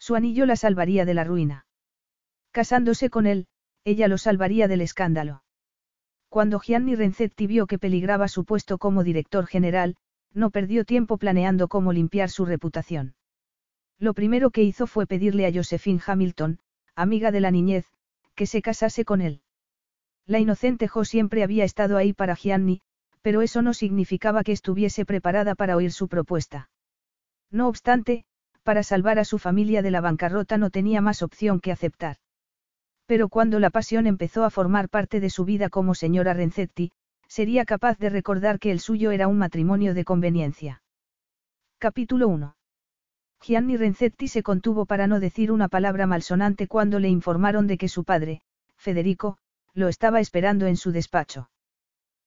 Su anillo la salvaría de la ruina. Casándose con él, ella lo salvaría del escándalo. Cuando Gianni Renzetti vio que peligraba su puesto como director general, no perdió tiempo planeando cómo limpiar su reputación. Lo primero que hizo fue pedirle a Josephine Hamilton, amiga de la niñez, que se casase con él. La inocente Jo siempre había estado ahí para Gianni, pero eso no significaba que estuviese preparada para oír su propuesta. No obstante, para salvar a su familia de la bancarrota no tenía más opción que aceptar. Pero cuando la pasión empezó a formar parte de su vida como señora Renzetti, sería capaz de recordar que el suyo era un matrimonio de conveniencia. Capítulo 1. Gianni Renzetti se contuvo para no decir una palabra malsonante cuando le informaron de que su padre, Federico, lo estaba esperando en su despacho.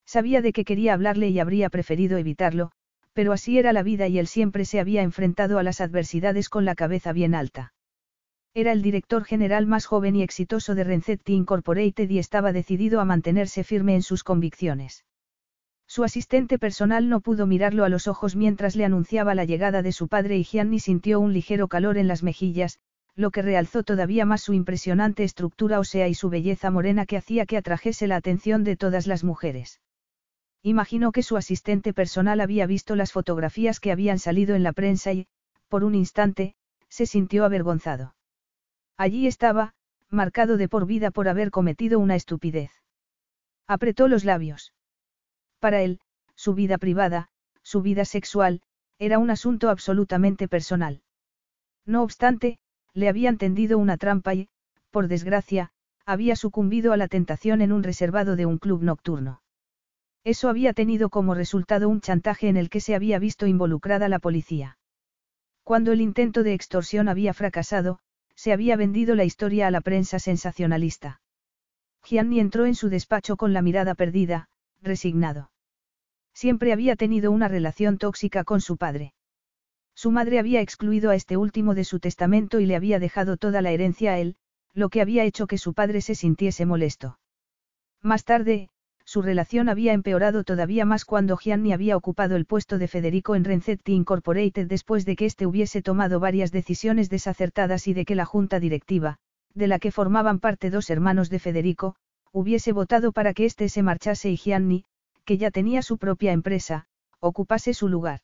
Sabía de que quería hablarle y habría preferido evitarlo, pero así era la vida y él siempre se había enfrentado a las adversidades con la cabeza bien alta. Era el director general más joven y exitoso de Renzetti Incorporated y estaba decidido a mantenerse firme en sus convicciones. Su asistente personal no pudo mirarlo a los ojos mientras le anunciaba la llegada de su padre y Gianni sintió un ligero calor en las mejillas, lo que realzó todavía más su impresionante estructura ósea y su belleza morena que hacía que atrajese la atención de todas las mujeres. Imaginó que su asistente personal había visto las fotografías que habían salido en la prensa y, por un instante, se sintió avergonzado. Allí estaba, marcado de por vida por haber cometido una estupidez. Apretó los labios. Para él, su vida privada, su vida sexual, era un asunto absolutamente personal. No obstante, le habían tendido una trampa y, por desgracia, había sucumbido a la tentación en un reservado de un club nocturno. Eso había tenido como resultado un chantaje en el que se había visto involucrada la policía. Cuando el intento de extorsión había fracasado, se había vendido la historia a la prensa sensacionalista. Gianni entró en su despacho con la mirada perdida, resignado. Siempre había tenido una relación tóxica con su padre. Su madre había excluido a este último de su testamento y le había dejado toda la herencia a él, lo que había hecho que su padre se sintiese molesto. Más tarde, su relación había empeorado todavía más cuando Gianni había ocupado el puesto de Federico en Renzetti Incorporated después de que éste hubiese tomado varias decisiones desacertadas y de que la junta directiva, de la que formaban parte dos hermanos de Federico, hubiese votado para que éste se marchase y Gianni, que ya tenía su propia empresa, ocupase su lugar.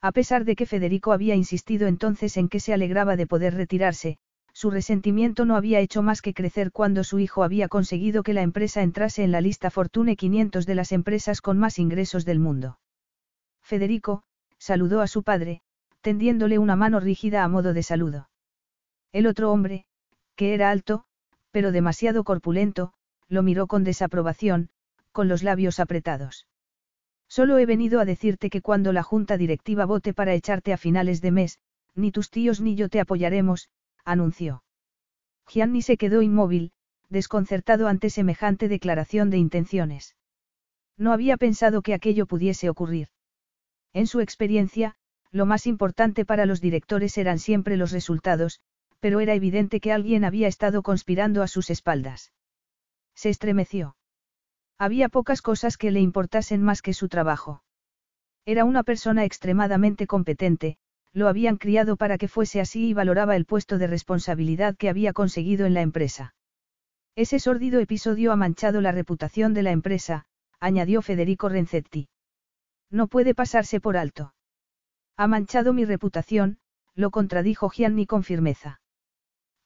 A pesar de que Federico había insistido entonces en que se alegraba de poder retirarse, su resentimiento no había hecho más que crecer cuando su hijo había conseguido que la empresa entrase en la lista Fortune 500 de las empresas con más ingresos del mundo. Federico, saludó a su padre, tendiéndole una mano rígida a modo de saludo. El otro hombre, que era alto, pero demasiado corpulento, lo miró con desaprobación, con los labios apretados. Solo he venido a decirte que cuando la junta directiva vote para echarte a finales de mes, ni tus tíos ni yo te apoyaremos, anunció. Gianni se quedó inmóvil, desconcertado ante semejante declaración de intenciones. No había pensado que aquello pudiese ocurrir. En su experiencia, lo más importante para los directores eran siempre los resultados, pero era evidente que alguien había estado conspirando a sus espaldas. Se estremeció. Había pocas cosas que le importasen más que su trabajo. Era una persona extremadamente competente, lo habían criado para que fuese así y valoraba el puesto de responsabilidad que había conseguido en la empresa. Ese sórdido episodio ha manchado la reputación de la empresa, añadió Federico Renzetti. No puede pasarse por alto. Ha manchado mi reputación, lo contradijo Gianni con firmeza.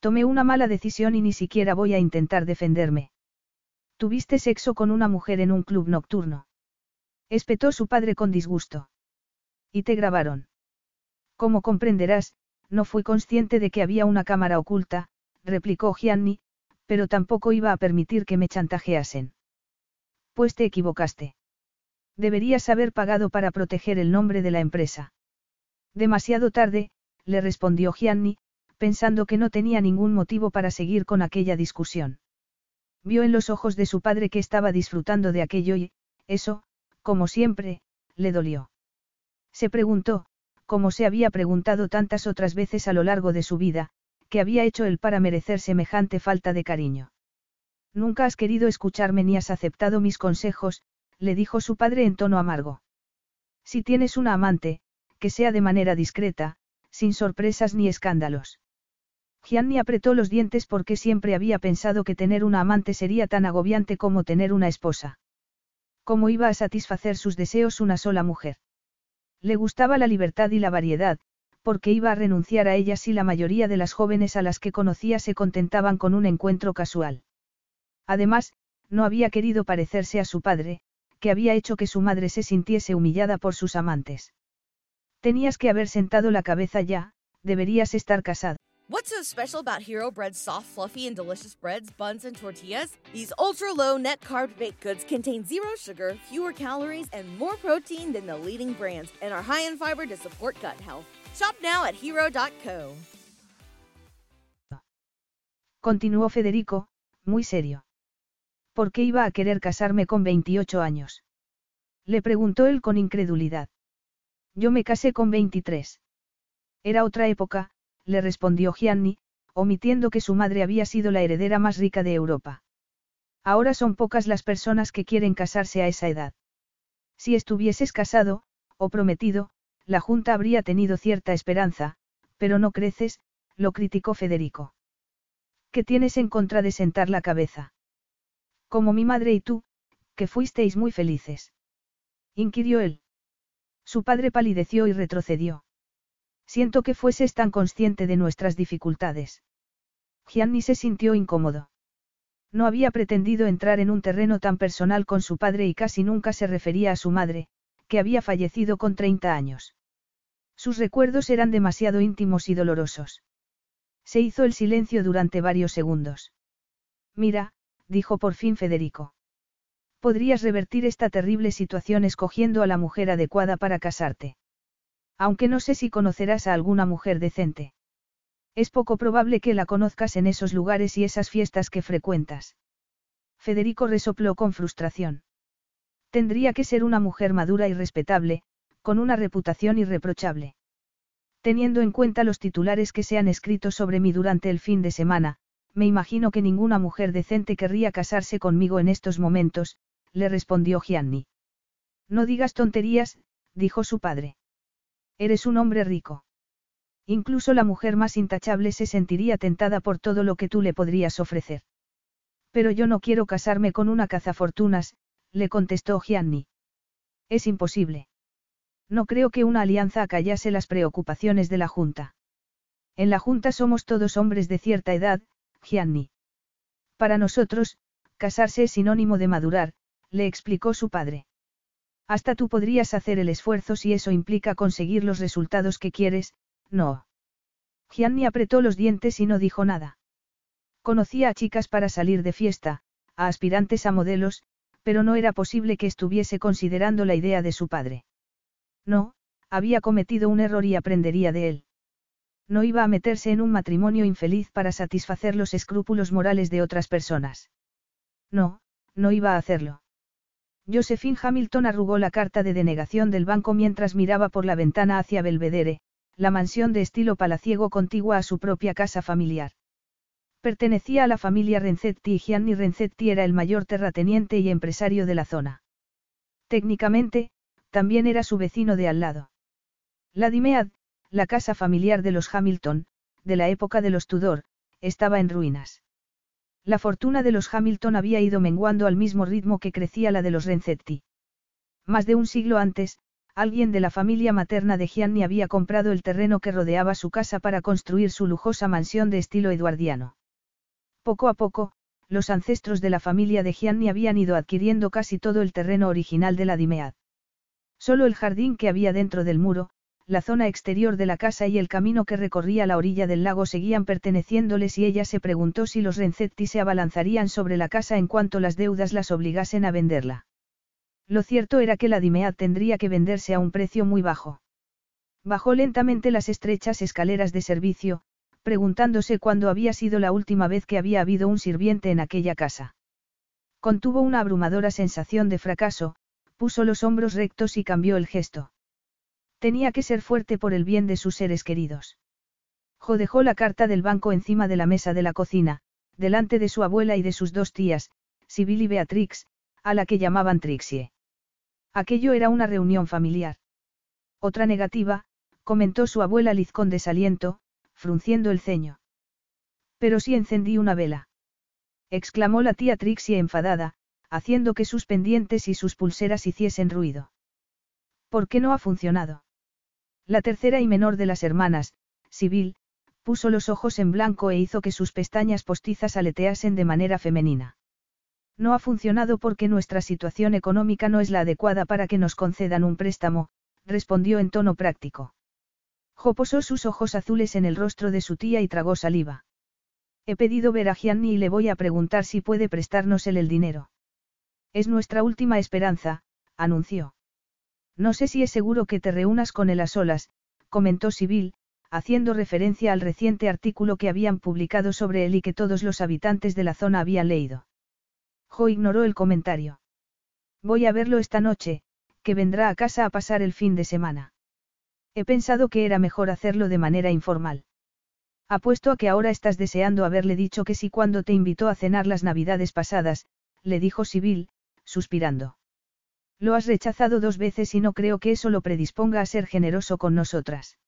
Tomé una mala decisión y ni siquiera voy a intentar defenderme. Tuviste sexo con una mujer en un club nocturno. Espetó su padre con disgusto. Y te grabaron. Como comprenderás, no fui consciente de que había una cámara oculta, replicó Gianni, pero tampoco iba a permitir que me chantajeasen. Pues te equivocaste. Deberías haber pagado para proteger el nombre de la empresa. Demasiado tarde, le respondió Gianni, pensando que no tenía ningún motivo para seguir con aquella discusión. Vio en los ojos de su padre que estaba disfrutando de aquello y, eso, como siempre, le dolió. Se preguntó, como se había preguntado tantas otras veces a lo largo de su vida, qué había hecho él para merecer semejante falta de cariño. Nunca has querido escucharme ni has aceptado mis consejos, le dijo su padre en tono amargo. Si tienes una amante, que sea de manera discreta, sin sorpresas ni escándalos. Gianni apretó los dientes porque siempre había pensado que tener una amante sería tan agobiante como tener una esposa. ¿Cómo iba a satisfacer sus deseos una sola mujer? Le gustaba la libertad y la variedad, porque iba a renunciar a ellas si la mayoría de las jóvenes a las que conocía se contentaban con un encuentro casual. Además, no había querido parecerse a su padre, que había hecho que su madre se sintiese humillada por sus amantes. Tenías que haber sentado la cabeza ya, deberías estar casado. What's so special about Hero Bread's soft, fluffy, and delicious breads, buns, and tortillas? These ultra low net carb baked goods contain zero sugar, fewer calories, and more protein than the leading brands, and are high in fiber to support gut health. Shop now at hero.co. Continuó Federico, muy serio. ¿Por qué iba a querer casarme con 28 años? Le preguntó él con incredulidad. Yo me casé con 23. Era otra época, le respondió Gianni, omitiendo que su madre había sido la heredera más rica de Europa. Ahora son pocas las personas que quieren casarse a esa edad. Si estuvieses casado, o prometido, la Junta habría tenido cierta esperanza, pero no creces, lo criticó Federico. ¿Qué tienes en contra de sentar la cabeza? Como mi madre y tú, que fuisteis muy felices. Inquirió él. Su padre palideció y retrocedió. Siento que fueses tan consciente de nuestras dificultades. Gianni se sintió incómodo. No había pretendido entrar en un terreno tan personal con su padre y casi nunca se refería a su madre, que había fallecido con 30 años. Sus recuerdos eran demasiado íntimos y dolorosos. Se hizo el silencio durante varios segundos. Mira, dijo por fin Federico. Podrías revertir esta terrible situación escogiendo a la mujer adecuada para casarte. Aunque no sé si conocerás a alguna mujer decente. Es poco probable que la conozcas en esos lugares y esas fiestas que frecuentas. Federico resopló con frustración. Tendría que ser una mujer madura y respetable, con una reputación irreprochable. Teniendo en cuenta los titulares que se han escrito sobre mí durante el fin de semana, me imagino que ninguna mujer decente querría casarse conmigo en estos momentos, le respondió Gianni. No digas tonterías, dijo su padre. Eres un hombre rico. Incluso la mujer más intachable se sentiría tentada por todo lo que tú le podrías ofrecer. Pero yo no quiero casarme con una cazafortunas, le contestó Gianni. Es imposible. No creo que una alianza acallase las preocupaciones de la Junta. En la Junta somos todos hombres de cierta edad, Gianni. Para nosotros, casarse es sinónimo de madurar, le explicó su padre. Hasta tú podrías hacer el esfuerzo si eso implica conseguir los resultados que quieres, no. Gianni apretó los dientes y no dijo nada. Conocía a chicas para salir de fiesta, a aspirantes a modelos, pero no era posible que estuviese considerando la idea de su padre. No, había cometido un error y aprendería de él. No iba a meterse en un matrimonio infeliz para satisfacer los escrúpulos morales de otras personas. No, no iba a hacerlo. Josephine Hamilton arrugó la carta de denegación del banco mientras miraba por la ventana hacia Belvedere, la mansión de estilo palaciego contigua a su propia casa familiar. Pertenecía a la familia Renzetti y Gianni Renzetti era el mayor terrateniente y empresario de la zona. Técnicamente, también era su vecino de al lado. La Dimead, la casa familiar de los Hamilton, de la época de los Tudor, estaba en ruinas. La fortuna de los Hamilton había ido menguando al mismo ritmo que crecía la de los Renzetti. Más de un siglo antes, alguien de la familia materna de Gianni había comprado el terreno que rodeaba su casa para construir su lujosa mansión de estilo eduardiano. Poco a poco, los ancestros de la familia de Gianni habían ido adquiriendo casi todo el terreno original de la Dimead. Solo el jardín que había dentro del muro, la zona exterior de la casa y el camino que recorría la orilla del lago seguían perteneciéndoles y ella se preguntó si los Renzetti se abalanzarían sobre la casa en cuanto las deudas las obligasen a venderla. Lo cierto era que la Dimead tendría que venderse a un precio muy bajo. Bajó lentamente las estrechas escaleras de servicio, preguntándose cuándo había sido la última vez que había habido un sirviente en aquella casa. Contuvo una abrumadora sensación de fracaso, puso los hombros rectos y cambió el gesto. Tenía que ser fuerte por el bien de sus seres queridos. Jo dejó la carta del banco encima de la mesa de la cocina, delante de su abuela y de sus dos tías, Sibyl y Beatrix, a la que llamaban Trixie. Aquello era una reunión familiar. Otra negativa, comentó su abuela Liz con desaliento, frunciendo el ceño. Pero si encendí una vela. exclamó la tía Trixie enfadada, haciendo que sus pendientes y sus pulseras hiciesen ruido. ¿Por qué no ha funcionado? La tercera y menor de las hermanas, Sibyl, puso los ojos en blanco e hizo que sus pestañas postizas aleteasen de manera femenina. No ha funcionado porque nuestra situación económica no es la adecuada para que nos concedan un préstamo, respondió en tono práctico. Jo posó sus ojos azules en el rostro de su tía y tragó saliva. He pedido ver a Gianni y le voy a preguntar si puede prestarnos él el dinero. Es nuestra última esperanza, anunció. No sé si es seguro que te reúnas con él a solas, comentó Sibyl, haciendo referencia al reciente artículo que habían publicado sobre él y que todos los habitantes de la zona habían leído. Jo ignoró el comentario. Voy a verlo esta noche, que vendrá a casa a pasar el fin de semana. He pensado que era mejor hacerlo de manera informal. Apuesto a que ahora estás deseando haberle dicho que sí cuando te invitó a cenar las navidades pasadas, le dijo Sibyl, suspirando. Lo has rechazado dos veces y no creo que eso lo predisponga a ser generoso con nosotras.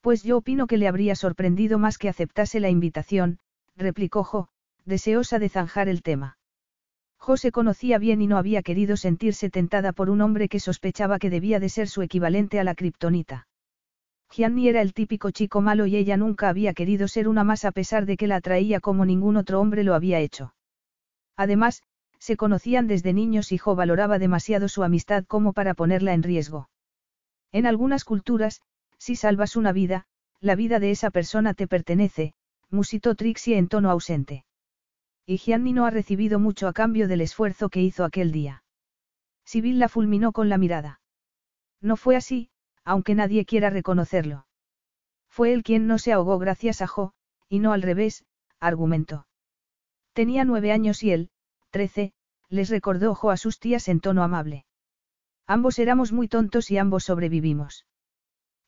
Pues yo opino que le habría sorprendido más que aceptase la invitación, replicó Jo, deseosa de zanjar el tema. Jo se conocía bien y no había querido sentirse tentada por un hombre que sospechaba que debía de ser su equivalente a la kriptonita. Gianni era el típico chico malo y ella nunca había querido ser una más a pesar de que la atraía como ningún otro hombre lo había hecho. Además, se conocían desde niños y Jo valoraba demasiado su amistad como para ponerla en riesgo. En algunas culturas, si salvas una vida, la vida de esa persona te pertenece, musitó Trixie en tono ausente. Y Gianni no ha recibido mucho a cambio del esfuerzo que hizo aquel día. Sibyl la fulminó con la mirada. No fue así, aunque nadie quiera reconocerlo. Fue él quien no se ahogó gracias a Jo, y no al revés, argumentó. Tenía nueve años y él, trece, les recordó Jo a sus tías en tono amable. Ambos éramos muy tontos y ambos sobrevivimos.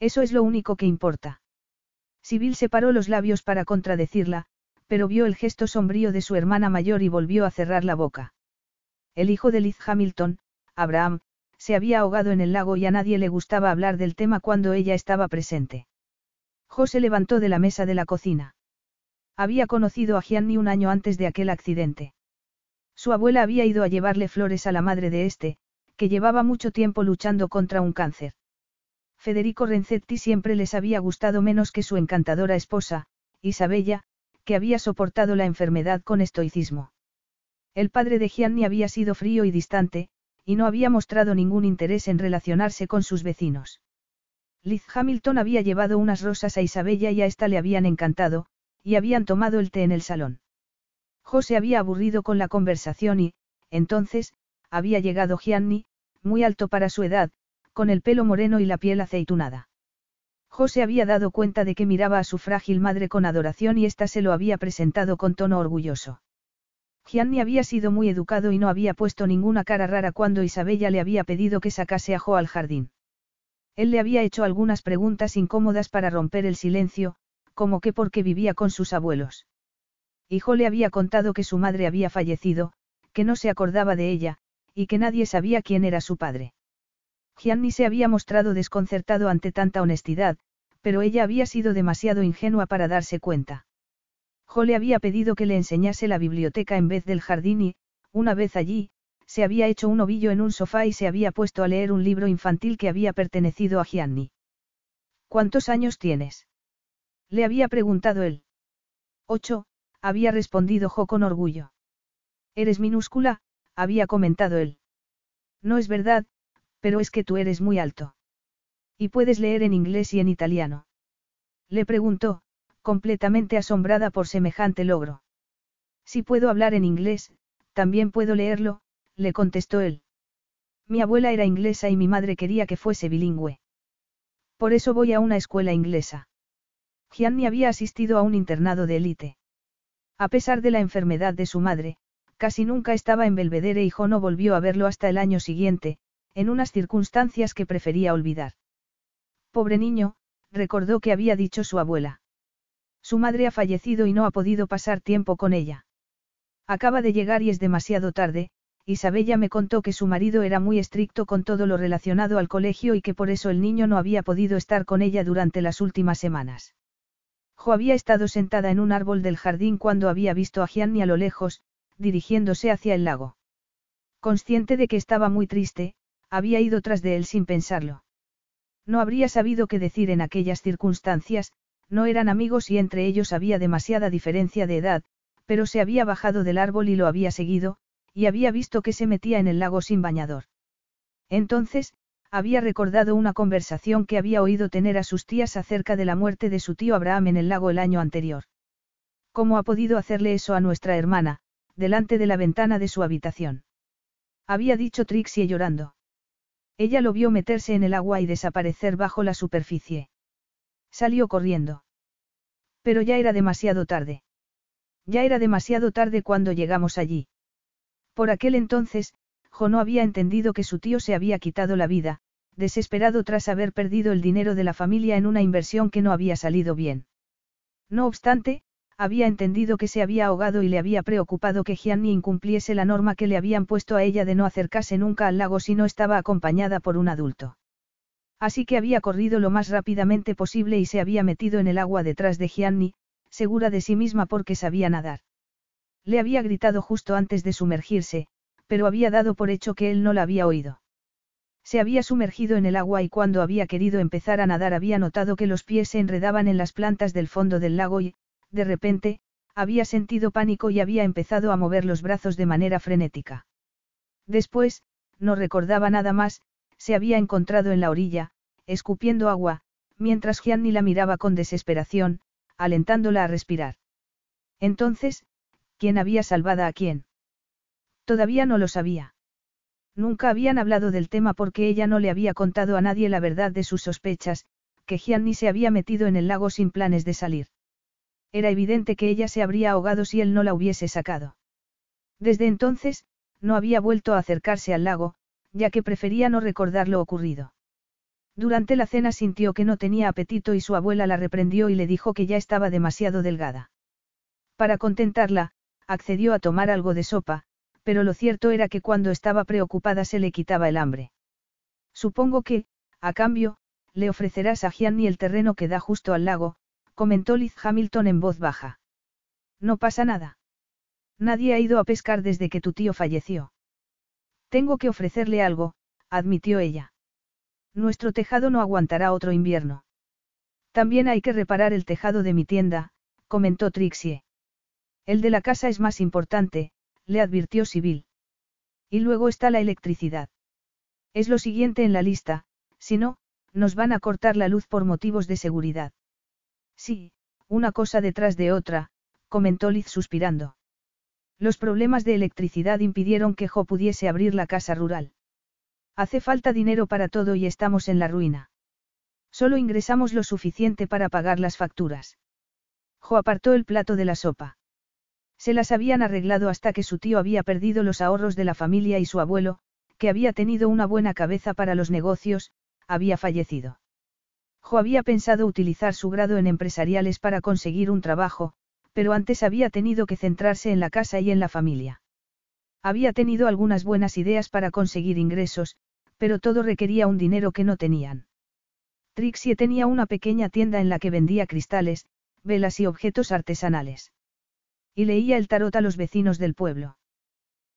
Eso es lo único que importa. Sibyl separó los labios para contradecirla, pero vio el gesto sombrío de su hermana mayor y volvió a cerrar la boca. El hijo de Liz Hamilton, Abraham, se había ahogado en el lago y a nadie le gustaba hablar del tema cuando ella estaba presente. José levantó de la mesa de la cocina. Había conocido a Gianni un año antes de aquel accidente. Su abuela había ido a llevarle flores a la madre de este, que llevaba mucho tiempo luchando contra un cáncer. Federico Renzetti siempre les había gustado menos que su encantadora esposa, Isabella, que había soportado la enfermedad con estoicismo. El padre de Gianni había sido frío y distante, y no había mostrado ningún interés en relacionarse con sus vecinos. Liz Hamilton había llevado unas rosas a Isabella y a esta le habían encantado, y habían tomado el té en el salón. José había aburrido con la conversación y, entonces, había llegado Gianni, muy alto para su edad, con el pelo moreno y la piel aceitunada. José había dado cuenta de que miraba a su frágil madre con adoración y ésta se lo había presentado con tono orgulloso. Gianni había sido muy educado y no había puesto ninguna cara rara cuando Isabella le había pedido que sacase a Jo al jardín. Él le había hecho algunas preguntas incómodas para romper el silencio, como que porque vivía con sus abuelos. Y Jo le había contado que su madre había fallecido, que no se acordaba de ella, y que nadie sabía quién era su padre. Gianni se había mostrado desconcertado ante tanta honestidad, pero ella había sido demasiado ingenua para darse cuenta. Jo le había pedido que le enseñase la biblioteca en vez del jardín y, una vez allí, se había hecho un ovillo en un sofá y se había puesto a leer un libro infantil que había pertenecido a Gianni. ¿Cuántos años tienes? Le había preguntado él. Ocho, había respondido Jo con orgullo. Eres minúscula, había comentado él. No es verdad, pero es que tú eres muy alto. Y puedes leer en inglés y en italiano. Le preguntó, completamente asombrada por semejante logro. Si puedo hablar en inglés, también puedo leerlo, le contestó él. Mi abuela era inglesa y mi madre quería que fuese bilingüe. Por eso voy a una escuela inglesa. Gianni había asistido a un internado de élite. A pesar de la enfermedad de su madre, casi nunca estaba en Belvedere y Jo no volvió a verlo hasta el año siguiente, en unas circunstancias que prefería olvidar. Pobre niño, recordó que había dicho su abuela. Su madre ha fallecido y no ha podido pasar tiempo con ella. Acaba de llegar y es demasiado tarde, Isabella me contó que su marido era muy estricto con todo lo relacionado al colegio y que por eso el niño no había podido estar con ella durante las últimas semanas. Había estado sentada en un árbol del jardín cuando había visto a Gianni a lo lejos, dirigiéndose hacia el lago. Consciente de que estaba muy triste, había ido tras de él sin pensarlo. No habría sabido qué decir en aquellas circunstancias, no eran amigos y entre ellos había demasiada diferencia de edad, pero se había bajado del árbol y lo había seguido, y había visto que se metía en el lago sin bañador. Entonces, había recordado una conversación que había oído tener a sus tías acerca de la muerte de su tío Abraham en el lago el año anterior. ¿Cómo ha podido hacerle eso a nuestra hermana, delante de la ventana de su habitación? Había dicho Trixie llorando. Ella lo vio meterse en el agua y desaparecer bajo la superficie. Salió corriendo. Pero ya era demasiado tarde. Ya era demasiado tarde cuando llegamos allí. Por aquel entonces, Jo no había entendido que su tío se había quitado la vida, desesperado tras haber perdido el dinero de la familia en una inversión que no había salido bien. No obstante, había entendido que se había ahogado y le había preocupado que Gianni incumpliese la norma que le habían puesto a ella de no acercarse nunca al lago si no estaba acompañada por un adulto. Así que había corrido lo más rápidamente posible y se había metido en el agua detrás de Gianni, segura de sí misma porque sabía nadar. Le había gritado justo antes de sumergirse, pero había dado por hecho que él no la había oído. Se había sumergido en el agua y cuando había querido empezar a nadar había notado que los pies se enredaban en las plantas del fondo del lago y, de repente, había sentido pánico y había empezado a mover los brazos de manera frenética. Después, no recordaba nada más, se había encontrado en la orilla, escupiendo agua, mientras Gianni la miraba con desesperación, alentándola a respirar. Entonces, ¿quién había salvado a quién? Todavía no lo sabía. Nunca habían hablado del tema porque ella no le había contado a nadie la verdad de sus sospechas, que Gianni se había metido en el lago sin planes de salir. Era evidente que ella se habría ahogado si él no la hubiese sacado. Desde entonces, no había vuelto a acercarse al lago, ya que prefería no recordar lo ocurrido. Durante la cena sintió que no tenía apetito y su abuela la reprendió y le dijo que ya estaba demasiado delgada. Para contentarla, accedió a tomar algo de sopa, pero lo cierto era que cuando estaba preocupada se le quitaba el hambre. Supongo que, a cambio, le ofrecerás a Gianni el terreno que da justo al lago, comentó Liz Hamilton en voz baja. No pasa nada. Nadie ha ido a pescar desde que tu tío falleció. Tengo que ofrecerle algo, admitió ella. Nuestro tejado no aguantará otro invierno. También hay que reparar el tejado de mi tienda, comentó Trixie. El de la casa es más importante, le advirtió Sibyl. Y luego está la electricidad. Es lo siguiente en la lista, si no, nos van a cortar la luz por motivos de seguridad. Sí, una cosa detrás de otra, comentó Liz suspirando. Los problemas de electricidad impidieron que Jo pudiese abrir la casa rural. Hace falta dinero para todo y estamos en la ruina. Solo ingresamos lo suficiente para pagar las facturas. Jo apartó el plato de la sopa. Se las habían arreglado hasta que su tío había perdido los ahorros de la familia y su abuelo, que había tenido una buena cabeza para los negocios, había fallecido. Jo había pensado utilizar su grado en empresariales para conseguir un trabajo, pero antes había tenido que centrarse en la casa y en la familia. Había tenido algunas buenas ideas para conseguir ingresos, pero todo requería un dinero que no tenían. Trixie tenía una pequeña tienda en la que vendía cristales, velas y objetos artesanales. Y leía el tarot a los vecinos del pueblo.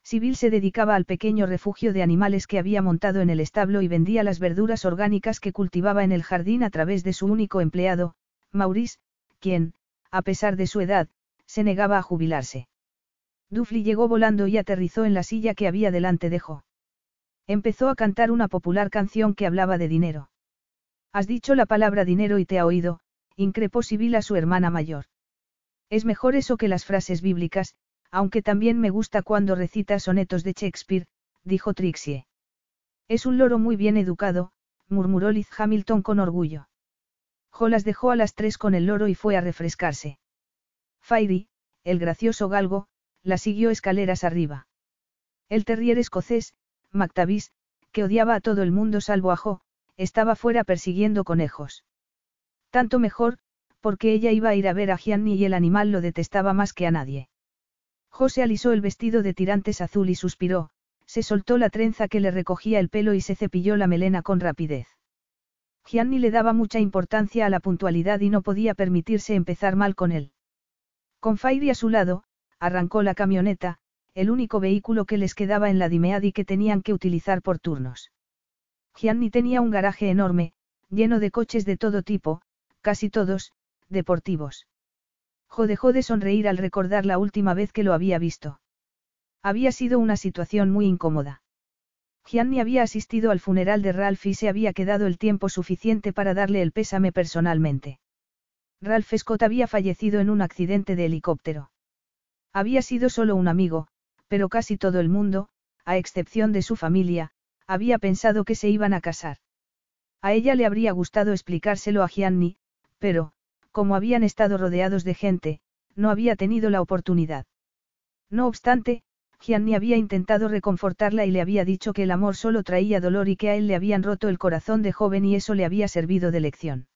Sibyl se dedicaba al pequeño refugio de animales que había montado en el establo y vendía las verduras orgánicas que cultivaba en el jardín a través de su único empleado, Maurice, quien, a pesar de su edad, se negaba a jubilarse. Dufli llegó volando y aterrizó en la silla que había delante de Jo. Empezó a cantar una popular canción que hablaba de dinero. Has dicho la palabra dinero y te ha oído, increpó Sibyl a su hermana mayor. Es mejor eso que las frases bíblicas, aunque también me gusta cuando recita sonetos de Shakespeare, dijo Trixie. Es un loro muy bien educado, murmuró Liz Hamilton con orgullo. Jo las dejó a las tres con el loro y fue a refrescarse. Fairy, el gracioso galgo, la siguió escaleras arriba. El terrier escocés, Mactavis, que odiaba a todo el mundo salvo a Jo, estaba fuera persiguiendo conejos. Tanto mejor, porque ella iba a ir a ver a Gianni y el animal lo detestaba más que a nadie. José alisó el vestido de tirantes azul y suspiró, se soltó la trenza que le recogía el pelo y se cepilló la melena con rapidez. Gianni le daba mucha importancia a la puntualidad y no podía permitirse empezar mal con él. Con Fairy a su lado, arrancó la camioneta, el único vehículo que les quedaba en la Dimead y que tenían que utilizar por turnos. Gianni tenía un garaje enorme, lleno de coches de todo tipo, casi todos, deportivos. Jo dejó de sonreír al recordar la última vez que lo había visto. Había sido una situación muy incómoda. Gianni había asistido al funeral de Ralph y se había quedado el tiempo suficiente para darle el pésame personalmente. Ralph Scott había fallecido en un accidente de helicóptero. Había sido solo un amigo, pero casi todo el mundo, a excepción de su familia, había pensado que se iban a casar. A ella le habría gustado explicárselo a Gianni, pero, como habían estado rodeados de gente, no había tenido la oportunidad. No obstante, Gianni había intentado reconfortarla y le había dicho que el amor solo traía dolor y que a él le habían roto el corazón de joven y eso le había servido de lección.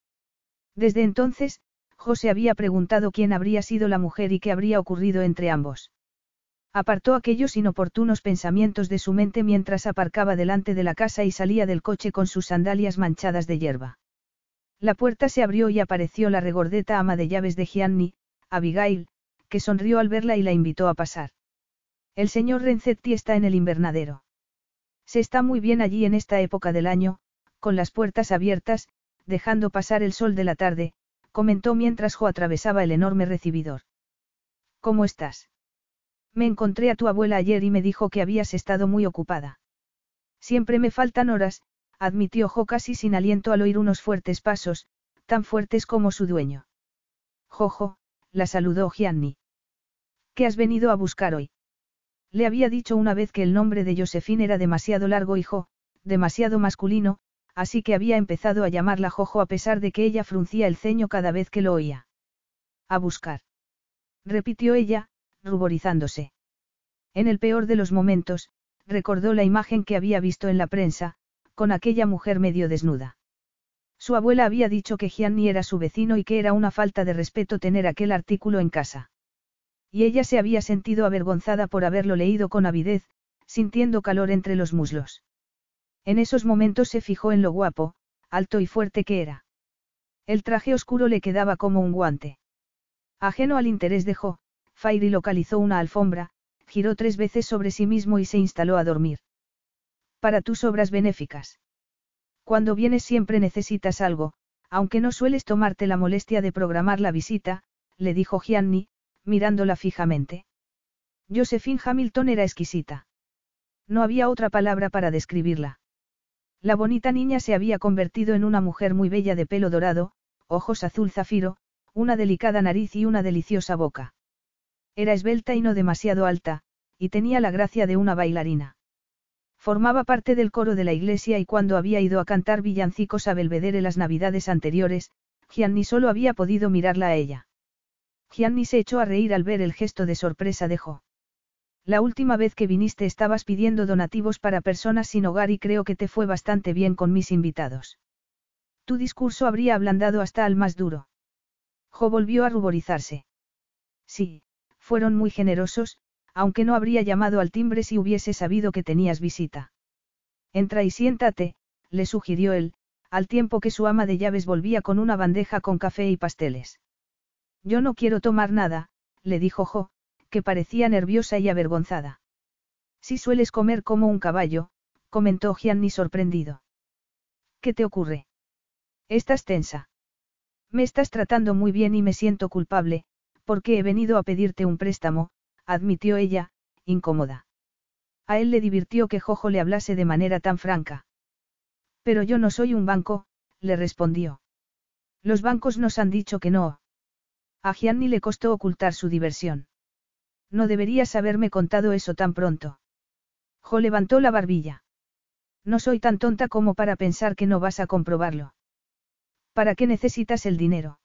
Desde entonces, José había preguntado quién habría sido la mujer y qué habría ocurrido entre ambos. Apartó aquellos inoportunos pensamientos de su mente mientras aparcaba delante de la casa y salía del coche con sus sandalias manchadas de hierba. La puerta se abrió y apareció la regordeta ama de llaves de Gianni, Abigail, que sonrió al verla y la invitó a pasar. El señor Renzetti está en el invernadero. Se está muy bien allí en esta época del año, con las puertas abiertas, dejando pasar el sol de la tarde, comentó mientras Jo atravesaba el enorme recibidor. ¿Cómo estás? Me encontré a tu abuela ayer y me dijo que habías estado muy ocupada. Siempre me faltan horas, admitió Jo casi sin aliento al oír unos fuertes pasos, tan fuertes como su dueño. Jojo, la saludó Gianni. ¿Qué has venido a buscar hoy? Le había dicho una vez que el nombre de Josephine era demasiado largo y Jo, demasiado masculino, así que había empezado a llamarla Jojo a pesar de que ella fruncía el ceño cada vez que lo oía. A buscar. Repitió ella, ruborizándose. En el peor de los momentos, recordó la imagen que había visto en la prensa, con aquella mujer medio desnuda. Su abuela había dicho que Gianni era su vecino y que era una falta de respeto tener aquel artículo en casa. Y ella se había sentido avergonzada por haberlo leído con avidez, sintiendo calor entre los muslos. En esos momentos se fijó en lo guapo, alto y fuerte que era. El traje oscuro le quedaba como un guante. Ajeno al interés de Jo, Fairy localizó una alfombra, giró tres veces sobre sí mismo y se instaló a dormir. Para tus obras benéficas. Cuando vienes siempre necesitas algo, aunque no sueles tomarte la molestia de programar la visita, le dijo Gianni, mirándola fijamente. Josephine Hamilton era exquisita. No había otra palabra para describirla. La bonita niña se había convertido en una mujer muy bella de pelo dorado, ojos azul zafiro, una delicada nariz y una deliciosa boca. Era esbelta y no demasiado alta, y tenía la gracia de una bailarina. Formaba parte del coro de la iglesia y cuando había ido a cantar villancicos a Belvedere las navidades anteriores, Gianni solo había podido mirarla a ella. Gianni se echó a reír al ver el gesto de sorpresa de Jo. La última vez que viniste estabas pidiendo donativos para personas sin hogar y creo que te fue bastante bien con mis invitados. Tu discurso habría ablandado hasta al más duro. Jo volvió a ruborizarse. Sí, fueron muy generosos, aunque no habría llamado al timbre si hubiese sabido que tenías visita. Entra y siéntate, le sugirió él, al tiempo que su ama de llaves volvía con una bandeja con café y pasteles. Yo no quiero tomar nada, le dijo Jo, que parecía nerviosa y avergonzada. Si sueles comer como un caballo, comentó Gianni sorprendido. ¿Qué te ocurre? Estás tensa. Me estás tratando muy bien y me siento culpable, porque he venido a pedirte un préstamo, admitió ella, incómoda. A él le divirtió que Jojo le hablase de manera tan franca. Pero yo no soy un banco, le respondió. Los bancos nos han dicho que no. A Gianni le costó ocultar su diversión. No deberías haberme contado eso tan pronto. Jo levantó la barbilla. No soy tan tonta como para pensar que no vas a comprobarlo. ¿Para qué necesitas el dinero?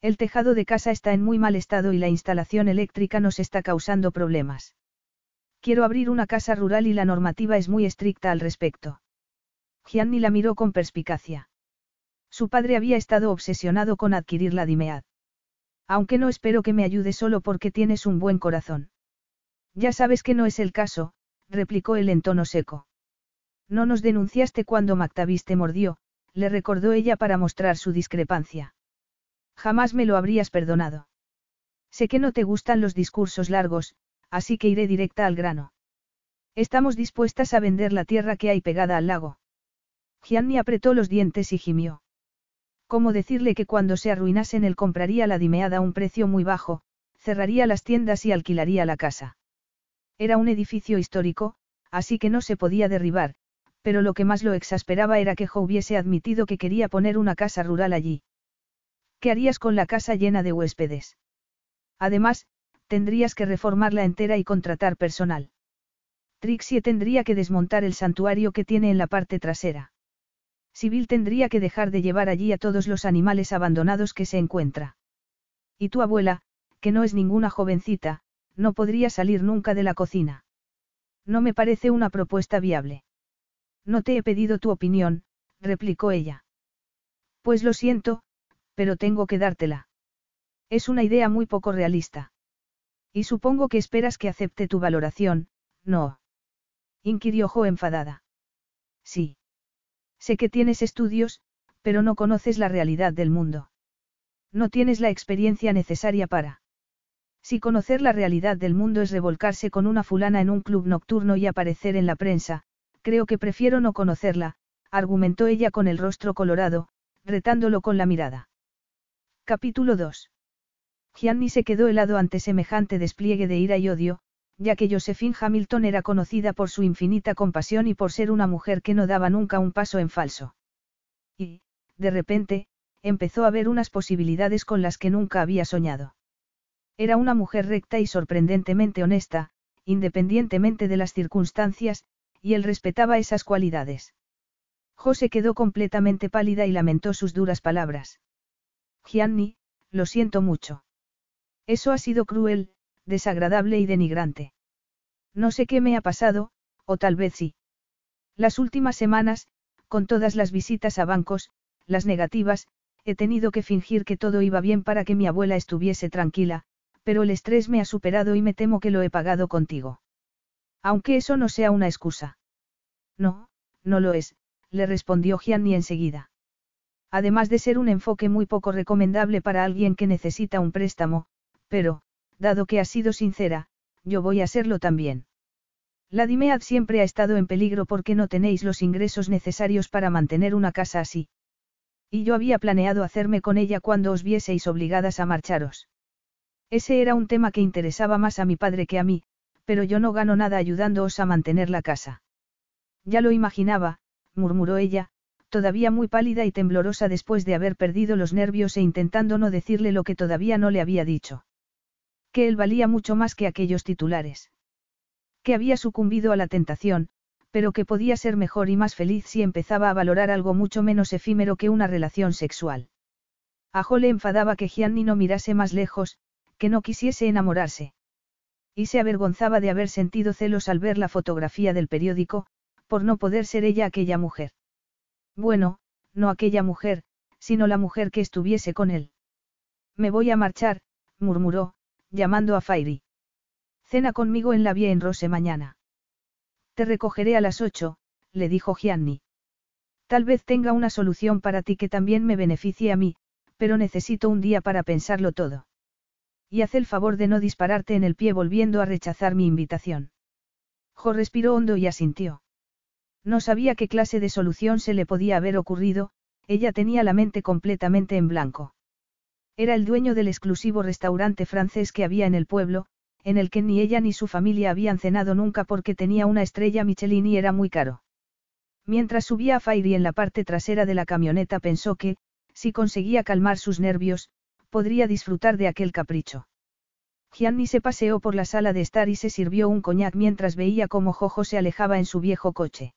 El tejado de casa está en muy mal estado y la instalación eléctrica nos está causando problemas. Quiero abrir una casa rural y la normativa es muy estricta al respecto. Gianni la miró con perspicacia. Su padre había estado obsesionado con adquirir la Dimead. Aunque no espero que me ayude solo porque tienes un buen corazón. Ya sabes que no es el caso, replicó él en tono seco. No nos denunciaste cuando Mactavis te mordió, le recordó ella para mostrar su discrepancia. Jamás me lo habrías perdonado. Sé que no te gustan los discursos largos, así que iré directa al grano. Estamos dispuestas a vender la tierra que hay pegada al lago. Gianni apretó los dientes y gimió. ¿Cómo decirle que cuando se arruinasen él compraría la dimeada a un precio muy bajo, cerraría las tiendas y alquilaría la casa? Era un edificio histórico, así que no se podía derribar, pero lo que más lo exasperaba era que Jo hubiese admitido que quería poner una casa rural allí. ¿Qué harías con la casa llena de huéspedes? Además, tendrías que reformarla entera y contratar personal. Trixie tendría que desmontar el santuario que tiene en la parte trasera. Sibyl tendría que dejar de llevar allí a todos los animales abandonados que se encuentra. Y tu abuela, que no es ninguna jovencita, no podría salir nunca de la cocina. No me parece una propuesta viable. No te he pedido tu opinión, replicó ella. Pues lo siento, pero tengo que dártela. Es una idea muy poco realista. Y supongo que esperas que acepte tu valoración, ¿no? Inquirió Jo enfadada. Sí. Sé que tienes estudios, pero no conoces la realidad del mundo. No tienes la experiencia necesaria para. Si conocer la realidad del mundo es revolcarse con una fulana en un club nocturno y aparecer en la prensa, creo que prefiero no conocerla, argumentó ella con el rostro colorado, retándolo con la mirada. Capítulo 2. Gianni se quedó helado ante semejante despliegue de ira y odio, ya que Josephine Hamilton era conocida por su infinita compasión y por ser una mujer que no daba nunca un paso en falso. Y, de repente, empezó a ver unas posibilidades con las que nunca había soñado. Era una mujer recta y sorprendentemente honesta, independientemente de las circunstancias, y él respetaba esas cualidades. José quedó completamente pálida y lamentó sus duras palabras. Gianni, lo siento mucho. Eso ha sido cruel, desagradable y denigrante. No sé qué me ha pasado, o tal vez sí. Las últimas semanas, con todas las visitas a bancos, las negativas, he tenido que fingir que todo iba bien para que mi abuela estuviese tranquila, pero el estrés me ha superado y me temo que lo he pagado contigo. Aunque eso no sea una excusa. No, no lo es, le respondió Gianni enseguida. Además de ser un enfoque muy poco recomendable para alguien que necesita un préstamo, pero, dado que has sido sincera, yo voy a serlo también. La Dimead siempre ha estado en peligro porque no tenéis los ingresos necesarios para mantener una casa así. Y yo había planeado hacerme con ella cuando os vieseis obligadas a marcharos. Ese era un tema que interesaba más a mi padre que a mí, pero yo no gano nada ayudándoos a mantener la casa. Ya lo imaginaba, murmuró ella, todavía muy pálida y temblorosa después de haber perdido los nervios e intentando no decirle lo que todavía no le había dicho que él valía mucho más que aquellos titulares. Que había sucumbido a la tentación, pero que podía ser mejor y más feliz si empezaba a valorar algo mucho menos efímero que una relación sexual. A Jo le enfadaba que Gianni no mirase más lejos, que no quisiese enamorarse. Y se avergonzaba de haber sentido celos al ver la fotografía del periódico, por no poder ser ella aquella mujer. Bueno, no aquella mujer, sino la mujer que estuviese con él. Me voy a marchar, murmuró, llamando a Fairy. Cena conmigo en la vía en Rose mañana. Te recogeré a las ocho, le dijo Gianni. Tal vez tenga una solución para ti que también me beneficie a mí, pero necesito un día para pensarlo todo. Y haz el favor de no dispararte en el pie volviendo a rechazar mi invitación. Jo respiró hondo y asintió. No sabía qué clase de solución se le podía haber ocurrido, ella tenía la mente completamente en blanco. Era el dueño del exclusivo restaurante francés que había en el pueblo, en el que ni ella ni su familia habían cenado nunca porque tenía una estrella Michelin y era muy caro. Mientras subía a Fairy en la parte trasera de la camioneta pensó que, si conseguía calmar sus nervios, podría disfrutar de aquel capricho. Gianni se paseó por la sala de estar y se sirvió un coñac mientras veía cómo Jojo se alejaba en su viejo coche.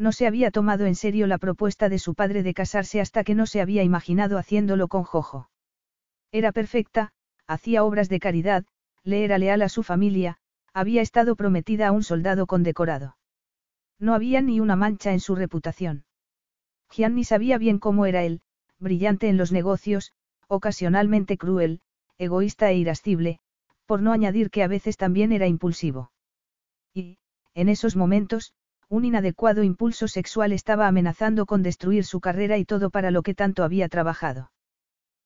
No se había tomado en serio la propuesta de su padre de casarse hasta que no se había imaginado haciéndolo con Jojo. Era perfecta, hacía obras de caridad, le era leal a su familia, había estado prometida a un soldado condecorado. No había ni una mancha en su reputación. Gianni sabía bien cómo era él, brillante en los negocios, ocasionalmente cruel, egoísta e irascible, por no añadir que a veces también era impulsivo. Y, en esos momentos, un inadecuado impulso sexual estaba amenazando con destruir su carrera y todo para lo que tanto había trabajado.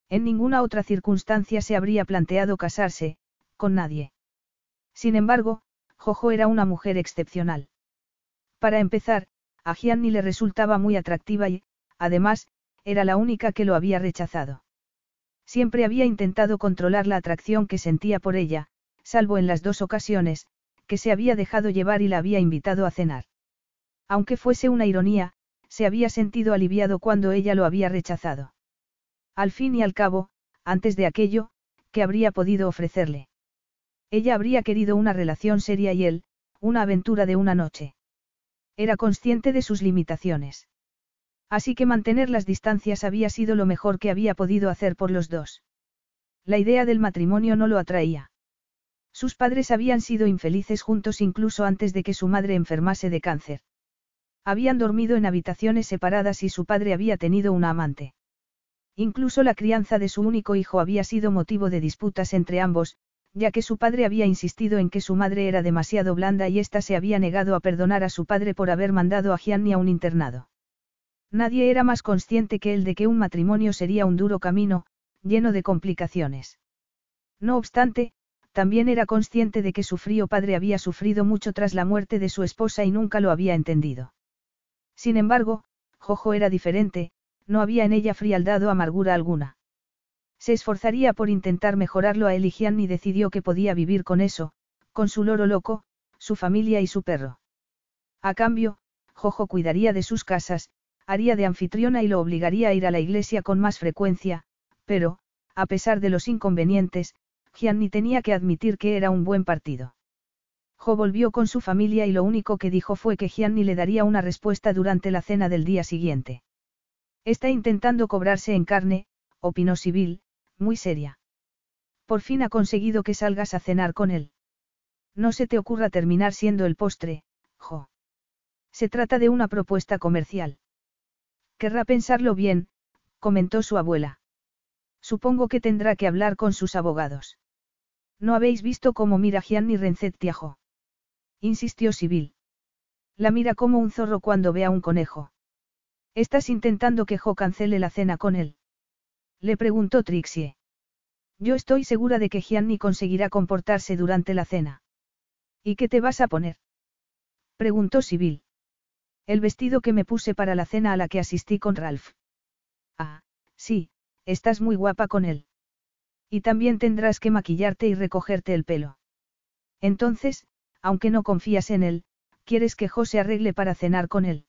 En ninguna otra circunstancia se habría planteado casarse, con nadie. Sin embargo, Jojo era una mujer excepcional. Para empezar, a Gianni le resultaba muy atractiva y, además, era la única que lo había rechazado. Siempre había intentado controlar la atracción que sentía por ella, salvo en las dos ocasiones, que se había dejado llevar y la había invitado a cenar. Aunque fuese una ironía, se había sentido aliviado cuando ella lo había rechazado. Al fin y al cabo, antes de aquello, ¿qué habría podido ofrecerle? Ella habría querido una relación seria y él, una aventura de una noche. Era consciente de sus limitaciones. Así que mantener las distancias había sido lo mejor que había podido hacer por los dos. La idea del matrimonio no lo atraía. Sus padres habían sido infelices juntos incluso antes de que su madre enfermase de cáncer. Habían dormido en habitaciones separadas y su padre había tenido una amante. Incluso la crianza de su único hijo había sido motivo de disputas entre ambos, ya que su padre había insistido en que su madre era demasiado blanda y ésta se había negado a perdonar a su padre por haber mandado a Gianni a un internado. Nadie era más consciente que él de que un matrimonio sería un duro camino, lleno de complicaciones. No obstante, también era consciente de que su frío padre había sufrido mucho tras la muerte de su esposa y nunca lo había entendido. Sin embargo, Jojo era diferente, no había en ella frialdad o amargura alguna. Se esforzaría por intentar mejorarlo a él y decidió que podía vivir con eso, con su loro loco, su familia y su perro. A cambio, Jojo cuidaría de sus casas, haría de anfitriona y lo obligaría a ir a la iglesia con más frecuencia, pero, a pesar de los inconvenientes, Gianni tenía que admitir que era un buen partido. Jo volvió con su familia y lo único que dijo fue que Gianni le daría una respuesta durante la cena del día siguiente. Está intentando cobrarse en carne, opinó Sibyl, muy seria. Por fin ha conseguido que salgas a cenar con él. No se te ocurra terminar siendo el postre, Jo. Se trata de una propuesta comercial. Querrá pensarlo bien, comentó su abuela. Supongo que tendrá que hablar con sus abogados. ¿No habéis visto cómo mira Gianni Renzetti a Insistió Sibyl. La mira como un zorro cuando ve a un conejo. ¿Estás intentando que Jo cancele la cena con él? Le preguntó Trixie. Yo estoy segura de que Gianni conseguirá comportarse durante la cena. ¿Y qué te vas a poner? Preguntó Sibyl. El vestido que me puse para la cena a la que asistí con Ralph. Ah, sí, estás muy guapa con él. Y también tendrás que maquillarte y recogerte el pelo. Entonces, aunque no confías en él, ¿quieres que José arregle para cenar con él?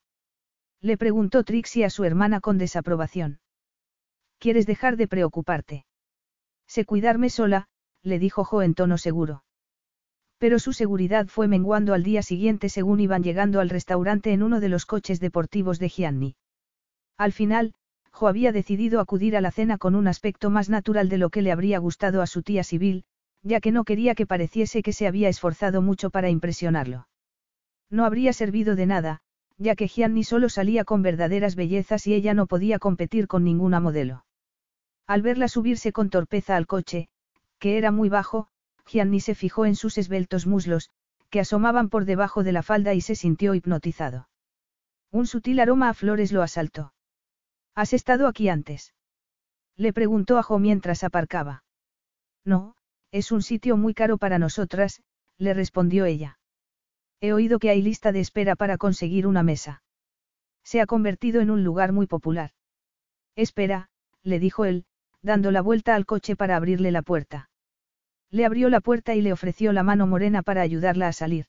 Le preguntó Trixie a su hermana con desaprobación. ¿Quieres dejar de preocuparte? Sé cuidarme sola, le dijo Jo en tono seguro. Pero su seguridad fue menguando al día siguiente según iban llegando al restaurante en uno de los coches deportivos de Gianni. Al final, Jo había decidido acudir a la cena con un aspecto más natural de lo que le habría gustado a su tía Sibyl, ya que no quería que pareciese que se había esforzado mucho para impresionarlo. No habría servido de nada, ya que Gianni solo salía con verdaderas bellezas y ella no podía competir con ninguna modelo. Al verla subirse con torpeza al coche, que era muy bajo, Gianni se fijó en sus esbeltos muslos, que asomaban por debajo de la falda y se sintió hipnotizado. Un sutil aroma a flores lo asaltó. ¿Has estado aquí antes? Le preguntó a Jo mientras aparcaba. No, es un sitio muy caro para nosotras, le respondió ella. He oído que hay lista de espera para conseguir una mesa. Se ha convertido en un lugar muy popular. Espera, le dijo él, dando la vuelta al coche para abrirle la puerta. Le abrió la puerta y le ofreció la mano morena para ayudarla a salir.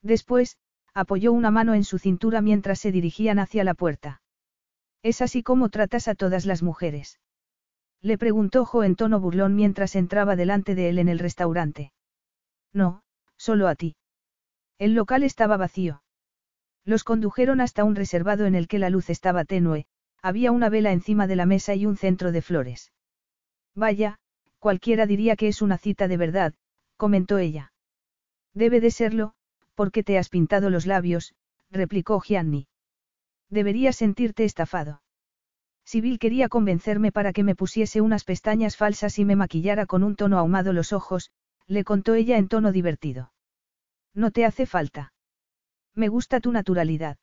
Después, apoyó una mano en su cintura mientras se dirigían hacia la puerta. ¿Es así como tratas a todas las mujeres? Le preguntó Jo en tono burlón mientras entraba delante de él en el restaurante. No, solo a ti. El local estaba vacío. Los condujeron hasta un reservado en el que la luz estaba tenue, había una vela encima de la mesa y un centro de flores. Vaya, cualquiera diría que es una cita de verdad, comentó ella. Debe de serlo, porque te has pintado los labios, replicó Gianni. Deberías sentirte estafado. Sibyl quería convencerme para que me pusiese unas pestañas falsas y me maquillara con un tono ahumado los ojos, le contó ella en tono divertido. No te hace falta. Me gusta tu naturalidad.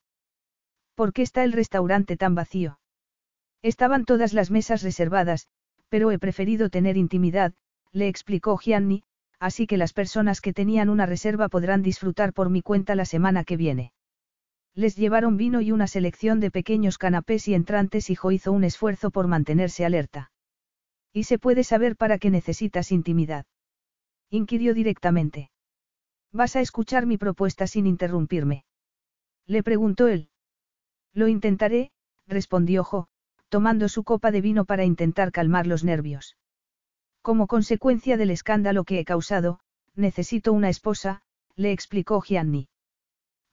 ¿Por qué está el restaurante tan vacío? Estaban todas las mesas reservadas, pero he preferido tener intimidad, le explicó Gianni, así que las personas que tenían una reserva podrán disfrutar por mi cuenta la semana que viene. Les llevaron vino y una selección de pequeños canapés y entrantes y Jo hizo un esfuerzo por mantenerse alerta. ¿Y se puede saber para qué necesitas intimidad? Inquirió directamente. ¿Vas a escuchar mi propuesta sin interrumpirme? Le preguntó él. Lo intentaré, respondió Jo, tomando su copa de vino para intentar calmar los nervios. Como consecuencia del escándalo que he causado, necesito una esposa, le explicó Gianni.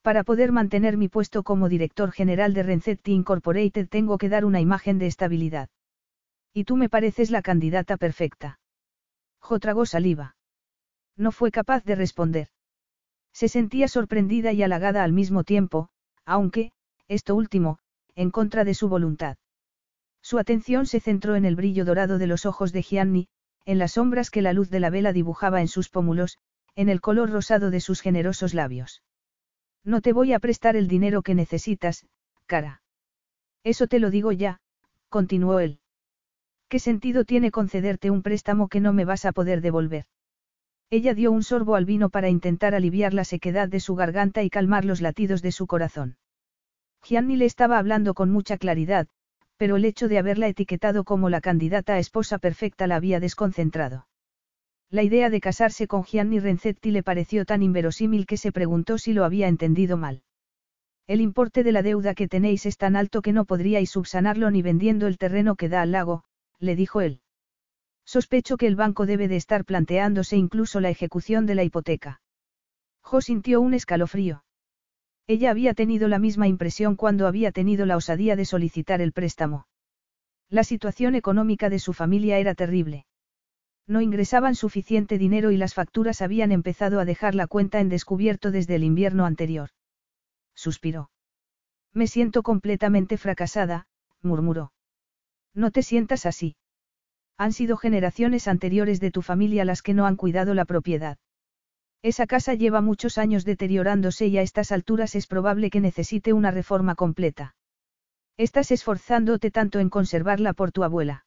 Para poder mantener mi puesto como director general de Renzetti Incorporated tengo que dar una imagen de estabilidad. Y tú me pareces la candidata perfecta. Jo tragó saliva. No fue capaz de responder. Se sentía sorprendida y halagada al mismo tiempo, aunque, esto último, en contra de su voluntad. Su atención se centró en el brillo dorado de los ojos de Gianni, en las sombras que la luz de la vela dibujaba en sus pómulos, en el color rosado de sus generosos labios. No te voy a prestar el dinero que necesitas, cara. Eso te lo digo ya, continuó él. ¿Qué sentido tiene concederte un préstamo que no me vas a poder devolver? Ella dio un sorbo al vino para intentar aliviar la sequedad de su garganta y calmar los latidos de su corazón. Gianni le estaba hablando con mucha claridad, pero el hecho de haberla etiquetado como la candidata a esposa perfecta la había desconcentrado. La idea de casarse con Gianni Renzetti le pareció tan inverosímil que se preguntó si lo había entendido mal. El importe de la deuda que tenéis es tan alto que no podríais subsanarlo ni vendiendo el terreno que da al lago, le dijo él. Sospecho que el banco debe de estar planteándose incluso la ejecución de la hipoteca. Jo sintió un escalofrío. Ella había tenido la misma impresión cuando había tenido la osadía de solicitar el préstamo. La situación económica de su familia era terrible. No ingresaban suficiente dinero y las facturas habían empezado a dejar la cuenta en descubierto desde el invierno anterior. Suspiró. Me siento completamente fracasada, murmuró. No te sientas así. Han sido generaciones anteriores de tu familia las que no han cuidado la propiedad. Esa casa lleva muchos años deteriorándose y a estas alturas es probable que necesite una reforma completa. Estás esforzándote tanto en conservarla por tu abuela.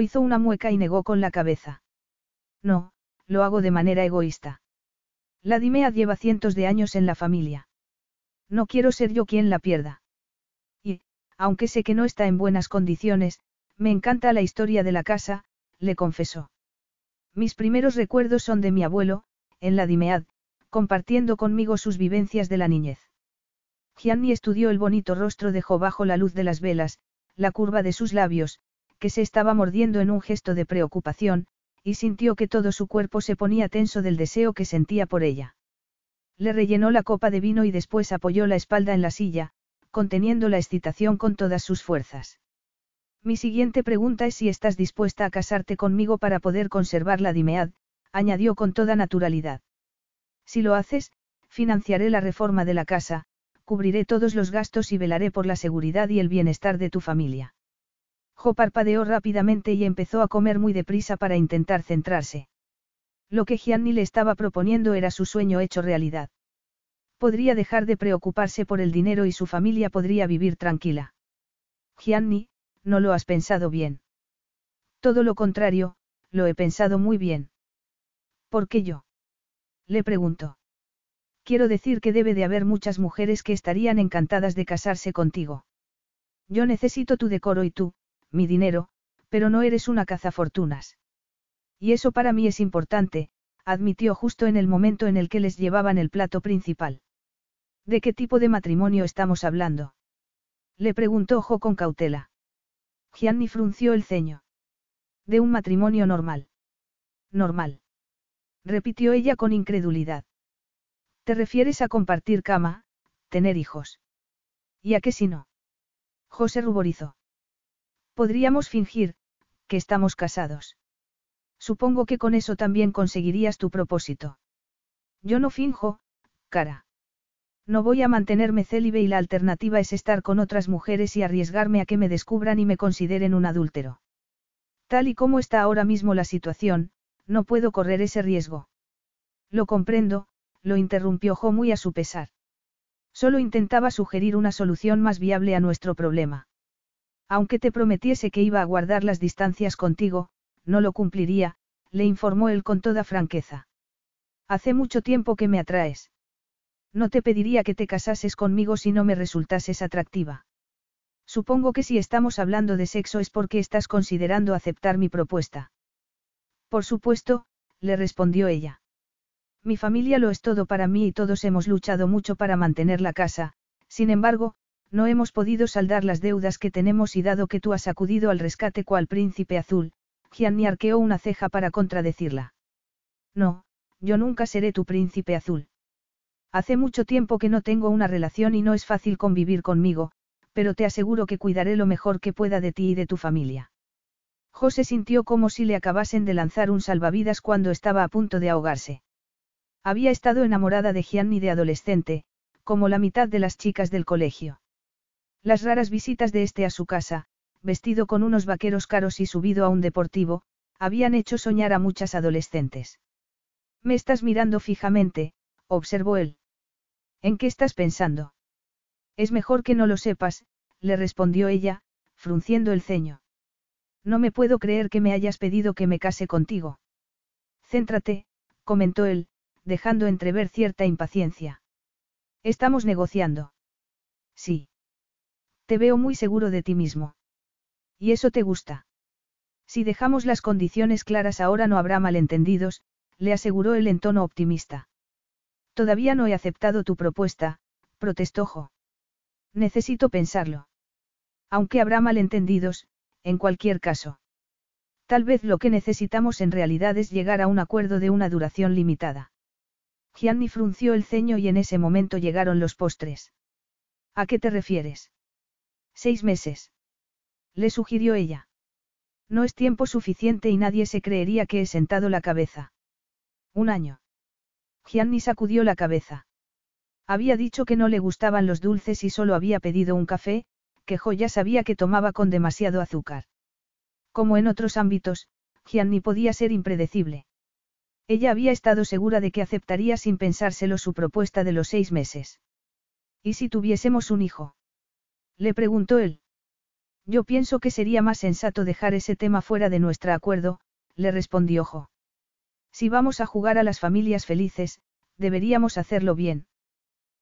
Hizo una mueca y negó con la cabeza. No, lo hago de manera egoísta. La Dimea lleva cientos de años en la familia. No quiero ser yo quien la pierda. Y, aunque sé que no está en buenas condiciones, me encanta la historia de la casa, le confesó. Mis primeros recuerdos son de mi abuelo, en la Dimead, compartiendo conmigo sus vivencias de la niñez. Gianni estudió el bonito rostro de Jo bajo la luz de las velas, la curva de sus labios, que se estaba mordiendo en un gesto de preocupación, y sintió que todo su cuerpo se ponía tenso del deseo que sentía por ella. Le rellenó la copa de vino y después apoyó la espalda en la silla, conteniendo la excitación con todas sus fuerzas. Mi siguiente pregunta es si estás dispuesta a casarte conmigo para poder conservar la Dimead, añadió con toda naturalidad. Si lo haces, financiaré la reforma de la casa, cubriré todos los gastos y velaré por la seguridad y el bienestar de tu familia. Jo parpadeó rápidamente y empezó a comer muy deprisa para intentar centrarse. Lo que Gianni le estaba proponiendo era su sueño hecho realidad. Podría dejar de preocuparse por el dinero y su familia podría vivir tranquila. Gianni, no lo has pensado bien. Todo lo contrario, lo he pensado muy bien. ¿Por qué yo? Le preguntó. Quiero decir que debe de haber muchas mujeres que estarían encantadas de casarse contigo. Yo necesito tu decoro y tú, mi dinero, pero no eres una cazafortunas. Y eso para mí es importante, admitió justo en el momento en el que les llevaban el plato principal. ¿De qué tipo de matrimonio estamos hablando? Le preguntó Jo con cautela. Gianni frunció el ceño. De un matrimonio normal. Normal repitió ella con incredulidad. ¿Te refieres a compartir cama, tener hijos. ¿Y a qué si no? José ruborizó. Podríamos fingir, que estamos casados. Supongo que con eso también conseguirías tu propósito. Yo no finjo, cara. No voy a mantenerme célibe y la alternativa es estar con otras mujeres y arriesgarme a que me descubran y me consideren un adúltero. Tal y como está ahora mismo la situación, no puedo correr ese riesgo. Lo comprendo, lo interrumpió Jo muy a su pesar. Solo intentaba sugerir una solución más viable a nuestro problema. Aunque te prometiese que iba a guardar las distancias contigo, no lo cumpliría, le informó él con toda franqueza. Hace mucho tiempo que me atraes. No te pediría que te casases conmigo si no me resultases atractiva. Supongo que si estamos hablando de sexo es porque estás considerando aceptar mi propuesta. Por supuesto, le respondió ella. Mi familia lo es todo para mí y todos hemos luchado mucho para mantener la casa, sin embargo, no hemos podido saldar las deudas que tenemos y dado que tú has acudido al rescate cual príncipe azul, Gianni arqueó una ceja para contradecirla. No, yo nunca seré tu príncipe azul. Hace mucho tiempo que no tengo una relación y no es fácil convivir conmigo, pero te aseguro que cuidaré lo mejor que pueda de ti y de tu familia. José sintió como si le acabasen de lanzar un salvavidas cuando estaba a punto de ahogarse. Había estado enamorada de Gianni de adolescente, como la mitad de las chicas del colegio. Las raras visitas de este a su casa, vestido con unos vaqueros caros y subido a un deportivo, habían hecho soñar a muchas adolescentes. Me estás mirando fijamente, observó él. ¿En qué estás pensando? Es mejor que no lo sepas, le respondió ella, frunciendo el ceño. No me puedo creer que me hayas pedido que me case contigo. Céntrate, comentó él, dejando entrever cierta impaciencia. Estamos negociando. Sí. Te veo muy seguro de ti mismo. ¿Y eso te gusta? Si dejamos las condiciones claras ahora no habrá malentendidos, le aseguró él en tono optimista. Todavía no he aceptado tu propuesta, protestó Jo. Necesito pensarlo. Aunque habrá malentendidos, en cualquier caso. Tal vez lo que necesitamos en realidad es llegar a un acuerdo de una duración limitada. Gianni frunció el ceño y en ese momento llegaron los postres. ¿A qué te refieres? Seis meses. Le sugirió ella. No es tiempo suficiente y nadie se creería que he sentado la cabeza. Un año. Gianni sacudió la cabeza. Había dicho que no le gustaban los dulces y solo había pedido un café, que Joya sabía que tomaba con demasiado azúcar. Como en otros ámbitos, Gianni podía ser impredecible. Ella había estado segura de que aceptaría sin pensárselo su propuesta de los seis meses. ¿Y si tuviésemos un hijo? Le preguntó él. Yo pienso que sería más sensato dejar ese tema fuera de nuestro acuerdo, le respondió Jo. Si vamos a jugar a las familias felices, deberíamos hacerlo bien.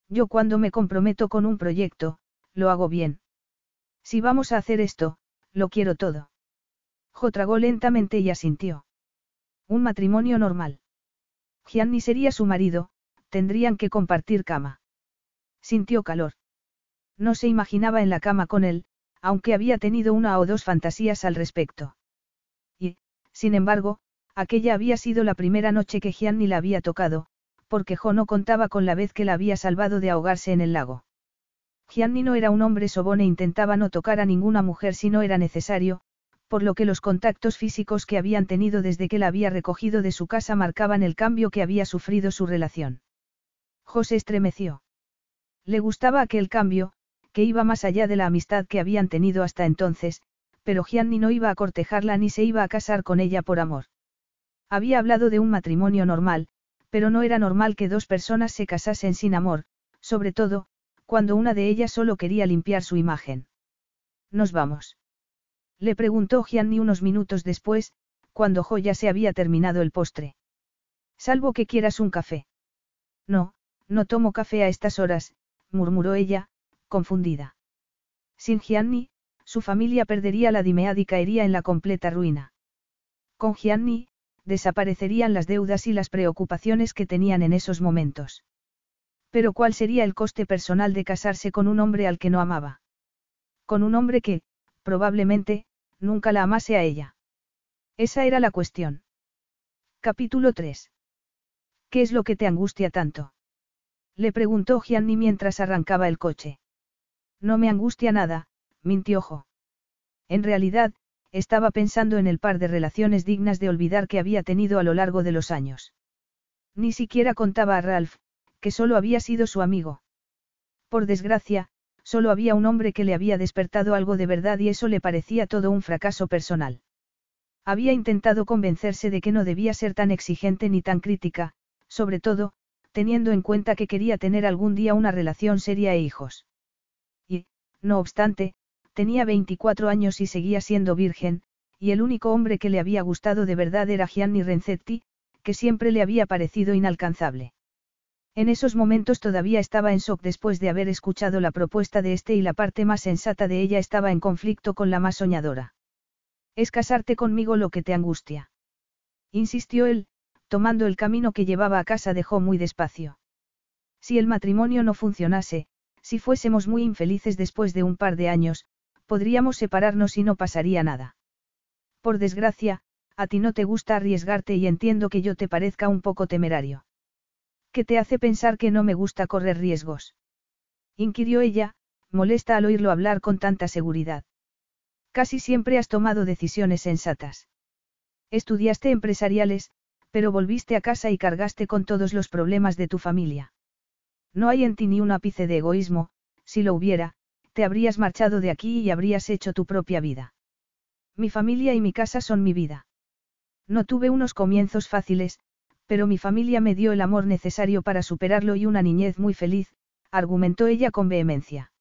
Yo cuando me comprometo con un proyecto, lo hago bien. Si vamos a hacer esto, lo quiero todo. Jo tragó lentamente y asintió. Un matrimonio normal. Gianni sería su marido, tendrían que compartir cama. Sintió calor. No se imaginaba en la cama con él, aunque había tenido una o dos fantasías al respecto. Y, sin embargo, Aquella había sido la primera noche que Gianni la había tocado, porque Jo no contaba con la vez que la había salvado de ahogarse en el lago. Gianni no era un hombre sobón e intentaba no tocar a ninguna mujer si no era necesario, por lo que los contactos físicos que habían tenido desde que la había recogido de su casa marcaban el cambio que había sufrido su relación. José estremeció. Le gustaba aquel cambio, que iba más allá de la amistad que habían tenido hasta entonces, pero Gianni no iba a cortejarla ni se iba a casar con ella por amor. Había hablado de un matrimonio normal, pero no era normal que dos personas se casasen sin amor, sobre todo, cuando una de ellas solo quería limpiar su imagen. ¿Nos vamos? Le preguntó Gianni unos minutos después, cuando Jo ya se había terminado el postre. Salvo que quieras un café. No, no tomo café a estas horas, murmuró ella, confundida. Sin Gianni, su familia perdería la dimead y caería en la completa ruina. Con Gianni, desaparecerían las deudas y las preocupaciones que tenían en esos momentos. Pero ¿cuál sería el coste personal de casarse con un hombre al que no amaba? Con un hombre que, probablemente, nunca la amase a ella. Esa era la cuestión. Capítulo 3. ¿Qué es lo que te angustia tanto? Le preguntó Gianni mientras arrancaba el coche. No me angustia nada, mintió Jo. En realidad, estaba pensando en el par de relaciones dignas de olvidar que había tenido a lo largo de los años. Ni siquiera contaba a Ralph, que solo había sido su amigo. Por desgracia, solo había un hombre que le había despertado algo de verdad y eso le parecía todo un fracaso personal. Había intentado convencerse de que no debía ser tan exigente ni tan crítica, sobre todo, teniendo en cuenta que quería tener algún día una relación seria e hijos. No obstante, tenía 24 años y seguía siendo virgen, y el único hombre que le había gustado de verdad era Gianni Renzetti, que siempre le había parecido inalcanzable. En esos momentos todavía estaba en shock después de haber escuchado la propuesta de este y la parte más sensata de ella estaba en conflicto con la más soñadora. Es casarte conmigo lo que te angustia. Insistió él, tomando el camino que llevaba a casa dejó muy despacio. Si el matrimonio no funcionase, si fuésemos muy infelices después de un par de años, podríamos separarnos y no pasaría nada. Por desgracia, a ti no te gusta arriesgarte y entiendo que yo te parezca un poco temerario. ¿Qué te hace pensar que no me gusta correr riesgos? inquirió ella, molesta al oírlo hablar con tanta seguridad. Casi siempre has tomado decisiones sensatas. Estudiaste empresariales, pero volviste a casa y cargaste con todos los problemas de tu familia. No hay en ti ni un ápice de egoísmo, si lo hubiera, te habrías marchado de aquí y habrías hecho tu propia vida. Mi familia y mi casa son mi vida. No tuve unos comienzos fáciles, pero mi familia me dio el amor necesario para superarlo y una niñez muy feliz, argumentó ella con vehemencia.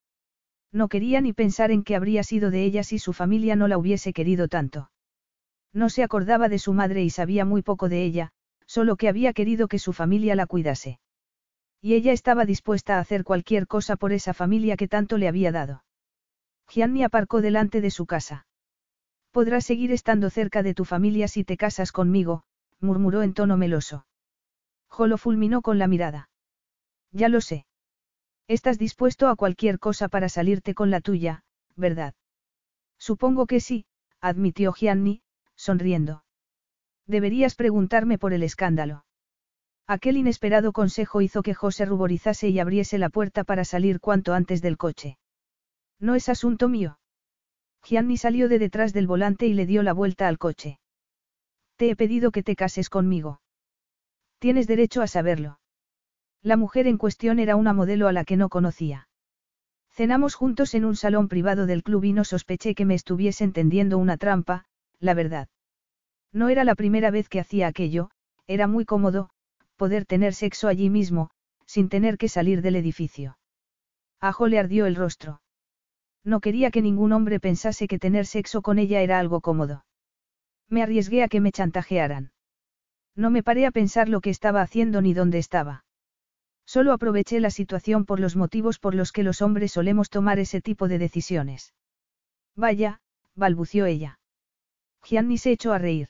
No quería ni pensar en qué habría sido de ella si su familia no la hubiese querido tanto. No se acordaba de su madre y sabía muy poco de ella, solo que había querido que su familia la cuidase. Y ella estaba dispuesta a hacer cualquier cosa por esa familia que tanto le había dado. Gianni aparcó delante de su casa. Podrás seguir estando cerca de tu familia si te casas conmigo, murmuró en tono meloso. Jo lo fulminó con la mirada. Ya lo sé. Estás dispuesto a cualquier cosa para salirte con la tuya, ¿verdad? Supongo que sí, admitió Gianni, sonriendo. Deberías preguntarme por el escándalo. Aquel inesperado consejo hizo que José ruborizase y abriese la puerta para salir cuanto antes del coche. No es asunto mío. Gianni salió de detrás del volante y le dio la vuelta al coche. Te he pedido que te cases conmigo. Tienes derecho a saberlo. La mujer en cuestión era una modelo a la que no conocía. Cenamos juntos en un salón privado del club y no sospeché que me estuviesen tendiendo una trampa, la verdad. No era la primera vez que hacía aquello, era muy cómodo, poder tener sexo allí mismo, sin tener que salir del edificio. Ajo le ardió el rostro. No quería que ningún hombre pensase que tener sexo con ella era algo cómodo. Me arriesgué a que me chantajearan. No me paré a pensar lo que estaba haciendo ni dónde estaba. Solo aproveché la situación por los motivos por los que los hombres solemos tomar ese tipo de decisiones. Vaya, balbució ella. Gianni se echó a reír.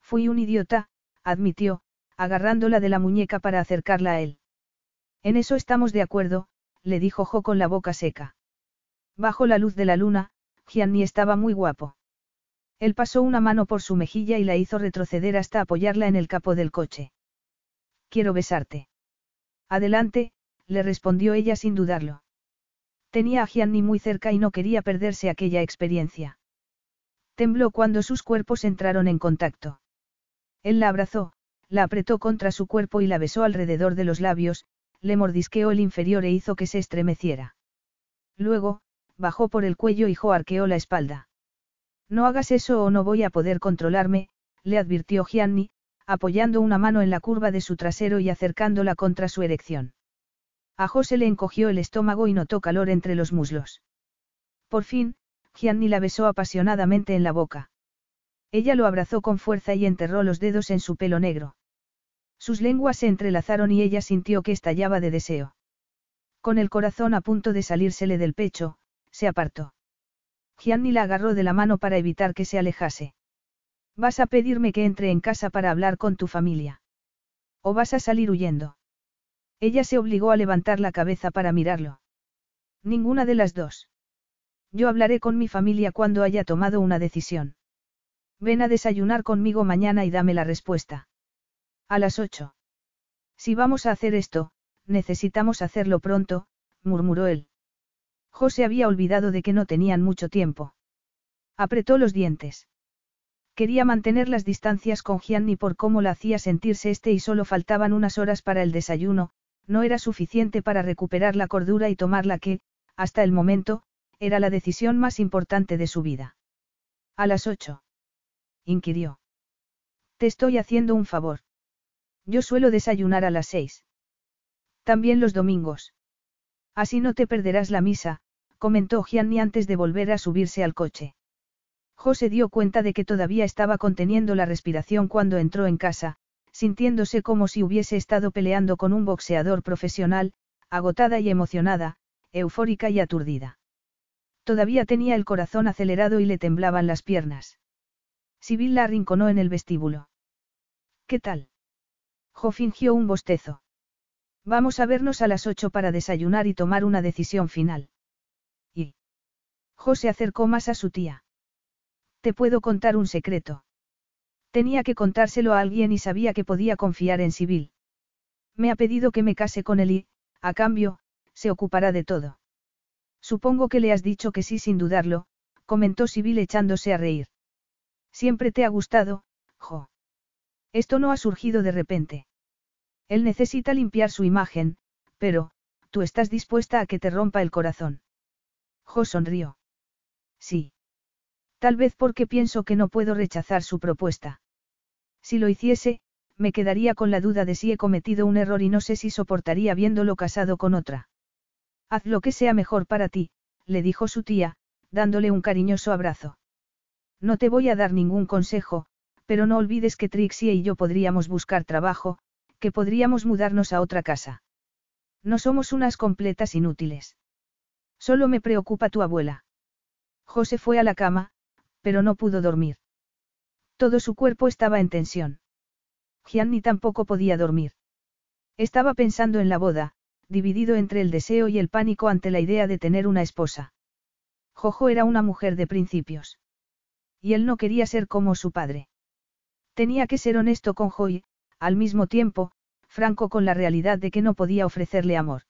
Fui un idiota, admitió, agarrándola de la muñeca para acercarla a él. En eso estamos de acuerdo, le dijo Jo con la boca seca. Bajo la luz de la luna, Gianni estaba muy guapo. Él pasó una mano por su mejilla y la hizo retroceder hasta apoyarla en el capó del coche. Quiero besarte. Adelante, le respondió ella sin dudarlo. Tenía a Gianni muy cerca y no quería perderse aquella experiencia. Tembló cuando sus cuerpos entraron en contacto. Él la abrazó, la apretó contra su cuerpo y la besó alrededor de los labios, le mordisqueó el inferior e hizo que se estremeciera. Luego, bajó por el cuello y Jo arqueó la espalda. No hagas eso o no voy a poder controlarme, le advirtió Gianni, apoyando una mano en la curva de su trasero y acercándola contra su erección. A Jo se le encogió el estómago y notó calor entre los muslos. Por fin, Gianni la besó apasionadamente en la boca. Ella lo abrazó con fuerza y enterró los dedos en su pelo negro. Sus lenguas se entrelazaron y ella sintió que estallaba de deseo. Con el corazón a punto de salírsele del pecho, se apartó. Gianni la agarró de la mano para evitar que se alejase. ¿Vas a pedirme que entre en casa para hablar con tu familia? ¿O vas a salir huyendo? Ella se obligó a levantar la cabeza para mirarlo. Ninguna de las dos. Yo hablaré con mi familia cuando haya tomado una decisión. Ven a desayunar conmigo mañana y dame la respuesta. A las ocho. Si vamos a hacer esto, necesitamos hacerlo pronto, murmuró él. José había olvidado de que no tenían mucho tiempo. Apretó los dientes. Quería mantener las distancias con Gianni por cómo la hacía sentirse este y solo faltaban unas horas para el desayuno, no era suficiente para recuperar la cordura y tomar la que, hasta el momento, era la decisión más importante de su vida. A las ocho. Inquirió. Te estoy haciendo un favor. Yo suelo desayunar a las seis. También los domingos. Así no te perderás la misa, comentó Gianni antes de volver a subirse al coche. José dio cuenta de que todavía estaba conteniendo la respiración cuando entró en casa, sintiéndose como si hubiese estado peleando con un boxeador profesional, agotada y emocionada, eufórica y aturdida. Todavía tenía el corazón acelerado y le temblaban las piernas. Sibyl la arrinconó en el vestíbulo. ¿Qué tal? Jo fingió un bostezo. Vamos a vernos a las ocho para desayunar y tomar una decisión final. Y. Jo se acercó más a su tía. Te puedo contar un secreto. Tenía que contárselo a alguien y sabía que podía confiar en Sibyl. Me ha pedido que me case con él y, a cambio, se ocupará de todo. Supongo que le has dicho que sí sin dudarlo, comentó Sibyl echándose a reír. Siempre te ha gustado, Jo. Esto no ha surgido de repente. Él necesita limpiar su imagen, pero, tú estás dispuesta a que te rompa el corazón. Jo sonrió. Sí. Tal vez porque pienso que no puedo rechazar su propuesta. Si lo hiciese, me quedaría con la duda de si he cometido un error y no sé si soportaría viéndolo casado con otra. Haz lo que sea mejor para ti, le dijo su tía, dándole un cariñoso abrazo. No te voy a dar ningún consejo, pero no olvides que Trixie y yo podríamos buscar trabajo, que podríamos mudarnos a otra casa. No somos unas completas inútiles. Solo me preocupa tu abuela. José fue a la cama, pero no pudo dormir. Todo su cuerpo estaba en tensión. Gianni tampoco podía dormir. Estaba pensando en la boda, dividido entre el deseo y el pánico ante la idea de tener una esposa. Jojo era una mujer de principios. Y él no quería ser como su padre. Tenía que ser honesto con Joy, al mismo tiempo, franco con la realidad de que no podía ofrecerle amor.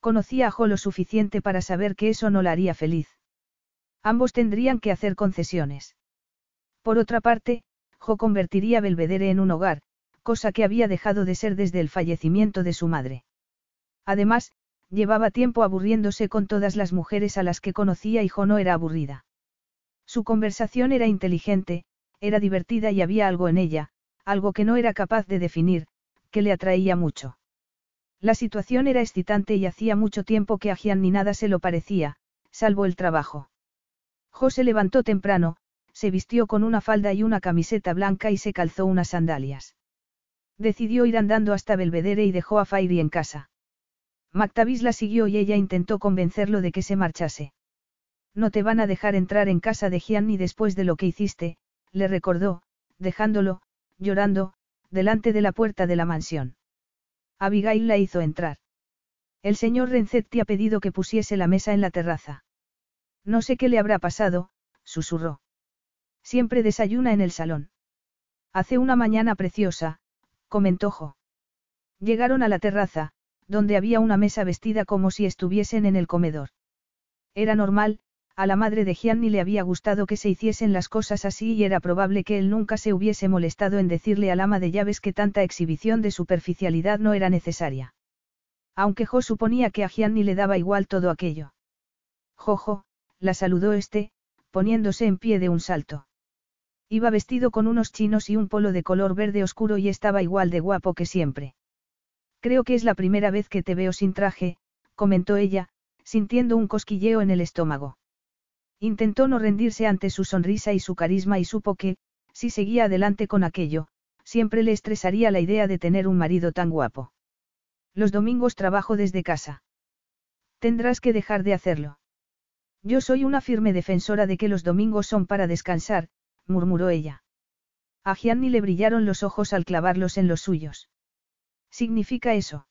Conocía a Jo lo suficiente para saber que eso no la haría feliz. Ambos tendrían que hacer concesiones. Por otra parte, Jo convertiría Belvedere en un hogar, cosa que había dejado de ser desde el fallecimiento de su madre. Además, llevaba tiempo aburriéndose con todas las mujeres a las que conocía y Jo no era aburrida. Su conversación era inteligente, era divertida y había algo en ella, algo que no era capaz de definir, que le atraía mucho. La situación era excitante y hacía mucho tiempo que a Gian ni nada se lo parecía, salvo el trabajo. Jo se levantó temprano, se vistió con una falda y una camiseta blanca y se calzó unas sandalias. Decidió ir andando hasta Belvedere y dejó a Fairy en casa. Mactavis la siguió y ella intentó convencerlo de que se marchase. No te van a dejar entrar en casa de Gianni después de lo que hiciste, le recordó, dejándolo, llorando, delante de la puerta de la mansión. Abigail la hizo entrar. El señor Renzetti ha pedido que pusiese la mesa en la terraza. No sé qué le habrá pasado, susurró. Siempre desayuna en el salón. Hace una mañana preciosa, comentó Jo. Llegaron a la terraza, donde había una mesa vestida como si estuviesen en el comedor. Era normal, a la madre de Gianni le había gustado que se hiciesen las cosas así y era probable que él nunca se hubiese molestado en decirle al ama de llaves que tanta exhibición de superficialidad no era necesaria. Aunque Jo suponía que a Gianni le daba igual todo aquello. Jojo, la saludó este, poniéndose en pie de un salto. Iba vestido con unos chinos y un polo de color verde oscuro y estaba igual de guapo que siempre. Creo que es la primera vez que te veo sin traje, comentó ella, sintiendo un cosquilleo en el estómago. Intentó no rendirse ante su sonrisa y su carisma y supo que, si seguía adelante con aquello, siempre le estresaría la idea de tener un marido tan guapo. Los domingos trabajo desde casa. Tendrás que dejar de hacerlo. Yo soy una firme defensora de que los domingos son para descansar, murmuró ella. A Gianni le brillaron los ojos al clavarlos en los suyos. ¿Significa eso?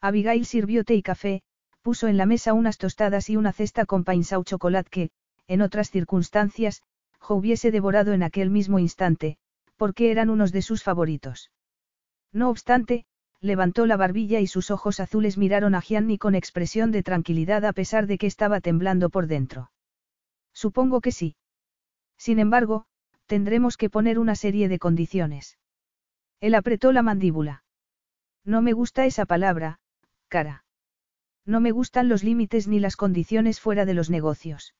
Abigail sirvió té y café, puso en la mesa unas tostadas y una cesta con painsau chocolate que, en otras circunstancias, Jo hubiese devorado en aquel mismo instante, porque eran unos de sus favoritos. No obstante, levantó la barbilla y sus ojos azules miraron a Gianni con expresión de tranquilidad a pesar de que estaba temblando por dentro. Supongo que sí. Sin embargo, tendremos que poner una serie de condiciones. Él apretó la mandíbula. No me gusta esa palabra, cara. No me gustan los límites ni las condiciones fuera de los negocios.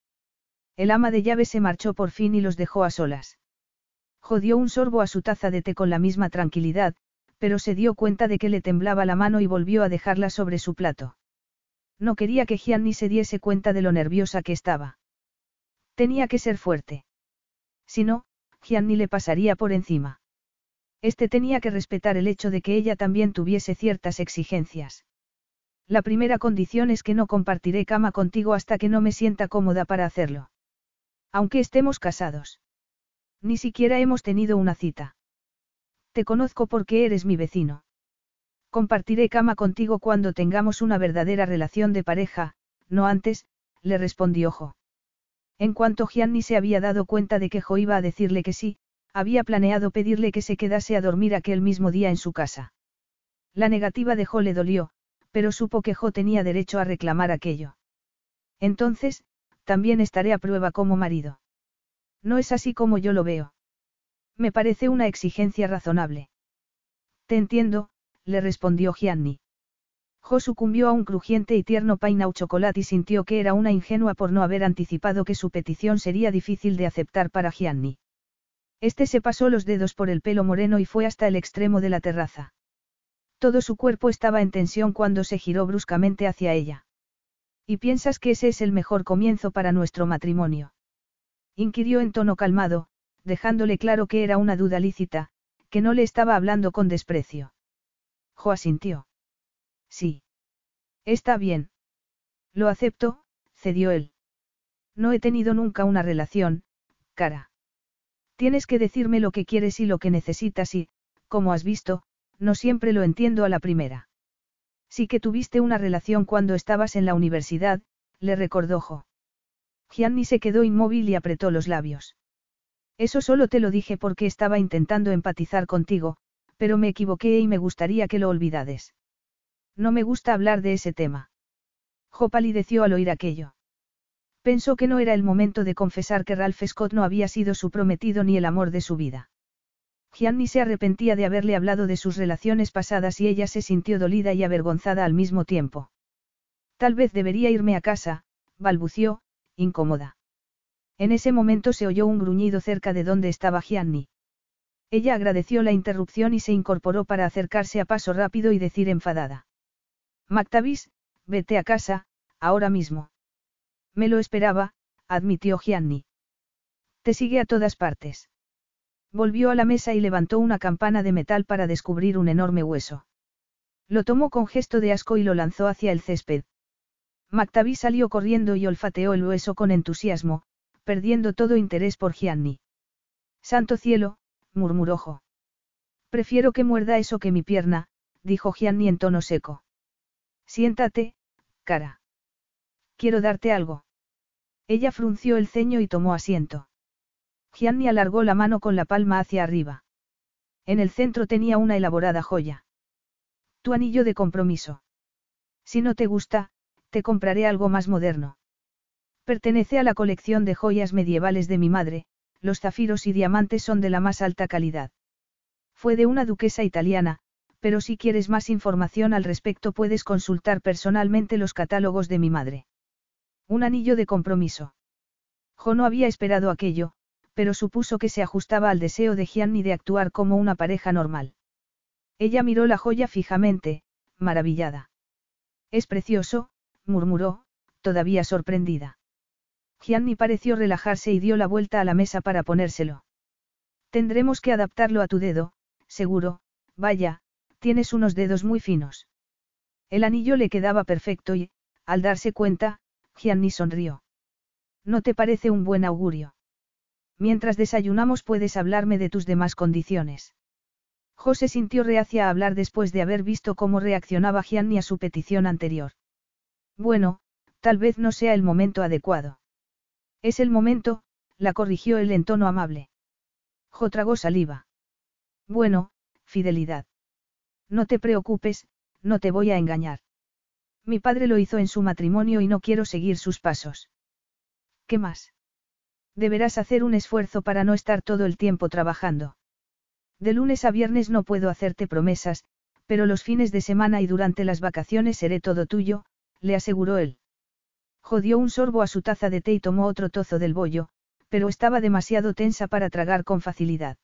El ama de llaves se marchó por fin y los dejó a solas. Jodió un sorbo a su taza de té con la misma tranquilidad, pero se dio cuenta de que le temblaba la mano y volvió a dejarla sobre su plato. No quería que Gianni se diese cuenta de lo nerviosa que estaba. Tenía que ser fuerte. Si no, Gianni le pasaría por encima. Este tenía que respetar el hecho de que ella también tuviese ciertas exigencias. La primera condición es que no compartiré cama contigo hasta que no me sienta cómoda para hacerlo. Aunque estemos casados. Ni siquiera hemos tenido una cita. Te conozco porque eres mi vecino. Compartiré cama contigo cuando tengamos una verdadera relación de pareja, no antes, le respondió Jo. En cuanto Gianni se había dado cuenta de que Jo iba a decirle que sí, había planeado pedirle que se quedase a dormir aquel mismo día en su casa. La negativa de Jo le dolió, pero supo que Jo tenía derecho a reclamar aquello. Entonces, también estaré a prueba como marido. No es así como yo lo veo. Me parece una exigencia razonable. Te entiendo, le respondió Gianni. Jo sucumbió a un crujiente y tierno painau chocolate y sintió que era una ingenua por no haber anticipado que su petición sería difícil de aceptar para Gianni. Este se pasó los dedos por el pelo moreno y fue hasta el extremo de la terraza. Todo su cuerpo estaba en tensión cuando se giró bruscamente hacia ella. ¿Y piensas que ese es el mejor comienzo para nuestro matrimonio? Inquirió en tono calmado, dejándole claro que era una duda lícita, que no le estaba hablando con desprecio. Jo asintió. Sí. Está bien. Lo acepto, cedió él. No he tenido nunca una relación, cara. Tienes que decirme lo que quieres y lo que necesitas y, como has visto, no siempre lo entiendo a la primera. Sí que tuviste una relación cuando estabas en la universidad, le recordó Jo. Gianni se quedó inmóvil y apretó los labios. Eso solo te lo dije porque estaba intentando empatizar contigo, pero me equivoqué y me gustaría que lo olvidades. No me gusta hablar de ese tema. Jo palideció al oír aquello. Pensó que no era el momento de confesar que Ralph Scott no había sido su prometido ni el amor de su vida. Gianni se arrepentía de haberle hablado de sus relaciones pasadas y ella se sintió dolida y avergonzada al mismo tiempo. Tal vez debería irme a casa, balbució, incómoda. En ese momento se oyó un gruñido cerca de donde estaba Gianni. Ella agradeció la interrupción y se incorporó para acercarse a paso rápido y decir enfadada. Mactavis, vete a casa, ahora mismo. Me lo esperaba, admitió Gianni. Te sigue a todas partes. Volvió a la mesa y levantó una campana de metal para descubrir un enorme hueso. Lo tomó con gesto de asco y lo lanzó hacia el césped. Mactaví salió corriendo y olfateó el hueso con entusiasmo, perdiendo todo interés por Gianni. Santo cielo, murmuró Jo. Prefiero que muerda eso que mi pierna, dijo Gianni en tono seco. Siéntate, cara. Quiero darte algo. Ella frunció el ceño y tomó asiento. Gianni alargó la mano con la palma hacia arriba. En el centro tenía una elaborada joya. Tu anillo de compromiso. Si no te gusta, te compraré algo más moderno. Pertenece a la colección de joyas medievales de mi madre, los zafiros y diamantes son de la más alta calidad. Fue de una duquesa italiana, pero si quieres más información al respecto puedes consultar personalmente los catálogos de mi madre. Un anillo de compromiso. Jo no había esperado aquello, pero supuso que se ajustaba al deseo de Gianni de actuar como una pareja normal. Ella miró la joya fijamente, maravillada. Es precioso, murmuró, todavía sorprendida. Gianni pareció relajarse y dio la vuelta a la mesa para ponérselo. Tendremos que adaptarlo a tu dedo, seguro, vaya, tienes unos dedos muy finos. El anillo le quedaba perfecto y, al darse cuenta, Gianni sonrió. ¿No te parece un buen augurio? Mientras desayunamos puedes hablarme de tus demás condiciones. José sintió reacia a hablar después de haber visto cómo reaccionaba Gianni a su petición anterior. Bueno, tal vez no sea el momento adecuado. Es el momento, la corrigió él en tono amable. Jo tragó saliva. Bueno, fidelidad. No te preocupes, no te voy a engañar. Mi padre lo hizo en su matrimonio y no quiero seguir sus pasos. ¿Qué más? Deberás hacer un esfuerzo para no estar todo el tiempo trabajando. De lunes a viernes no puedo hacerte promesas, pero los fines de semana y durante las vacaciones seré todo tuyo, le aseguró él. Jodió un sorbo a su taza de té y tomó otro trozo del bollo, pero estaba demasiado tensa para tragar con facilidad.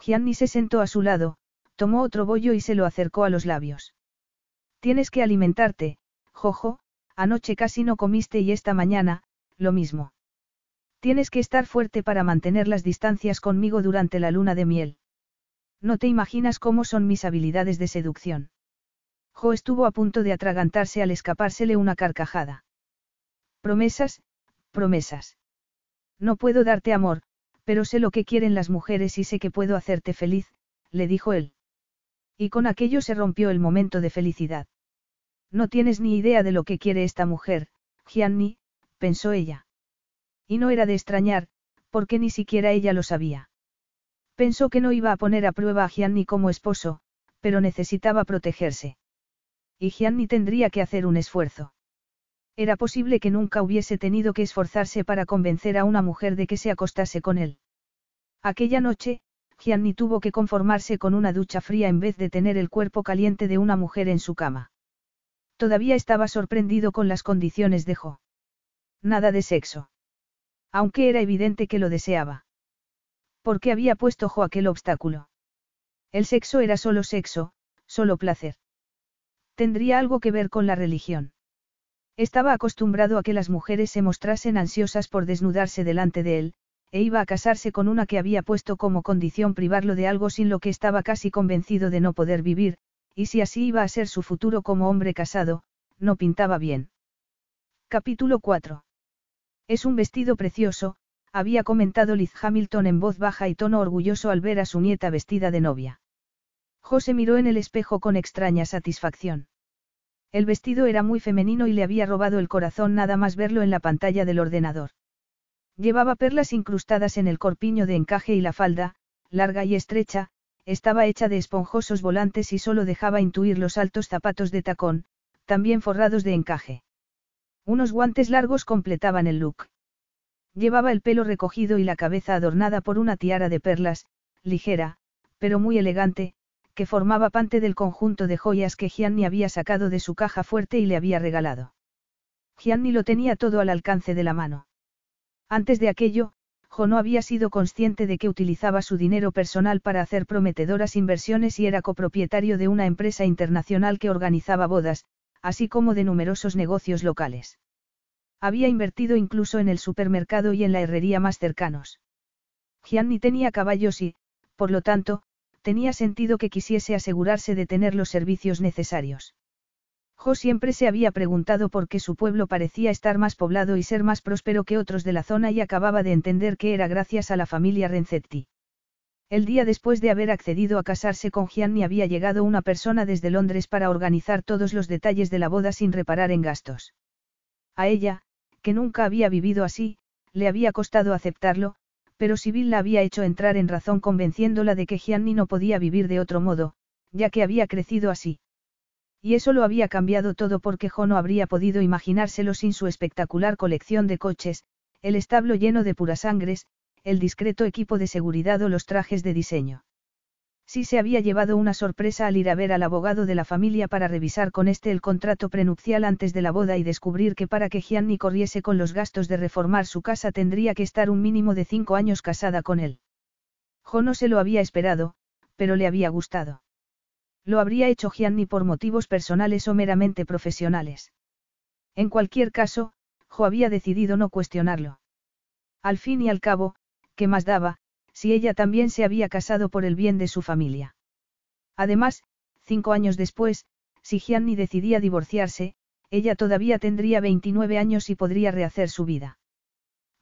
Gianni se sentó a su lado, tomó otro bollo y se lo acercó a los labios. Tienes que alimentarte, Jojo, anoche casi no comiste y esta mañana, lo mismo. Tienes que estar fuerte para mantener las distancias conmigo durante la luna de miel. No te imaginas cómo son mis habilidades de seducción. Jo estuvo a punto de atragantarse al escapársele una carcajada. Promesas, promesas. No puedo darte amor, pero sé lo que quieren las mujeres y sé que puedo hacerte feliz, le dijo él. Y con aquello se rompió el momento de felicidad. No tienes ni idea de lo que quiere esta mujer, Gianni, pensó ella. Y no era de extrañar, porque ni siquiera ella lo sabía. Pensó que no iba a poner a prueba a Gianni como esposo, pero necesitaba protegerse. Y Gianni tendría que hacer un esfuerzo. Era posible que nunca hubiese tenido que esforzarse para convencer a una mujer de que se acostase con él. Aquella noche, Gianni tuvo que conformarse con una ducha fría en vez de tener el cuerpo caliente de una mujer en su cama. Todavía estaba sorprendido con las condiciones de Jo. Nada de sexo. Aunque era evidente que lo deseaba. ¿Por qué había puesto Jo aquel obstáculo? El sexo era solo sexo, solo placer. Tendría algo que ver con la religión. Estaba acostumbrado a que las mujeres se mostrasen ansiosas por desnudarse delante de él, e iba a casarse con una que había puesto como condición privarlo de algo sin lo que estaba casi convencido de no poder vivir, y si así iba a ser su futuro como hombre casado, no pintaba bien. Capítulo 4. Es un vestido precioso, había comentado Liz Hamilton en voz baja y tono orgulloso al ver a su nieta vestida de novia. José miró en el espejo con extraña satisfacción. El vestido era muy femenino y le había robado el corazón nada más verlo en la pantalla del ordenador. Llevaba perlas incrustadas en el corpiño de encaje y la falda, larga y estrecha, estaba hecha de esponjosos volantes y solo dejaba intuir los altos zapatos de tacón, también forrados de encaje. Unos guantes largos completaban el look. Llevaba el pelo recogido y la cabeza adornada por una tiara de perlas, ligera, pero muy elegante, que formaba parte del conjunto de joyas que Gianni había sacado de su caja fuerte y le había regalado. Gianni lo tenía todo al alcance de la mano. Antes de aquello, Jo no había sido consciente de que utilizaba su dinero personal para hacer prometedoras inversiones y era copropietario de una empresa internacional que organizaba bodas, así como de numerosos negocios locales. Había invertido incluso en el supermercado y en la herrería más cercanos. Gianni tenía caballos y, por lo tanto, tenía sentido que quisiese asegurarse de tener los servicios necesarios. Jo siempre se había preguntado por qué su pueblo parecía estar más poblado y ser más próspero que otros de la zona y acababa de entender que era gracias a la familia Renzetti. El día después de haber accedido a casarse con Gianni había llegado una persona desde Londres para organizar todos los detalles de la boda sin reparar en gastos. A ella, que nunca había vivido así, le había costado aceptarlo, pero Sibyl la había hecho entrar en razón convenciéndola de que Gianni no podía vivir de otro modo, ya que había crecido así. Y eso lo había cambiado todo porque Jo no habría podido imaginárselo sin su espectacular colección de coches, el establo lleno de purasangres, el discreto equipo de seguridad o los trajes de diseño. Sí se había llevado una sorpresa al ir a ver al abogado de la familia para revisar con este el contrato prenupcial antes de la boda y descubrir que para que Gianni corriese con los gastos de reformar su casa tendría que estar un mínimo de cinco años casada con él. Jo no se lo había esperado, pero le había gustado. Lo habría hecho Gianni por motivos personales o meramente profesionales. En cualquier caso, Jo había decidido no cuestionarlo. Al fin y al cabo, ¿qué más daba, si ella también se había casado por el bien de su familia? Además, cinco años después, si Gianni decidía divorciarse, ella todavía tendría 29 años y podría rehacer su vida.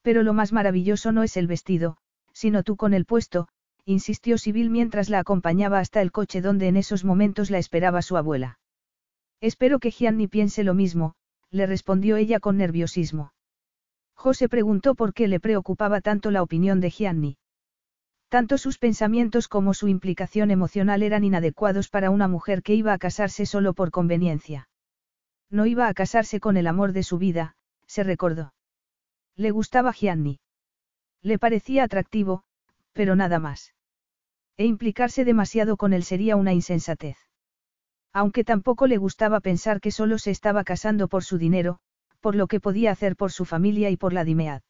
Pero lo más maravilloso no es el vestido, sino tú con el puesto, insistió Sibyl mientras la acompañaba hasta el coche donde en esos momentos la esperaba su abuela. Espero que Gianni piense lo mismo, le respondió ella con nerviosismo. José preguntó por qué le preocupaba tanto la opinión de Gianni. Tanto sus pensamientos como su implicación emocional eran inadecuados para una mujer que iba a casarse solo por conveniencia. No iba a casarse con el amor de su vida, se recordó. Le gustaba Gianni. Le parecía atractivo, pero nada más. E implicarse demasiado con él sería una insensatez. Aunque tampoco le gustaba pensar que solo se estaba casando por su dinero, por lo que podía hacer por su familia y por la Dimead.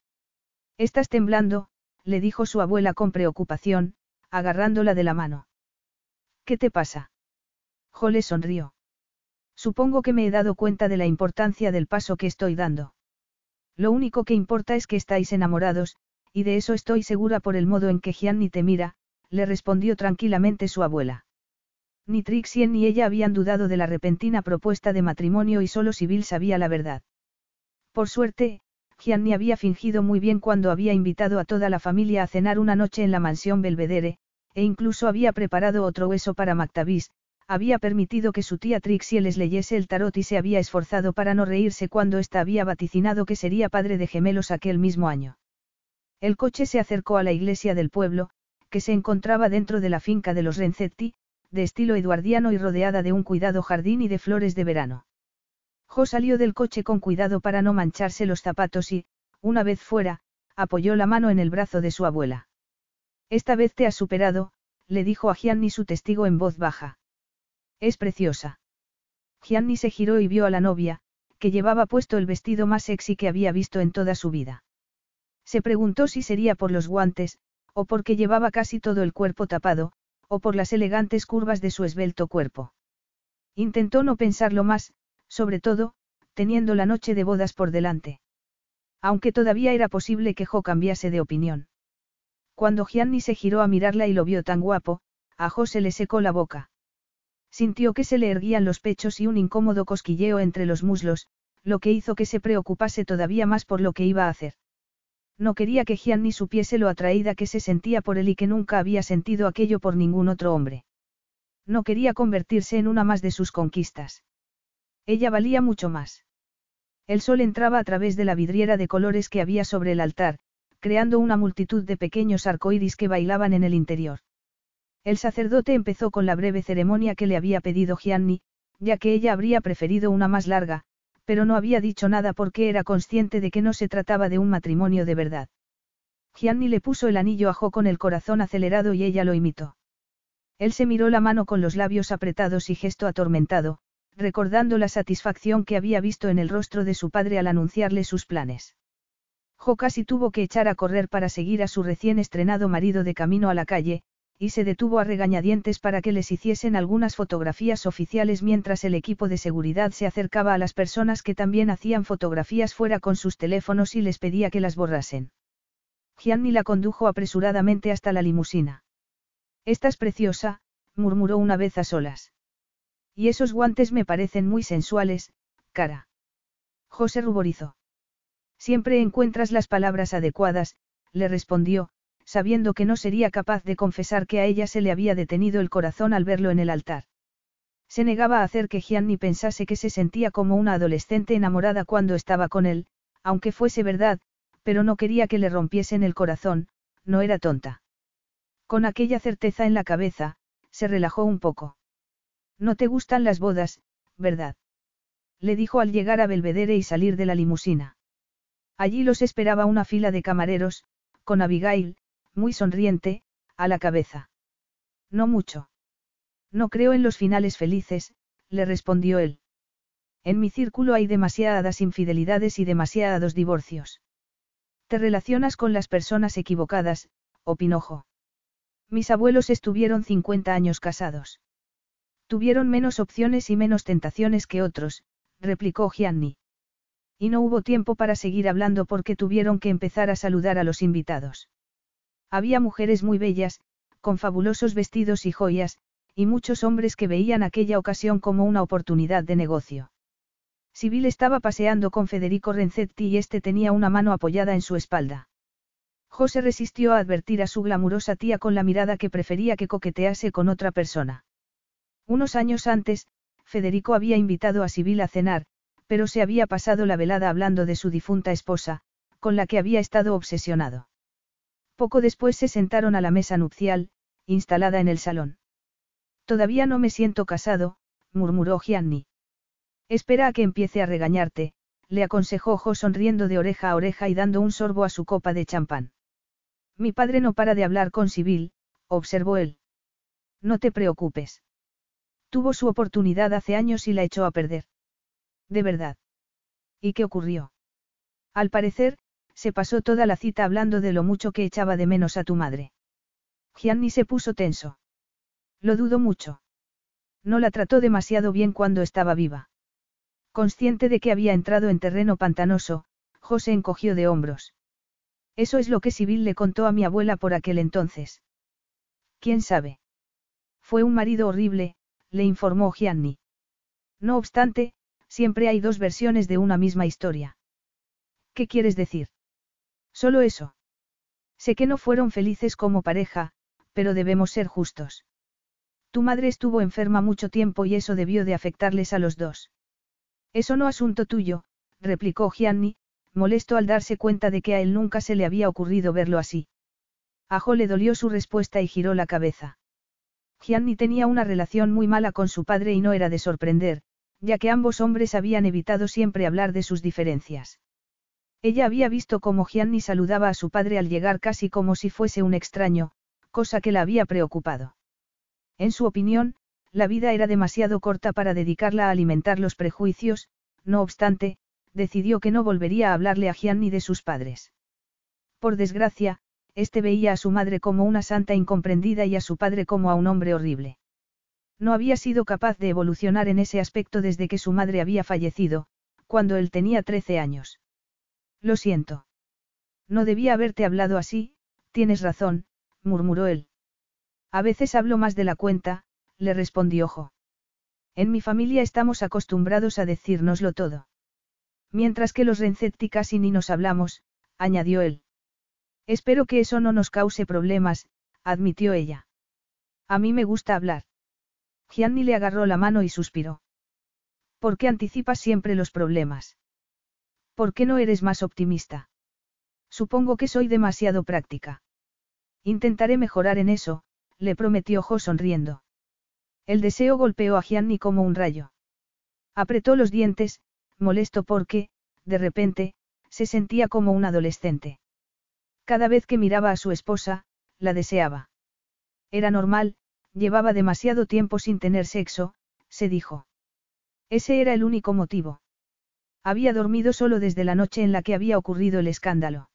Estás temblando, le dijo su abuela con preocupación, agarrándola de la mano. ¿Qué te pasa? Jole sonrió. Supongo que me he dado cuenta de la importancia del paso que estoy dando. Lo único que importa es que estáis enamorados, y de eso estoy segura por el modo en que Gianni te mira, le respondió tranquilamente su abuela. Ni Trixie ni ella habían dudado de la repentina propuesta de matrimonio y solo Sibyl sabía la verdad. Por suerte, Gianni había fingido muy bien cuando había invitado a toda la familia a cenar una noche en la mansión Belvedere, e incluso había preparado otro hueso para Mactavis, había permitido que su tía Trixie les leyese el tarot y se había esforzado para no reírse cuando ésta había vaticinado que sería padre de gemelos aquel mismo año. El coche se acercó a la iglesia del pueblo, que se encontraba dentro de la finca de los Renzetti, de estilo eduardiano y rodeada de un cuidado jardín y de flores de verano. Jo salió del coche con cuidado para no mancharse los zapatos y, una vez fuera, apoyó la mano en el brazo de su abuela. Esta vez te has superado, le dijo a Gianni su testigo en voz baja. Es preciosa. Gianni se giró y vio a la novia, que llevaba puesto el vestido más sexy que había visto en toda su vida. Se preguntó si sería por los guantes, o porque llevaba casi todo el cuerpo tapado, o por las elegantes curvas de su esbelto cuerpo. Intentó no pensarlo más, sobre todo, teniendo la noche de bodas por delante. Aunque todavía era posible que Jo cambiase de opinión. Cuando Gianni se giró a mirarla y lo vio tan guapo, a Jo se le secó la boca. Sintió que se le erguían los pechos y un incómodo cosquilleo entre los muslos, lo que hizo que se preocupase todavía más por lo que iba a hacer. No quería que Gianni supiese lo atraída que se sentía por él y que nunca había sentido aquello por ningún otro hombre. No quería convertirse en una más de sus conquistas. Ella valía mucho más. El sol entraba a través de la vidriera de colores que había sobre el altar, creando una multitud de pequeños arcoíris que bailaban en el interior. El sacerdote empezó con la breve ceremonia que le había pedido Gianni, ya que ella habría preferido una más larga, pero no había dicho nada porque era consciente de que no se trataba de un matrimonio de verdad. Gianni le puso el anillo a Jo con el corazón acelerado y ella lo imitó. Él se miró la mano con los labios apretados y gesto atormentado, recordando la satisfacción que había visto en el rostro de su padre al anunciarle sus planes. Jo casi tuvo que echar a correr para seguir a su recién estrenado marido de camino a la calle, y se detuvo a regañadientes para que les hiciesen algunas fotografías oficiales mientras el equipo de seguridad se acercaba a las personas que también hacían fotografías fuera con sus teléfonos y les pedía que las borrasen. Gianni la condujo apresuradamente hasta la limusina. Estás preciosa, murmuró una vez a solas. Y esos guantes me parecen muy sensuales, cara. José ruborizó. Siempre encuentras las palabras adecuadas, le respondió, sabiendo que no sería capaz de confesar que a ella se le había detenido el corazón al verlo en el altar. Se negaba a hacer que Gianni pensase que se sentía como una adolescente enamorada cuando estaba con él, aunque fuese verdad, pero no quería que le rompiesen el corazón, no era tonta. Con aquella certeza en la cabeza, se relajó un poco. No te gustan las bodas, ¿verdad? Le dijo al llegar a Belvedere y salir de la limusina. Allí los esperaba una fila de camareros, con Abigail, muy sonriente, a la cabeza. No mucho. No creo en los finales felices, le respondió él. En mi círculo hay demasiadas infidelidades y demasiados divorcios. Te relacionas con las personas equivocadas, opinó Mis abuelos estuvieron 50 años casados. Tuvieron menos opciones y menos tentaciones que otros, replicó Gianni. Y no hubo tiempo para seguir hablando porque tuvieron que empezar a saludar a los invitados. Había mujeres muy bellas, con fabulosos vestidos y joyas, y muchos hombres que veían aquella ocasión como una oportunidad de negocio. Sibyl estaba paseando con Federico Renzetti y este tenía una mano apoyada en su espalda. José resistió a advertir a su glamurosa tía con la mirada que prefería que coquetease con otra persona. Unos años antes, Federico había invitado a Sibyl a cenar, pero se había pasado la velada hablando de su difunta esposa, con la que había estado obsesionado. Poco después se sentaron a la mesa nupcial, instalada en el salón. Todavía no me siento casado, murmuró Gianni. Espera a que empiece a regañarte, le aconsejó Jo sonriendo de oreja a oreja y dando un sorbo a su copa de champán. Mi padre no para de hablar con Sibyl, observó él. No te preocupes. Tuvo su oportunidad hace años y la echó a perder. De verdad. ¿Y qué ocurrió? Al parecer, se pasó toda la cita hablando de lo mucho que echaba de menos a tu madre. Gianni se puso tenso. Lo dudo mucho. No la trató demasiado bien cuando estaba viva. Consciente de que había entrado en terreno pantanoso, José encogió de hombros. Eso es lo que Sibyl le contó a mi abuela por aquel entonces. ¿Quién sabe? Fue un marido horrible, le informó Gianni. No obstante, siempre hay dos versiones de una misma historia. ¿Qué quieres decir? Solo eso. Sé que no fueron felices como pareja, pero debemos ser justos. Tu madre estuvo enferma mucho tiempo y eso debió de afectarles a los dos. Eso no asunto tuyo, replicó Gianni, molesto al darse cuenta de que a él nunca se le había ocurrido verlo así. A Jo le dolió su respuesta y giró la cabeza. Gianni tenía una relación muy mala con su padre y no era de sorprender, ya que ambos hombres habían evitado siempre hablar de sus diferencias. Ella había visto cómo Gianni saludaba a su padre al llegar casi como si fuese un extraño, cosa que la había preocupado. En su opinión, la vida era demasiado corta para dedicarla a alimentar los prejuicios, no obstante, decidió que no volvería a hablarle a Gianni de sus padres. Por desgracia, este veía a su madre como una santa incomprendida y a su padre como a un hombre horrible. No había sido capaz de evolucionar en ese aspecto desde que su madre había fallecido, cuando él tenía 13 años. Lo siento. No debía haberte hablado así, tienes razón, murmuró él. A veces hablo más de la cuenta, le respondió Jo. En mi familia estamos acostumbrados a decírnoslo todo. Mientras que los Renzetti casi ni nos hablamos, añadió él. Espero que eso no nos cause problemas, admitió ella. A mí me gusta hablar. Gianni le agarró la mano y suspiró. ¿Por qué anticipas siempre los problemas? ¿Por qué no eres más optimista? Supongo que soy demasiado práctica. Intentaré mejorar en eso, le prometió Jo sonriendo. El deseo golpeó a Gianni como un rayo. Apretó los dientes, molesto porque, de repente, se sentía como un adolescente. Cada vez que miraba a su esposa, la deseaba. Era normal, llevaba demasiado tiempo sin tener sexo, se dijo. Ese era el único motivo. Había dormido solo desde la noche en la que había ocurrido el escándalo.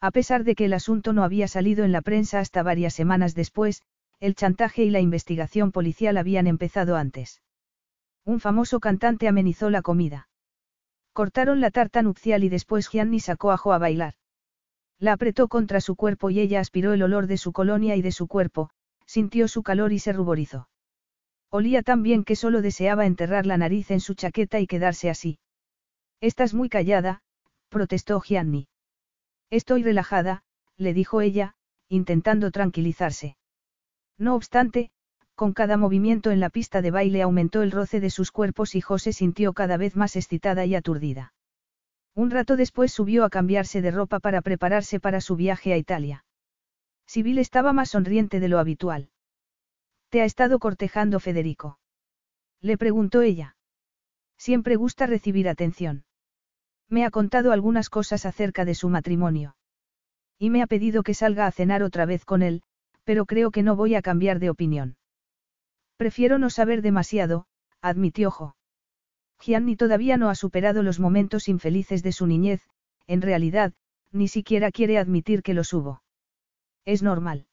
A pesar de que el asunto no había salido en la prensa hasta varias semanas después, el chantaje y la investigación policial habían empezado antes. Un famoso cantante amenizó la comida. Cortaron la tarta nupcial y después Gianni sacó a Jo a bailar. La apretó contra su cuerpo y ella aspiró el olor de su colonia y de su cuerpo, sintió su calor y se ruborizó. Olía tan bien que solo deseaba enterrar la nariz en su chaqueta y quedarse así. Estás muy callada, protestó Gianni. Estoy relajada, le dijo ella, intentando tranquilizarse. No obstante, con cada movimiento en la pista de baile aumentó el roce de sus cuerpos y José sintió cada vez más excitada y aturdida. Un rato después subió a cambiarse de ropa para prepararse para su viaje a Italia. Sibyl estaba más sonriente de lo habitual. ¿Te ha estado cortejando Federico? Le preguntó ella. Siempre gusta recibir atención. Me ha contado algunas cosas acerca de su matrimonio. Y me ha pedido que salga a cenar otra vez con él, pero creo que no voy a cambiar de opinión. Prefiero no saber demasiado, admitió Jo. Gianni todavía no ha superado los momentos infelices de su niñez, en realidad, ni siquiera quiere admitir que los hubo. Es normal.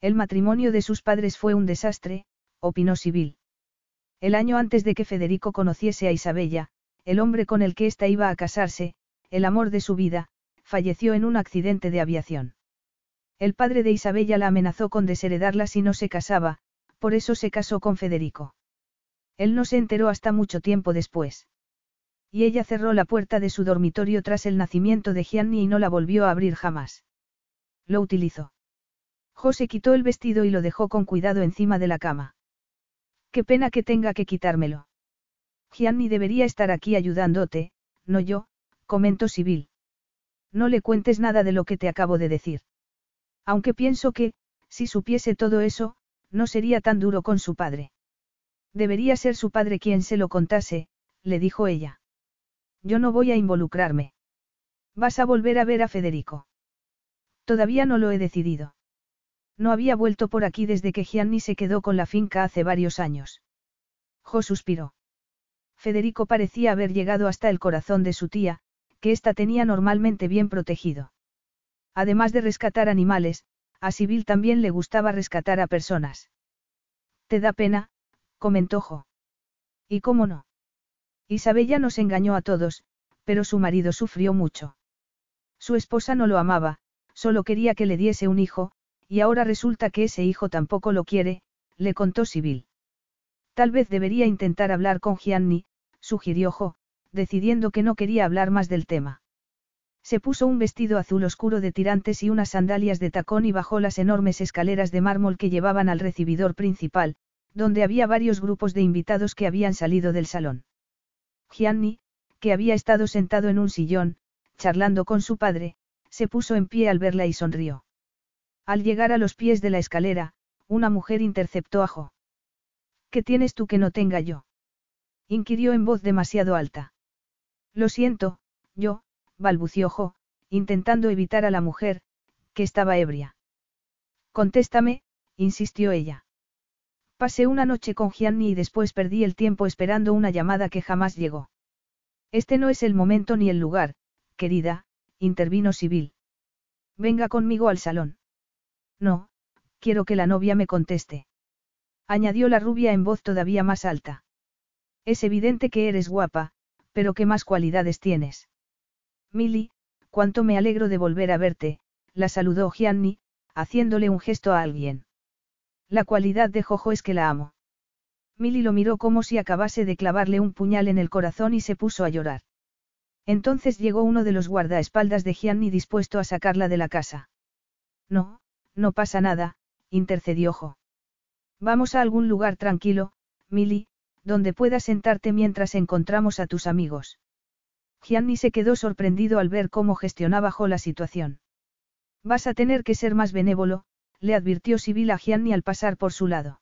El matrimonio de sus padres fue un desastre, opinó Sibyl. El año antes de que Federico conociese a Isabella, el hombre con el que ésta iba a casarse, el amor de su vida, falleció en un accidente de aviación. El padre de Isabella la amenazó con desheredarla si no se casaba, por eso se casó con Federico. Él no se enteró hasta mucho tiempo después. Y ella cerró la puerta de su dormitorio tras el nacimiento de Gianni y no la volvió a abrir jamás. Lo utilizó. José quitó el vestido y lo dejó con cuidado encima de la cama. Qué pena que tenga que quitármelo. Gianni debería estar aquí ayudándote, no yo, comentó Sibyl. No le cuentes nada de lo que te acabo de decir. Aunque pienso que, si supiese todo eso, no sería tan duro con su padre. Debería ser su padre quien se lo contase, le dijo ella. Yo no voy a involucrarme. Vas a volver a ver a Federico. Todavía no lo he decidido. No había vuelto por aquí desde que Gianni se quedó con la finca hace varios años. Jo suspiró. Federico parecía haber llegado hasta el corazón de su tía, que ésta tenía normalmente bien protegido. Además de rescatar animales, a Sibyl también le gustaba rescatar a personas. ¿Te da pena? Comentó Jo. ¿Y cómo no? Isabella nos engañó a todos, pero su marido sufrió mucho. Su esposa no lo amaba, solo quería que le diese un hijo, y ahora resulta que ese hijo tampoco lo quiere, le contó Sibyl. Tal vez debería intentar hablar con Gianni, sugirió Jo, decidiendo que no quería hablar más del tema. Se puso un vestido azul oscuro de tirantes y unas sandalias de tacón y bajó las enormes escaleras de mármol que llevaban al recibidor principal, donde había varios grupos de invitados que habían salido del salón. Gianni, que había estado sentado en un sillón, charlando con su padre, se puso en pie al verla y sonrió. Al llegar a los pies de la escalera, una mujer interceptó a Jo. ¿Qué tienes tú que no tenga yo? inquirió en voz demasiado alta. Lo siento, yo, balbució Jo, intentando evitar a la mujer, que estaba ebria. Contéstame, insistió ella. Pasé una noche con Gianni y después perdí el tiempo esperando una llamada que jamás llegó. Este no es el momento ni el lugar, querida, intervino Sibyl. Venga conmigo al salón. No, quiero que la novia me conteste. Añadió la rubia en voz todavía más alta. Es evidente que eres guapa, pero ¿qué más cualidades tienes? Milly, cuánto me alegro de volver a verte, la saludó Gianni, haciéndole un gesto a alguien. La cualidad de Jojo es que la amo. Milly lo miró como si acabase de clavarle un puñal en el corazón y se puso a llorar. Entonces llegó uno de los guardaespaldas de Gianni dispuesto a sacarla de la casa. No, no pasa nada, intercedió Jo. Vamos a algún lugar tranquilo, Milly, donde puedas sentarte mientras encontramos a tus amigos. Gianni se quedó sorprendido al ver cómo gestionaba Jo la situación. Vas a tener que ser más benévolo, le advirtió Sibyl a Gianni al pasar por su lado.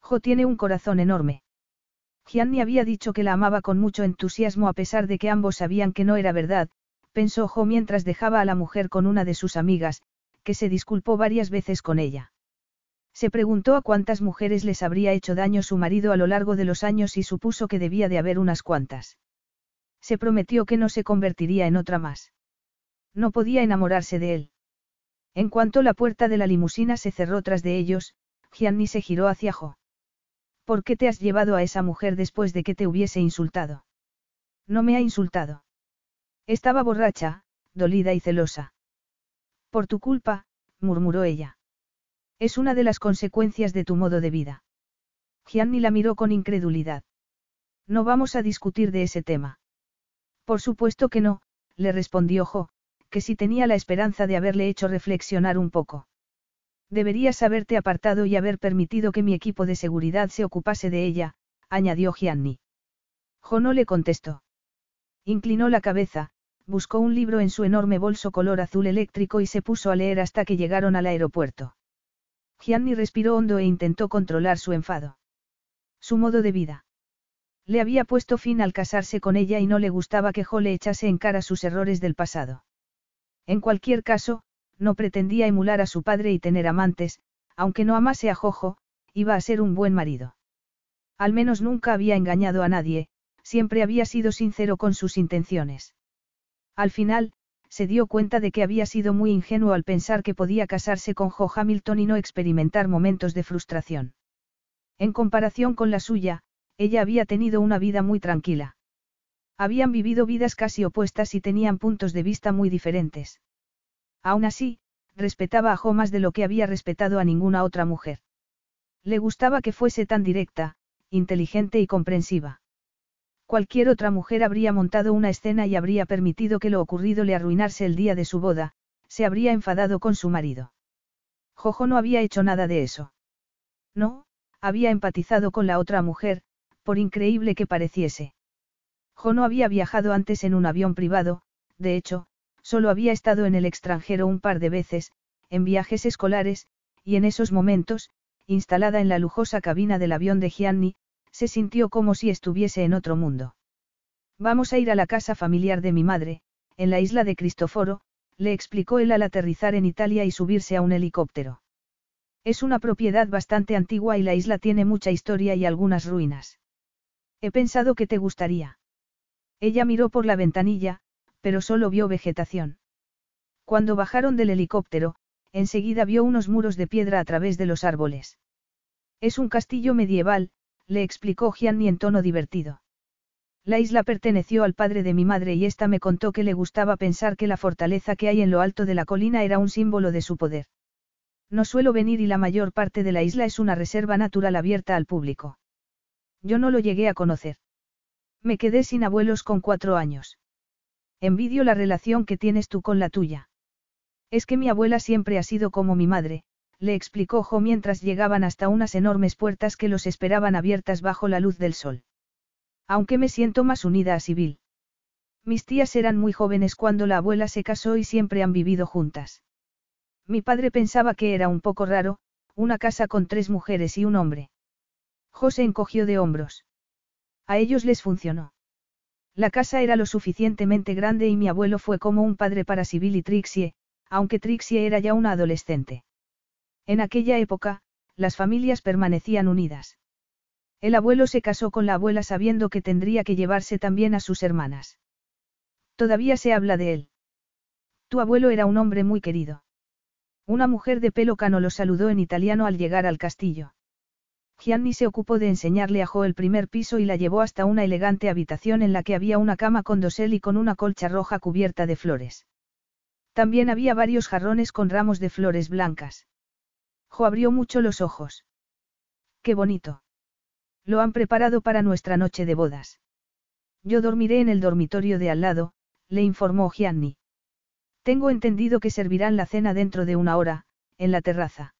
Jo tiene un corazón enorme. Gianni había dicho que la amaba con mucho entusiasmo a pesar de que ambos sabían que no era verdad, pensó Jo mientras dejaba a la mujer con una de sus amigas, que se disculpó varias veces con ella. Se preguntó a cuántas mujeres les habría hecho daño su marido a lo largo de los años y supuso que debía de haber unas cuantas. Se prometió que no se convertiría en otra más. No podía enamorarse de él. En cuanto la puerta de la limusina se cerró tras de ellos, Gianni se giró hacia Jo. ¿Por qué te has llevado a esa mujer después de que te hubiese insultado? No me ha insultado. Estaba borracha, dolida y celosa. Por tu culpa, murmuró ella. Es una de las consecuencias de tu modo de vida. Gianni la miró con incredulidad. No vamos a discutir de ese tema. Por supuesto que no, le respondió Jo, que si tenía la esperanza de haberle hecho reflexionar un poco. Deberías haberte apartado y haber permitido que mi equipo de seguridad se ocupase de ella, añadió Gianni. Jo no le contestó. Inclinó la cabeza, buscó un libro en su enorme bolso color azul eléctrico y se puso a leer hasta que llegaron al aeropuerto. Gianni respiró hondo e intentó controlar su enfado. Su modo de vida. Le había puesto fin al casarse con ella y no le gustaba que Jo le echase en cara sus errores del pasado. En cualquier caso, no pretendía emular a su padre y tener amantes, aunque no amase a Jojo, iba a ser un buen marido. Al menos nunca había engañado a nadie, siempre había sido sincero con sus intenciones. Al final, se dio cuenta de que había sido muy ingenuo al pensar que podía casarse con Jo Hamilton y no experimentar momentos de frustración. En comparación con la suya, ella había tenido una vida muy tranquila. Habían vivido vidas casi opuestas y tenían puntos de vista muy diferentes. Aún así, respetaba a Jo más de lo que había respetado a ninguna otra mujer. Le gustaba que fuese tan directa, inteligente y comprensiva. Cualquier otra mujer habría montado una escena y habría permitido que lo ocurrido le arruinase el día de su boda, se habría enfadado con su marido. Jojo no había hecho nada de eso. No, había empatizado con la otra mujer, por increíble que pareciese. Jo no había viajado antes en un avión privado, de hecho, solo había estado en el extranjero un par de veces, en viajes escolares, y en esos momentos, instalada en la lujosa cabina del avión de Gianni, se sintió como si estuviese en otro mundo. Vamos a ir a la casa familiar de mi madre, en la isla de Cristoforo, le explicó él al aterrizar en Italia y subirse a un helicóptero. Es una propiedad bastante antigua y la isla tiene mucha historia y algunas ruinas. He pensado que te gustaría. Ella miró por la ventanilla, pero solo vio vegetación. Cuando bajaron del helicóptero, enseguida vio unos muros de piedra a través de los árboles. Es un castillo medieval, le explicó Gianni en tono divertido. La isla perteneció al padre de mi madre y ésta me contó que le gustaba pensar que la fortaleza que hay en lo alto de la colina era un símbolo de su poder. No suelo venir y la mayor parte de la isla es una reserva natural abierta al público. Yo no lo llegué a conocer. Me quedé sin abuelos con cuatro años. Envidio la relación que tienes tú con la tuya. Es que mi abuela siempre ha sido como mi madre, le explicó Jo mientras llegaban hasta unas enormes puertas que los esperaban abiertas bajo la luz del sol. Aunque me siento más unida a Sibyl. Mis tías eran muy jóvenes cuando la abuela se casó y siempre han vivido juntas. Mi padre pensaba que era un poco raro, una casa con tres mujeres y un hombre. José encogió de hombros. A ellos les funcionó. La casa era lo suficientemente grande y mi abuelo fue como un padre para Sibyl y Trixie, aunque Trixie era ya una adolescente. En aquella época, las familias permanecían unidas. El abuelo se casó con la abuela sabiendo que tendría que llevarse también a sus hermanas. Todavía se habla de él. Tu abuelo era un hombre muy querido. Una mujer de pelo cano lo saludó en italiano al llegar al castillo. Gianni se ocupó de enseñarle a Jo el primer piso y la llevó hasta una elegante habitación en la que había una cama con dosel y con una colcha roja cubierta de flores. También había varios jarrones con ramos de flores blancas. Jo abrió mucho los ojos. ¡Qué bonito! Lo han preparado para nuestra noche de bodas. Yo dormiré en el dormitorio de al lado, le informó Gianni. Tengo entendido que servirán la cena dentro de una hora, en la terraza.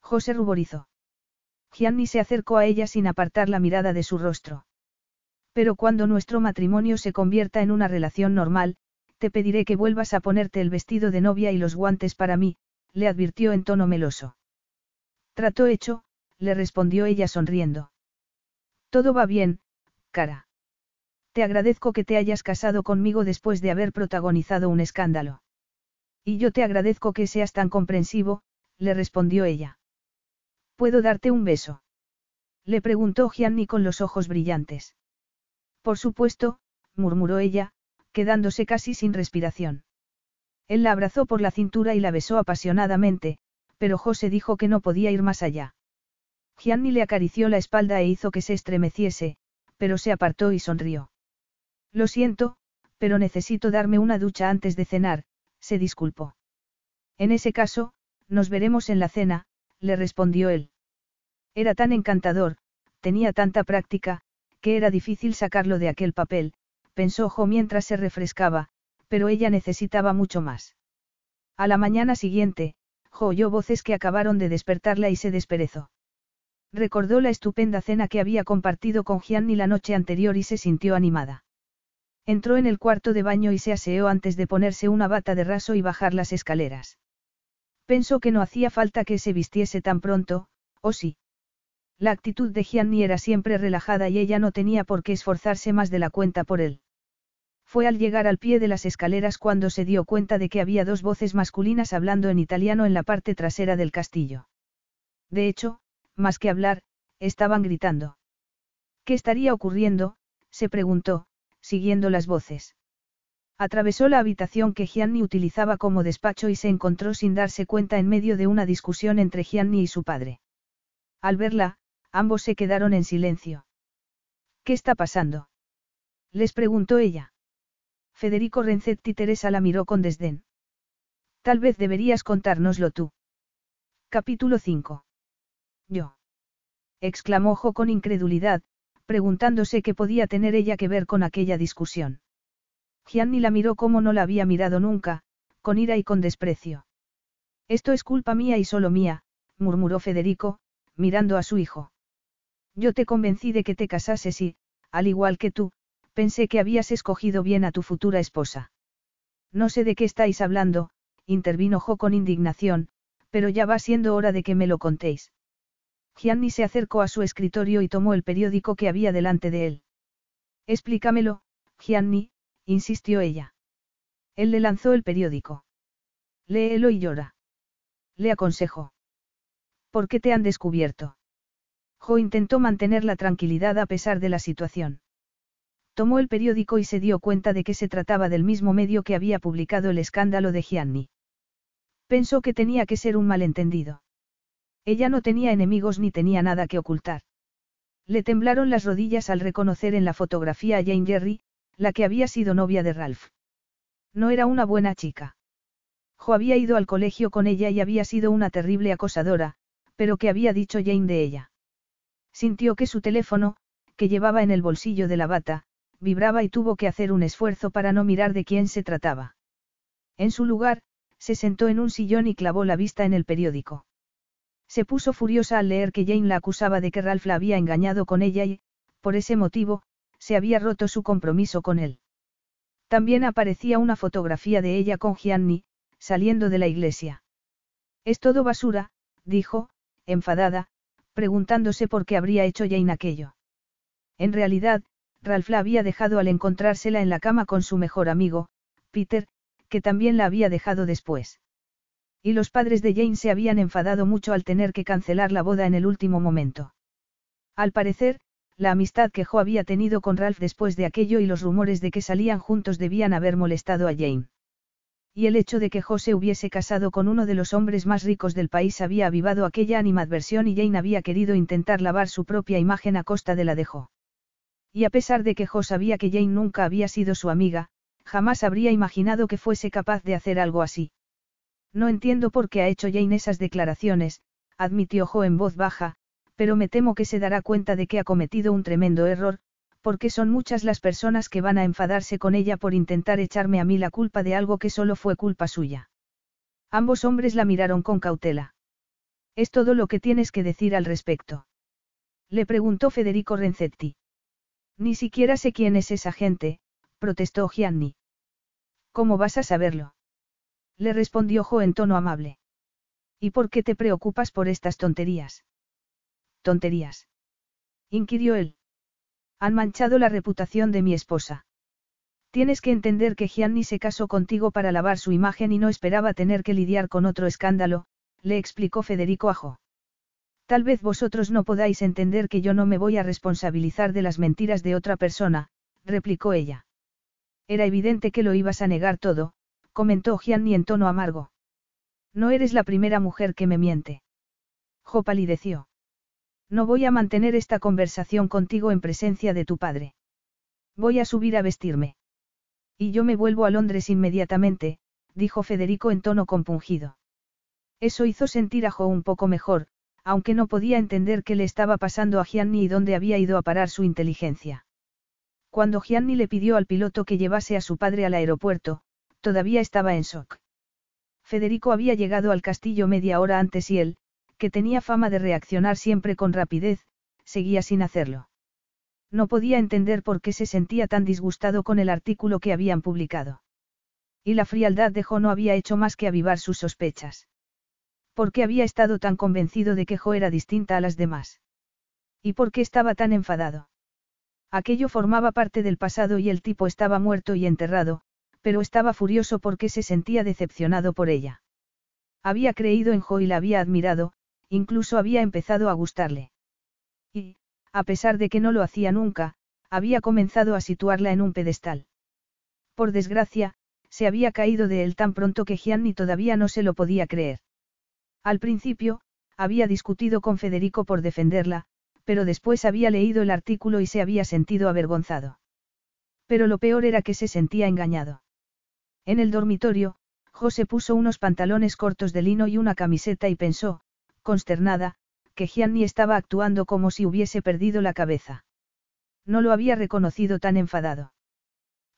José ruborizó. Gianni se acercó a ella sin apartar la mirada de su rostro. Pero cuando nuestro matrimonio se convierta en una relación normal, te pediré que vuelvas a ponerte el vestido de novia y los guantes para mí, le advirtió en tono meloso. Trato hecho, le respondió ella sonriendo. Todo va bien, cara. Te agradezco que te hayas casado conmigo después de haber protagonizado un escándalo. Y yo te agradezco que seas tan comprensivo, le respondió ella. ¿Puedo darte un beso? Le preguntó Gianni con los ojos brillantes. Por supuesto, murmuró ella, quedándose casi sin respiración. Él la abrazó por la cintura y la besó apasionadamente, pero José dijo que no podía ir más allá. Gianni le acarició la espalda e hizo que se estremeciese, pero se apartó y sonrió. Lo siento, pero necesito darme una ducha antes de cenar, se disculpó. En ese caso, nos veremos en la cena, le respondió él. Era tan encantador, tenía tanta práctica, que era difícil sacarlo de aquel papel, pensó Jo mientras se refrescaba, pero ella necesitaba mucho más. A la mañana siguiente, Jo oyó voces que acabaron de despertarla y se desperezó. Recordó la estupenda cena que había compartido con Gianni la noche anterior y se sintió animada. Entró en el cuarto de baño y se aseó antes de ponerse una bata de raso y bajar las escaleras. Pensó que no hacía falta que se vistiese tan pronto, ¿o sí? La actitud de Gianni era siempre relajada y ella no tenía por qué esforzarse más de la cuenta por él. Fue al llegar al pie de las escaleras cuando se dio cuenta de que había dos voces masculinas hablando en italiano en la parte trasera del castillo. De hecho, más que hablar, estaban gritando. ¿Qué estaría ocurriendo? se preguntó, siguiendo las voces. Atravesó la habitación que Gianni utilizaba como despacho y se encontró sin darse cuenta en medio de una discusión entre Gianni y su padre. Al verla, ambos se quedaron en silencio. ¿Qué está pasando? Les preguntó ella. Federico Renzetti Teresa la miró con desdén. Tal vez deberías contárnoslo tú. Capítulo 5. Yo. exclamó Jo con incredulidad, preguntándose qué podía tener ella que ver con aquella discusión. Gianni la miró como no la había mirado nunca, con ira y con desprecio. Esto es culpa mía y solo mía, murmuró Federico, mirando a su hijo. Yo te convencí de que te casases y, al igual que tú, pensé que habías escogido bien a tu futura esposa. No sé de qué estáis hablando, intervino Jo con indignación, pero ya va siendo hora de que me lo contéis. Gianni se acercó a su escritorio y tomó el periódico que había delante de él. Explícamelo, Gianni, insistió ella. Él le lanzó el periódico. Léelo y llora. Le aconsejó. ¿Por qué te han descubierto? Jo intentó mantener la tranquilidad a pesar de la situación. Tomó el periódico y se dio cuenta de que se trataba del mismo medio que había publicado el escándalo de Gianni. Pensó que tenía que ser un malentendido. Ella no tenía enemigos ni tenía nada que ocultar. Le temblaron las rodillas al reconocer en la fotografía a Jane Jerry, la que había sido novia de Ralph. No era una buena chica. Jo había ido al colegio con ella y había sido una terrible acosadora, pero ¿qué había dicho Jane de ella? Sintió que su teléfono, que llevaba en el bolsillo de la bata, vibraba y tuvo que hacer un esfuerzo para no mirar de quién se trataba. En su lugar, se sentó en un sillón y clavó la vista en el periódico. Se puso furiosa al leer que Jane la acusaba de que Ralph la había engañado con ella y, por ese motivo, se había roto su compromiso con él. También aparecía una fotografía de ella con Gianni, saliendo de la iglesia. Es todo basura, dijo, enfadada, preguntándose por qué habría hecho Jane aquello. En realidad, Ralph la había dejado al encontrársela en la cama con su mejor amigo, Peter, que también la había dejado después. Y los padres de Jane se habían enfadado mucho al tener que cancelar la boda en el último momento. Al parecer, la amistad que Jo había tenido con Ralph después de aquello y los rumores de que salían juntos debían haber molestado a Jane. Y el hecho de que Jo se hubiese casado con uno de los hombres más ricos del país había avivado aquella animadversión y Jane había querido intentar lavar su propia imagen a costa de la de Jo. Y a pesar de que Jo sabía que Jane nunca había sido su amiga, jamás habría imaginado que fuese capaz de hacer algo así. No entiendo por qué ha hecho Jane esas declaraciones, admitió Jo en voz baja, pero me temo que se dará cuenta de que ha cometido un tremendo error, porque son muchas las personas que van a enfadarse con ella por intentar echarme a mí la culpa de algo que solo fue culpa suya. Ambos hombres la miraron con cautela. ¿Es todo lo que tienes que decir al respecto? Le preguntó Federico Renzetti. Ni siquiera sé quién es esa gente, protestó Gianni. ¿Cómo vas a saberlo? Le respondió Jo en tono amable. ¿Y por qué te preocupas por estas tonterías? Tonterías. inquirió él. Han manchado la reputación de mi esposa. Tienes que entender que Gianni se casó contigo para lavar su imagen y no esperaba tener que lidiar con otro escándalo, le explicó Federico Ajo. Tal vez vosotros no podáis entender que yo no me voy a responsabilizar de las mentiras de otra persona, replicó ella. Era evidente que lo ibas a negar todo, comentó Gianni en tono amargo. No eres la primera mujer que me miente. Jo palideció. No voy a mantener esta conversación contigo en presencia de tu padre. Voy a subir a vestirme. Y yo me vuelvo a Londres inmediatamente, dijo Federico en tono compungido. Eso hizo sentir a Jo un poco mejor, aunque no podía entender qué le estaba pasando a Gianni y dónde había ido a parar su inteligencia. Cuando Gianni le pidió al piloto que llevase a su padre al aeropuerto, todavía estaba en shock. Federico había llegado al castillo media hora antes y él, que tenía fama de reaccionar siempre con rapidez, seguía sin hacerlo. No podía entender por qué se sentía tan disgustado con el artículo que habían publicado. Y la frialdad de Jo no había hecho más que avivar sus sospechas. ¿Por qué había estado tan convencido de que Jo era distinta a las demás? ¿Y por qué estaba tan enfadado? Aquello formaba parte del pasado y el tipo estaba muerto y enterrado, pero estaba furioso porque se sentía decepcionado por ella. Había creído en Jo y la había admirado, incluso había empezado a gustarle. Y, a pesar de que no lo hacía nunca, había comenzado a situarla en un pedestal. Por desgracia, se había caído de él tan pronto que Gianni todavía no se lo podía creer. Al principio, había discutido con Federico por defenderla, pero después había leído el artículo y se había sentido avergonzado. Pero lo peor era que se sentía engañado. En el dormitorio, José puso unos pantalones cortos de lino y una camiseta y pensó, consternada, que Gianni estaba actuando como si hubiese perdido la cabeza. No lo había reconocido tan enfadado.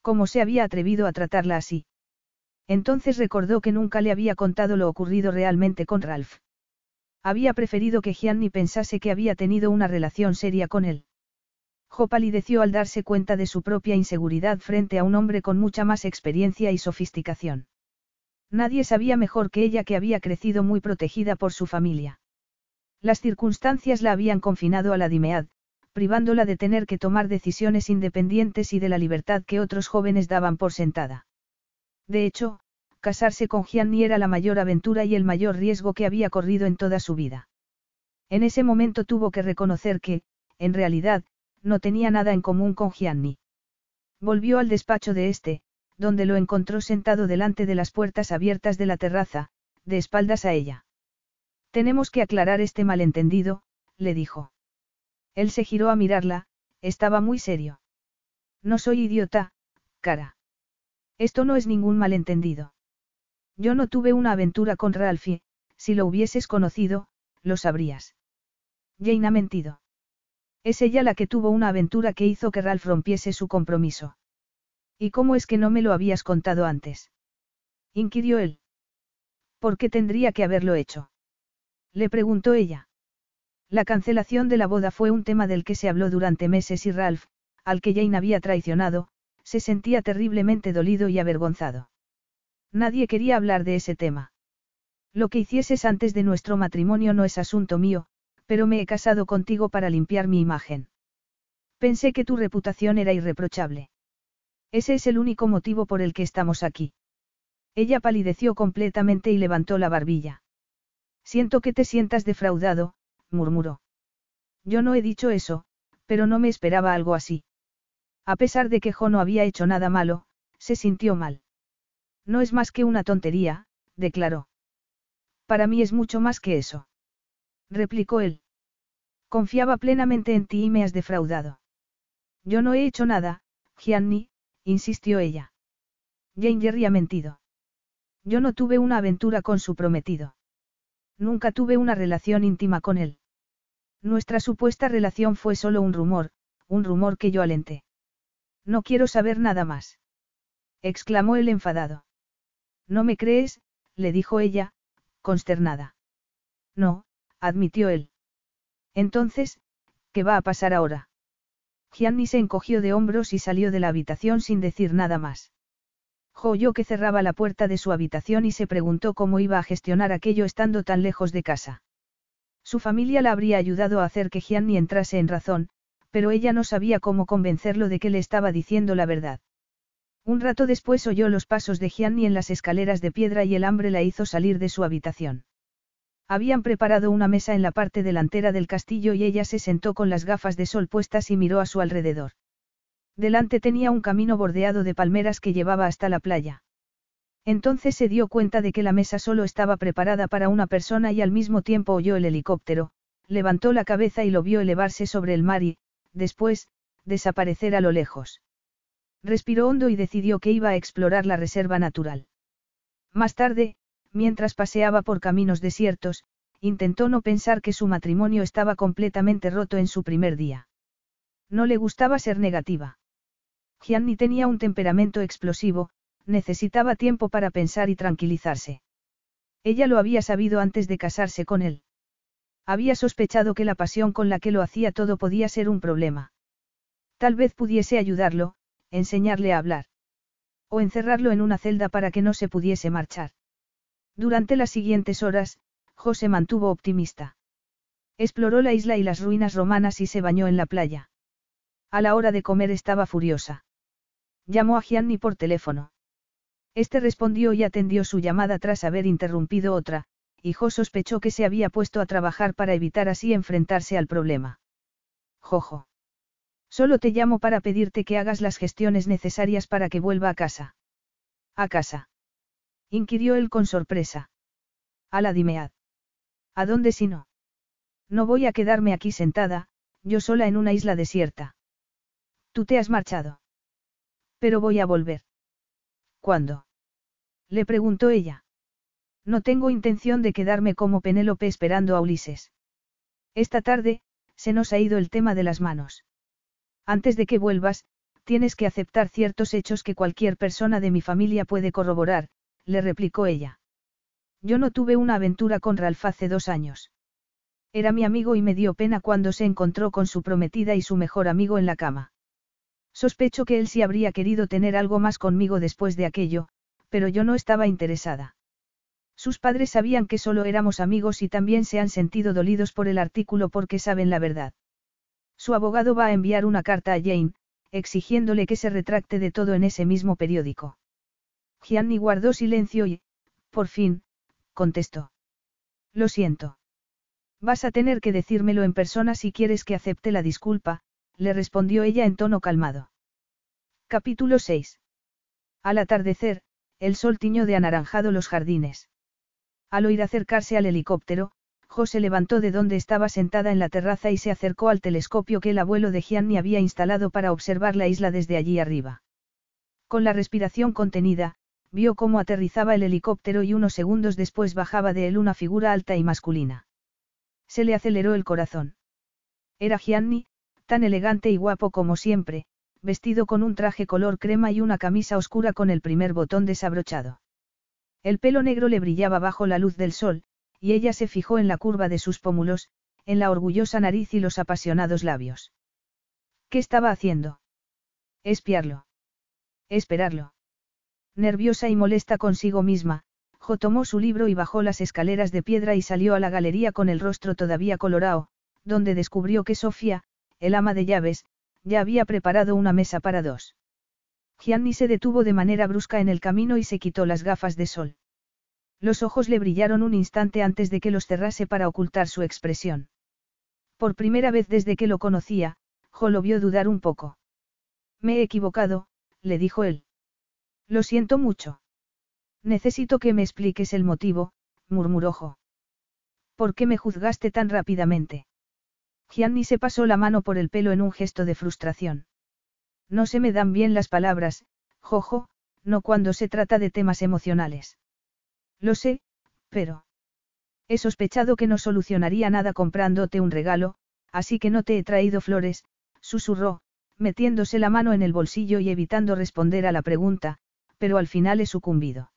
¿Cómo se había atrevido a tratarla así? Entonces recordó que nunca le había contado lo ocurrido realmente con Ralph. Había preferido que Gianni pensase que había tenido una relación seria con él. Jo palideció al darse cuenta de su propia inseguridad frente a un hombre con mucha más experiencia y sofisticación. Nadie sabía mejor que ella que había crecido muy protegida por su familia. Las circunstancias la habían confinado a la Dimead, privándola de tener que tomar decisiones independientes y de la libertad que otros jóvenes daban por sentada. De hecho, casarse con Gianni era la mayor aventura y el mayor riesgo que había corrido en toda su vida. En ese momento tuvo que reconocer que, en realidad, no tenía nada en común con Gianni. Volvió al despacho de este, donde lo encontró sentado delante de las puertas abiertas de la terraza, de espaldas a ella. Tenemos que aclarar este malentendido, le dijo. Él se giró a mirarla, estaba muy serio. No soy idiota, cara. Esto no es ningún malentendido. Yo no tuve una aventura con Ralphie, si lo hubieses conocido, lo sabrías. Jane ha mentido. Es ella la que tuvo una aventura que hizo que Ralph rompiese su compromiso. ¿Y cómo es que no me lo habías contado antes? inquirió él. ¿Por qué tendría que haberlo hecho? Le preguntó ella. La cancelación de la boda fue un tema del que se habló durante meses y Ralph, al que Jane había traicionado, se sentía terriblemente dolido y avergonzado. Nadie quería hablar de ese tema. Lo que hicieses antes de nuestro matrimonio no es asunto mío, pero me he casado contigo para limpiar mi imagen. Pensé que tu reputación era irreprochable. Ese es el único motivo por el que estamos aquí. Ella palideció completamente y levantó la barbilla. Siento que te sientas defraudado, murmuró. Yo no he dicho eso, pero no me esperaba algo así. A pesar de que Jo no había hecho nada malo, se sintió mal. No es más que una tontería, declaró. Para mí es mucho más que eso. Replicó él. Confiaba plenamente en ti y me has defraudado. Yo no he hecho nada, Gianni, insistió ella. Jane Jerry ha mentido. Yo no tuve una aventura con su prometido. Nunca tuve una relación íntima con él. Nuestra supuesta relación fue solo un rumor, un rumor que yo alenté. No quiero saber nada más. exclamó él enfadado. No me crees, le dijo ella, consternada. No, admitió él. Entonces, ¿qué va a pasar ahora? Gianni se encogió de hombros y salió de la habitación sin decir nada más. Jo que cerraba la puerta de su habitación y se preguntó cómo iba a gestionar aquello estando tan lejos de casa. Su familia la habría ayudado a hacer que Gianni entrase en razón, pero ella no sabía cómo convencerlo de que le estaba diciendo la verdad. Un rato después oyó los pasos de Gianni en las escaleras de piedra y el hambre la hizo salir de su habitación. Habían preparado una mesa en la parte delantera del castillo y ella se sentó con las gafas de sol puestas y miró a su alrededor. Delante tenía un camino bordeado de palmeras que llevaba hasta la playa. Entonces se dio cuenta de que la mesa solo estaba preparada para una persona y al mismo tiempo oyó el helicóptero, levantó la cabeza y lo vio elevarse sobre el mar y, después, desaparecer a lo lejos. Respiró hondo y decidió que iba a explorar la reserva natural. Más tarde, mientras paseaba por caminos desiertos, intentó no pensar que su matrimonio estaba completamente roto en su primer día. No le gustaba ser negativa. Gianni tenía un temperamento explosivo, necesitaba tiempo para pensar y tranquilizarse. Ella lo había sabido antes de casarse con él. Había sospechado que la pasión con la que lo hacía todo podía ser un problema. Tal vez pudiese ayudarlo, enseñarle a hablar. O encerrarlo en una celda para que no se pudiese marchar. Durante las siguientes horas, José mantuvo optimista. Exploró la isla y las ruinas romanas y se bañó en la playa. A la hora de comer estaba furiosa. Llamó a Gianni por teléfono. Este respondió y atendió su llamada tras haber interrumpido otra, y Jo sospechó que se había puesto a trabajar para evitar así enfrentarse al problema. Jojo. Solo te llamo para pedirte que hagas las gestiones necesarias para que vuelva a casa. A casa inquirió él con sorpresa. A la Dimead. ¿A dónde si no? No voy a quedarme aquí sentada, yo sola en una isla desierta. Tú te has marchado. Pero voy a volver. ¿Cuándo? Le preguntó ella. No tengo intención de quedarme como Penélope esperando a Ulises. Esta tarde, se nos ha ido el tema de las manos. Antes de que vuelvas, tienes que aceptar ciertos hechos que cualquier persona de mi familia puede corroborar, le replicó ella. Yo no tuve una aventura con Ralph hace dos años. Era mi amigo y me dio pena cuando se encontró con su prometida y su mejor amigo en la cama. Sospecho que él sí habría querido tener algo más conmigo después de aquello, pero yo no estaba interesada. Sus padres sabían que solo éramos amigos y también se han sentido dolidos por el artículo porque saben la verdad. Su abogado va a enviar una carta a Jane, exigiéndole que se retracte de todo en ese mismo periódico. Gianni guardó silencio y, por fin, contestó. Lo siento. Vas a tener que decírmelo en persona si quieres que acepte la disculpa, le respondió ella en tono calmado. Capítulo 6. Al atardecer, el sol tiñó de anaranjado los jardines. Al oír acercarse al helicóptero, José levantó de donde estaba sentada en la terraza y se acercó al telescopio que el abuelo de Gianni había instalado para observar la isla desde allí arriba. Con la respiración contenida, vio cómo aterrizaba el helicóptero y unos segundos después bajaba de él una figura alta y masculina. Se le aceleró el corazón. Era Gianni, tan elegante y guapo como siempre, vestido con un traje color crema y una camisa oscura con el primer botón desabrochado. El pelo negro le brillaba bajo la luz del sol, y ella se fijó en la curva de sus pómulos, en la orgullosa nariz y los apasionados labios. ¿Qué estaba haciendo? Espiarlo. Esperarlo. Nerviosa y molesta consigo misma, Jo tomó su libro y bajó las escaleras de piedra y salió a la galería con el rostro todavía colorado, donde descubrió que Sofía, el ama de llaves, ya había preparado una mesa para dos. Gianni se detuvo de manera brusca en el camino y se quitó las gafas de sol. Los ojos le brillaron un instante antes de que los cerrase para ocultar su expresión. Por primera vez desde que lo conocía, Jo lo vio dudar un poco. Me he equivocado, le dijo él. Lo siento mucho. Necesito que me expliques el motivo, murmuró Jo. ¿Por qué me juzgaste tan rápidamente? Gianni se pasó la mano por el pelo en un gesto de frustración. No se me dan bien las palabras, Jojo, no cuando se trata de temas emocionales. Lo sé, pero... He sospechado que no solucionaría nada comprándote un regalo, así que no te he traído flores, susurró, metiéndose la mano en el bolsillo y evitando responder a la pregunta, pero al final he sucumbido.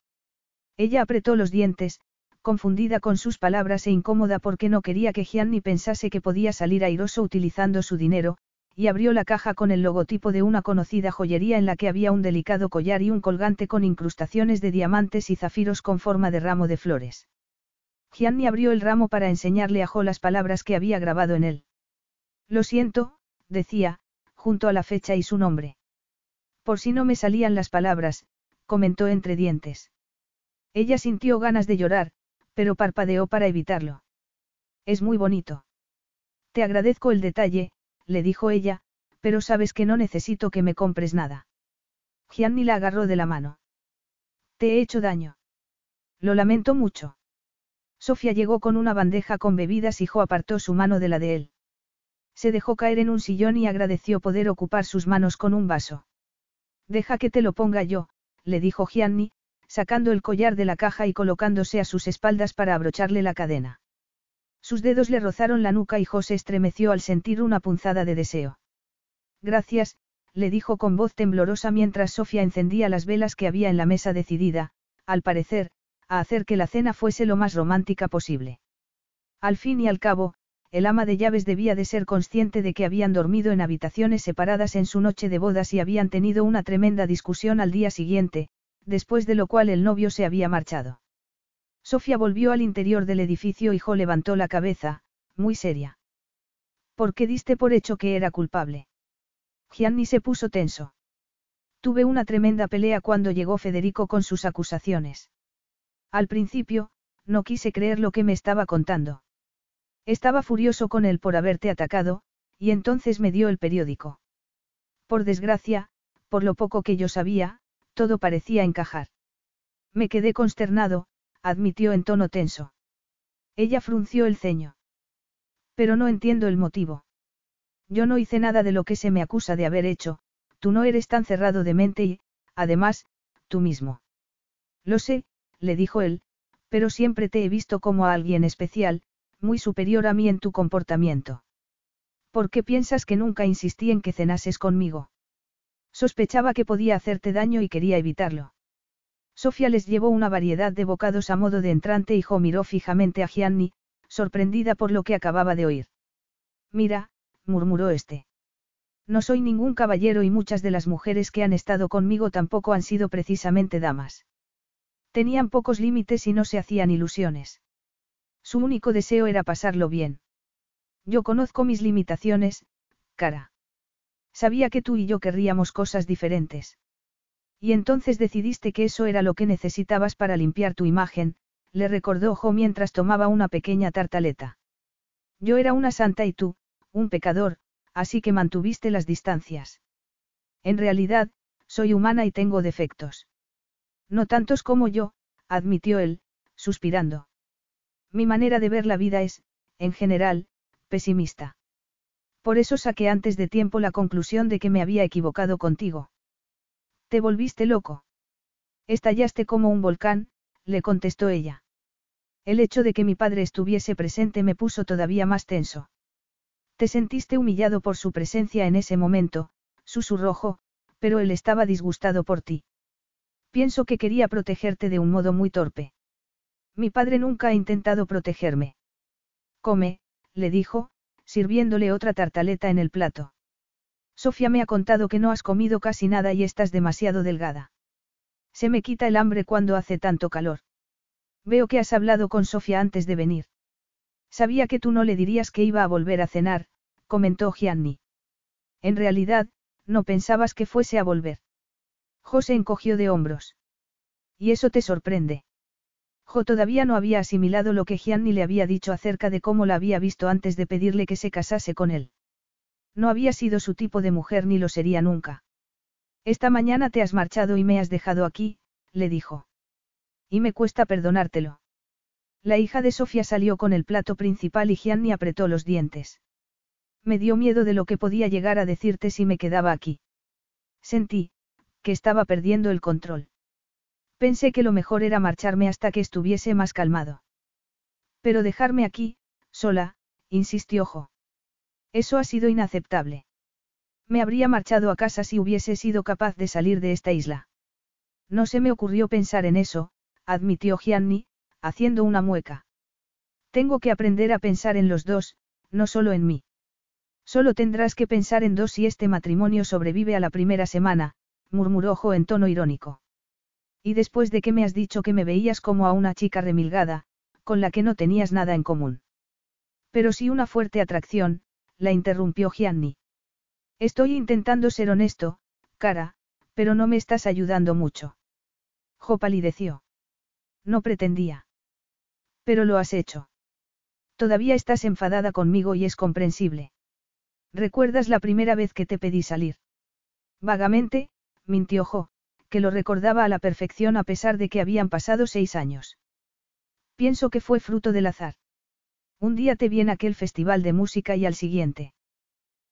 Ella apretó los dientes, confundida con sus palabras e incómoda porque no quería que Gianni pensase que podía salir airoso utilizando su dinero, y abrió la caja con el logotipo de una conocida joyería en la que había un delicado collar y un colgante con incrustaciones de diamantes y zafiros con forma de ramo de flores. Gianni abrió el ramo para enseñarle a Jo las palabras que había grabado en él. Lo siento, decía, junto a la fecha y su nombre. Por si no me salían las palabras, comentó entre dientes. Ella sintió ganas de llorar, pero parpadeó para evitarlo. Es muy bonito. Te agradezco el detalle, le dijo ella, pero sabes que no necesito que me compres nada. Gianni la agarró de la mano. Te he hecho daño. Lo lamento mucho. Sofía llegó con una bandeja con bebidas y Jo apartó su mano de la de él. Se dejó caer en un sillón y agradeció poder ocupar sus manos con un vaso. Deja que te lo ponga yo, le dijo Gianni, sacando el collar de la caja y colocándose a sus espaldas para abrocharle la cadena. Sus dedos le rozaron la nuca y José estremeció al sentir una punzada de deseo. Gracias, le dijo con voz temblorosa mientras Sofía encendía las velas que había en la mesa decidida, al parecer, a hacer que la cena fuese lo más romántica posible. Al fin y al cabo, el ama de llaves debía de ser consciente de que habían dormido en habitaciones separadas en su noche de bodas y habían tenido una tremenda discusión al día siguiente, después de lo cual el novio se había marchado. Sofía volvió al interior del edificio y Jo levantó la cabeza, muy seria. ¿Por qué diste por hecho que era culpable? Gianni se puso tenso. Tuve una tremenda pelea cuando llegó Federico con sus acusaciones. Al principio, no quise creer lo que me estaba contando. Estaba furioso con él por haberte atacado, y entonces me dio el periódico. Por desgracia, por lo poco que yo sabía, todo parecía encajar. Me quedé consternado, admitió en tono tenso. Ella frunció el ceño. Pero no entiendo el motivo. Yo no hice nada de lo que se me acusa de haber hecho, tú no eres tan cerrado de mente y, además, tú mismo. Lo sé, le dijo él, pero siempre te he visto como a alguien especial, muy superior a mí en tu comportamiento. ¿Por qué piensas que nunca insistí en que cenases conmigo? Sospechaba que podía hacerte daño y quería evitarlo. Sofía les llevó una variedad de bocados a modo de entrante y Jo miró fijamente a Gianni, sorprendida por lo que acababa de oír. Mira, murmuró este. No soy ningún caballero y muchas de las mujeres que han estado conmigo tampoco han sido precisamente damas. Tenían pocos límites y no se hacían ilusiones. Su único deseo era pasarlo bien. Yo conozco mis limitaciones, cara. Sabía que tú y yo querríamos cosas diferentes. Y entonces decidiste que eso era lo que necesitabas para limpiar tu imagen, le recordó Jo mientras tomaba una pequeña tartaleta. Yo era una santa y tú, un pecador, así que mantuviste las distancias. En realidad, soy humana y tengo defectos. No tantos como yo, admitió él, suspirando. Mi manera de ver la vida es, en general, pesimista. Por eso saqué antes de tiempo la conclusión de que me había equivocado contigo. Te volviste loco. Estallaste como un volcán, le contestó ella. El hecho de que mi padre estuviese presente me puso todavía más tenso. Te sentiste humillado por su presencia en ese momento, susurró, pero él estaba disgustado por ti. Pienso que quería protegerte de un modo muy torpe. Mi padre nunca ha intentado protegerme. Come, le dijo, sirviéndole otra tartaleta en el plato. Sofía me ha contado que no has comido casi nada y estás demasiado delgada. Se me quita el hambre cuando hace tanto calor. Veo que has hablado con Sofía antes de venir. Sabía que tú no le dirías que iba a volver a cenar, comentó Gianni. En realidad, no pensabas que fuese a volver. José encogió de hombros. ¿Y eso te sorprende? Jo todavía no había asimilado lo que Gianni le había dicho acerca de cómo la había visto antes de pedirle que se casase con él. No había sido su tipo de mujer ni lo sería nunca. Esta mañana te has marchado y me has dejado aquí, le dijo. Y me cuesta perdonártelo. La hija de Sofía salió con el plato principal y Gianni apretó los dientes. Me dio miedo de lo que podía llegar a decirte si me quedaba aquí. Sentí, que estaba perdiendo el control. Pensé que lo mejor era marcharme hasta que estuviese más calmado. Pero dejarme aquí, sola, insistió Jo. Eso ha sido inaceptable. Me habría marchado a casa si hubiese sido capaz de salir de esta isla. No se me ocurrió pensar en eso, admitió Gianni, haciendo una mueca. Tengo que aprender a pensar en los dos, no solo en mí. Solo tendrás que pensar en dos si este matrimonio sobrevive a la primera semana, murmuró Jo en tono irónico. Y después de que me has dicho que me veías como a una chica remilgada, con la que no tenías nada en común. Pero sí una fuerte atracción, la interrumpió Gianni. Estoy intentando ser honesto, cara, pero no me estás ayudando mucho. Jo palideció. No pretendía. Pero lo has hecho. Todavía estás enfadada conmigo y es comprensible. ¿Recuerdas la primera vez que te pedí salir? Vagamente, mintió Jo, que lo recordaba a la perfección a pesar de que habían pasado seis años. Pienso que fue fruto del azar. Un día te vi en aquel festival de música y al siguiente.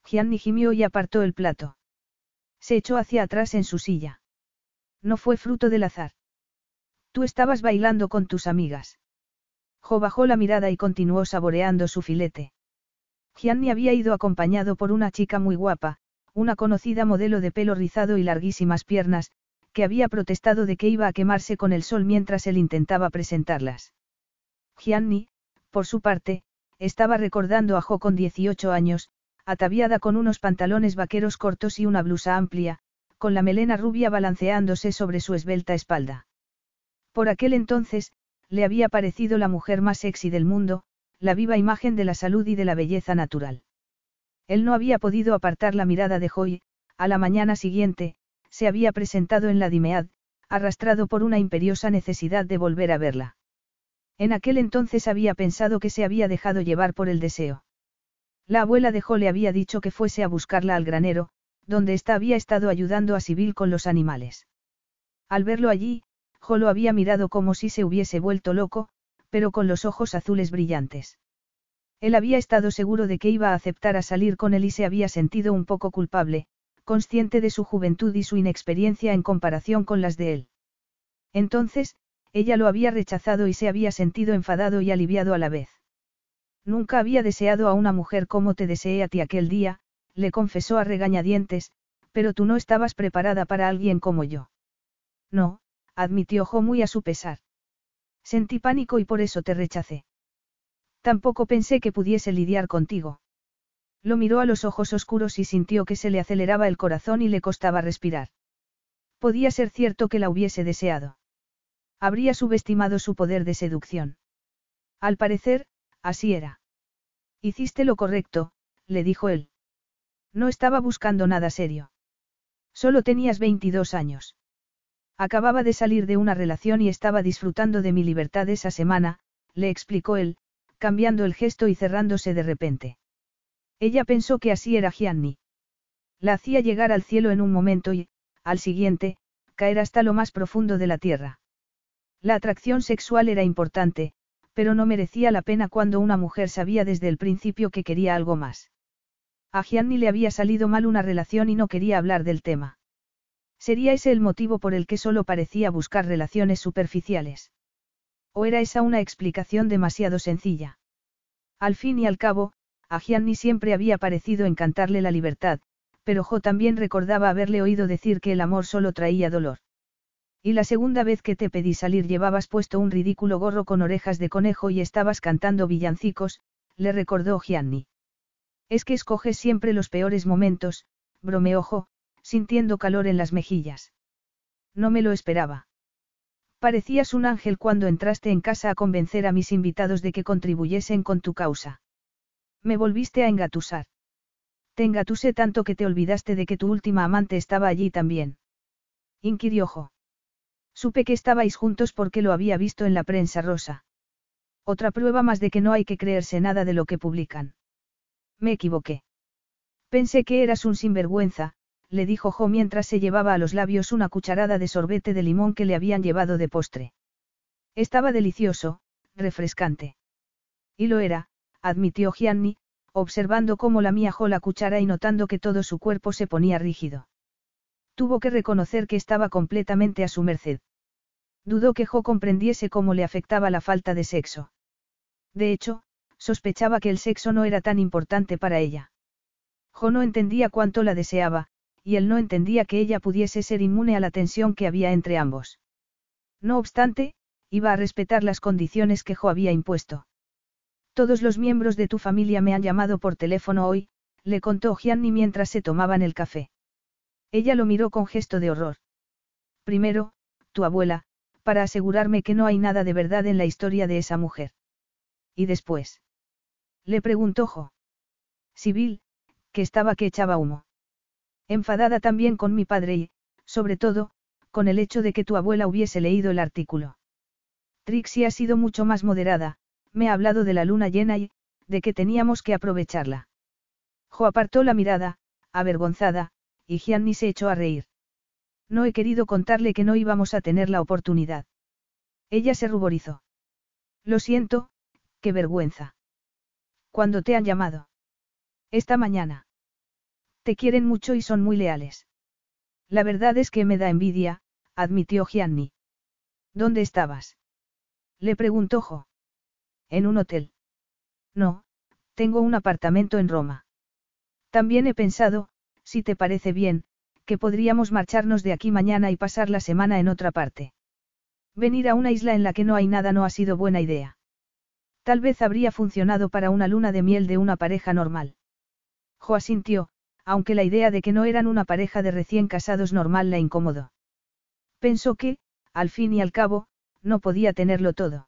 Gianni gimió y apartó el plato. Se echó hacia atrás en su silla. No fue fruto del azar. Tú estabas bailando con tus amigas. Jo bajó la mirada y continuó saboreando su filete. Gianni había ido acompañado por una chica muy guapa, una conocida modelo de pelo rizado y larguísimas piernas, que había protestado de que iba a quemarse con el sol mientras él intentaba presentarlas. Gianni, por su parte, estaba recordando a Jo con 18 años, ataviada con unos pantalones vaqueros cortos y una blusa amplia, con la melena rubia balanceándose sobre su esbelta espalda. Por aquel entonces, le había parecido la mujer más sexy del mundo, la viva imagen de la salud y de la belleza natural. Él no había podido apartar la mirada de Joy, a la mañana siguiente, se había presentado en la Dimead, arrastrado por una imperiosa necesidad de volver a verla. En aquel entonces había pensado que se había dejado llevar por el deseo. La abuela de Jo le había dicho que fuese a buscarla al granero, donde ésta había estado ayudando a Sibyl con los animales. Al verlo allí, Jo lo había mirado como si se hubiese vuelto loco, pero con los ojos azules brillantes. Él había estado seguro de que iba a aceptar a salir con él y se había sentido un poco culpable, consciente de su juventud y su inexperiencia en comparación con las de él. Entonces, ella lo había rechazado y se había sentido enfadado y aliviado a la vez. Nunca había deseado a una mujer como te deseé a ti aquel día, le confesó a regañadientes, pero tú no estabas preparada para alguien como yo. No, admitió Jo muy a su pesar. Sentí pánico y por eso te rechacé. Tampoco pensé que pudiese lidiar contigo. Lo miró a los ojos oscuros y sintió que se le aceleraba el corazón y le costaba respirar. Podía ser cierto que la hubiese deseado. Habría subestimado su poder de seducción. Al parecer, así era. Hiciste lo correcto, le dijo él. No estaba buscando nada serio. Solo tenías 22 años. Acababa de salir de una relación y estaba disfrutando de mi libertad esa semana, le explicó él, cambiando el gesto y cerrándose de repente. Ella pensó que así era Gianni. La hacía llegar al cielo en un momento y, al siguiente, caer hasta lo más profundo de la tierra. La atracción sexual era importante, pero no merecía la pena cuando una mujer sabía desde el principio que quería algo más. A Gianni le había salido mal una relación y no quería hablar del tema. ¿Sería ese el motivo por el que solo parecía buscar relaciones superficiales? ¿O era esa una explicación demasiado sencilla? Al fin y al cabo, a Gianni siempre había parecido encantarle la libertad, pero Jo también recordaba haberle oído decir que el amor solo traía dolor. Y la segunda vez que te pedí salir llevabas puesto un ridículo gorro con orejas de conejo y estabas cantando villancicos, le recordó Gianni. Es que escoges siempre los peores momentos, bromeó Jo, sintiendo calor en las mejillas. No me lo esperaba. Parecías un ángel cuando entraste en casa a convencer a mis invitados de que contribuyesen con tu causa. Me volviste a engatusar. Te engatusé tanto que te olvidaste de que tu última amante estaba allí también. Inquirió Jo. Supe que estabais juntos porque lo había visto en la prensa rosa. Otra prueba más de que no hay que creerse nada de lo que publican. Me equivoqué. Pensé que eras un sinvergüenza, le dijo Jo mientras se llevaba a los labios una cucharada de sorbete de limón que le habían llevado de postre. Estaba delicioso, refrescante. Y lo era, admitió Gianni, observando cómo la mía Jo la cuchara y notando que todo su cuerpo se ponía rígido. Tuvo que reconocer que estaba completamente a su merced. Dudó que Jo comprendiese cómo le afectaba la falta de sexo. De hecho, sospechaba que el sexo no era tan importante para ella. Jo no entendía cuánto la deseaba, y él no entendía que ella pudiese ser inmune a la tensión que había entre ambos. No obstante, iba a respetar las condiciones que Jo había impuesto. Todos los miembros de tu familia me han llamado por teléfono hoy, le contó Gianni mientras se tomaban el café. Ella lo miró con gesto de horror. Primero, tu abuela, para asegurarme que no hay nada de verdad en la historia de esa mujer. Y después. Le preguntó Jo. Sibyl, que estaba que echaba humo. Enfadada también con mi padre y, sobre todo, con el hecho de que tu abuela hubiese leído el artículo. Trixie ha sido mucho más moderada, me ha hablado de la luna llena y, de que teníamos que aprovecharla. Jo apartó la mirada, avergonzada, y Gianni se echó a reír. No he querido contarle que no íbamos a tener la oportunidad. Ella se ruborizó. Lo siento, qué vergüenza. ¿Cuándo te han llamado? Esta mañana. Te quieren mucho y son muy leales. La verdad es que me da envidia, admitió Gianni. ¿Dónde estabas? Le preguntó Jo. En un hotel. No, tengo un apartamento en Roma. También he pensado, si te parece bien, que podríamos marcharnos de aquí mañana y pasar la semana en otra parte. Venir a una isla en la que no hay nada no ha sido buena idea. Tal vez habría funcionado para una luna de miel de una pareja normal. Jo asintió, aunque la idea de que no eran una pareja de recién casados normal la incomodó. Pensó que, al fin y al cabo, no podía tenerlo todo.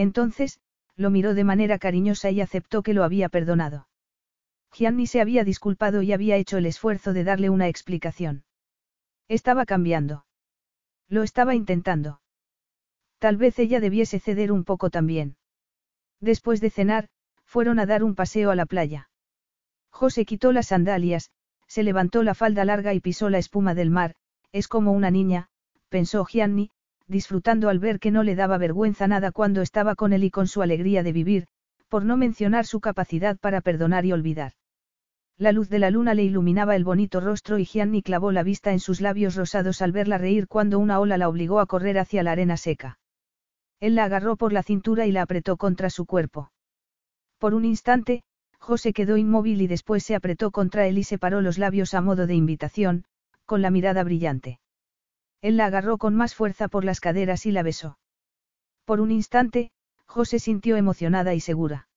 Entonces, lo miró de manera cariñosa y aceptó que lo había perdonado. Gianni se había disculpado y había hecho el esfuerzo de darle una explicación. Estaba cambiando. Lo estaba intentando. Tal vez ella debiese ceder un poco también. Después de cenar, fueron a dar un paseo a la playa. José quitó las sandalias, se levantó la falda larga y pisó la espuma del mar, es como una niña, pensó Gianni, disfrutando al ver que no le daba vergüenza nada cuando estaba con él y con su alegría de vivir, por no mencionar su capacidad para perdonar y olvidar. La luz de la luna le iluminaba el bonito rostro y Gianni clavó la vista en sus labios rosados al verla reír cuando una ola la obligó a correr hacia la arena seca. Él la agarró por la cintura y la apretó contra su cuerpo. Por un instante, José quedó inmóvil y después se apretó contra él y separó los labios a modo de invitación, con la mirada brillante. Él la agarró con más fuerza por las caderas y la besó. Por un instante, José sintió emocionada y segura.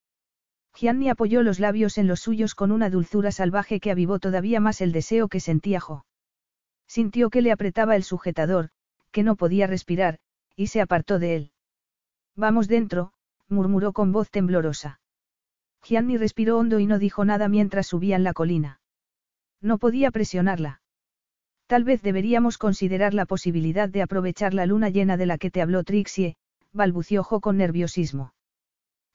Gianni apoyó los labios en los suyos con una dulzura salvaje que avivó todavía más el deseo que sentía Jo. Sintió que le apretaba el sujetador, que no podía respirar, y se apartó de él. Vamos dentro, murmuró con voz temblorosa. Gianni respiró hondo y no dijo nada mientras subían la colina. No podía presionarla. Tal vez deberíamos considerar la posibilidad de aprovechar la luna llena de la que te habló Trixie, balbució con nerviosismo.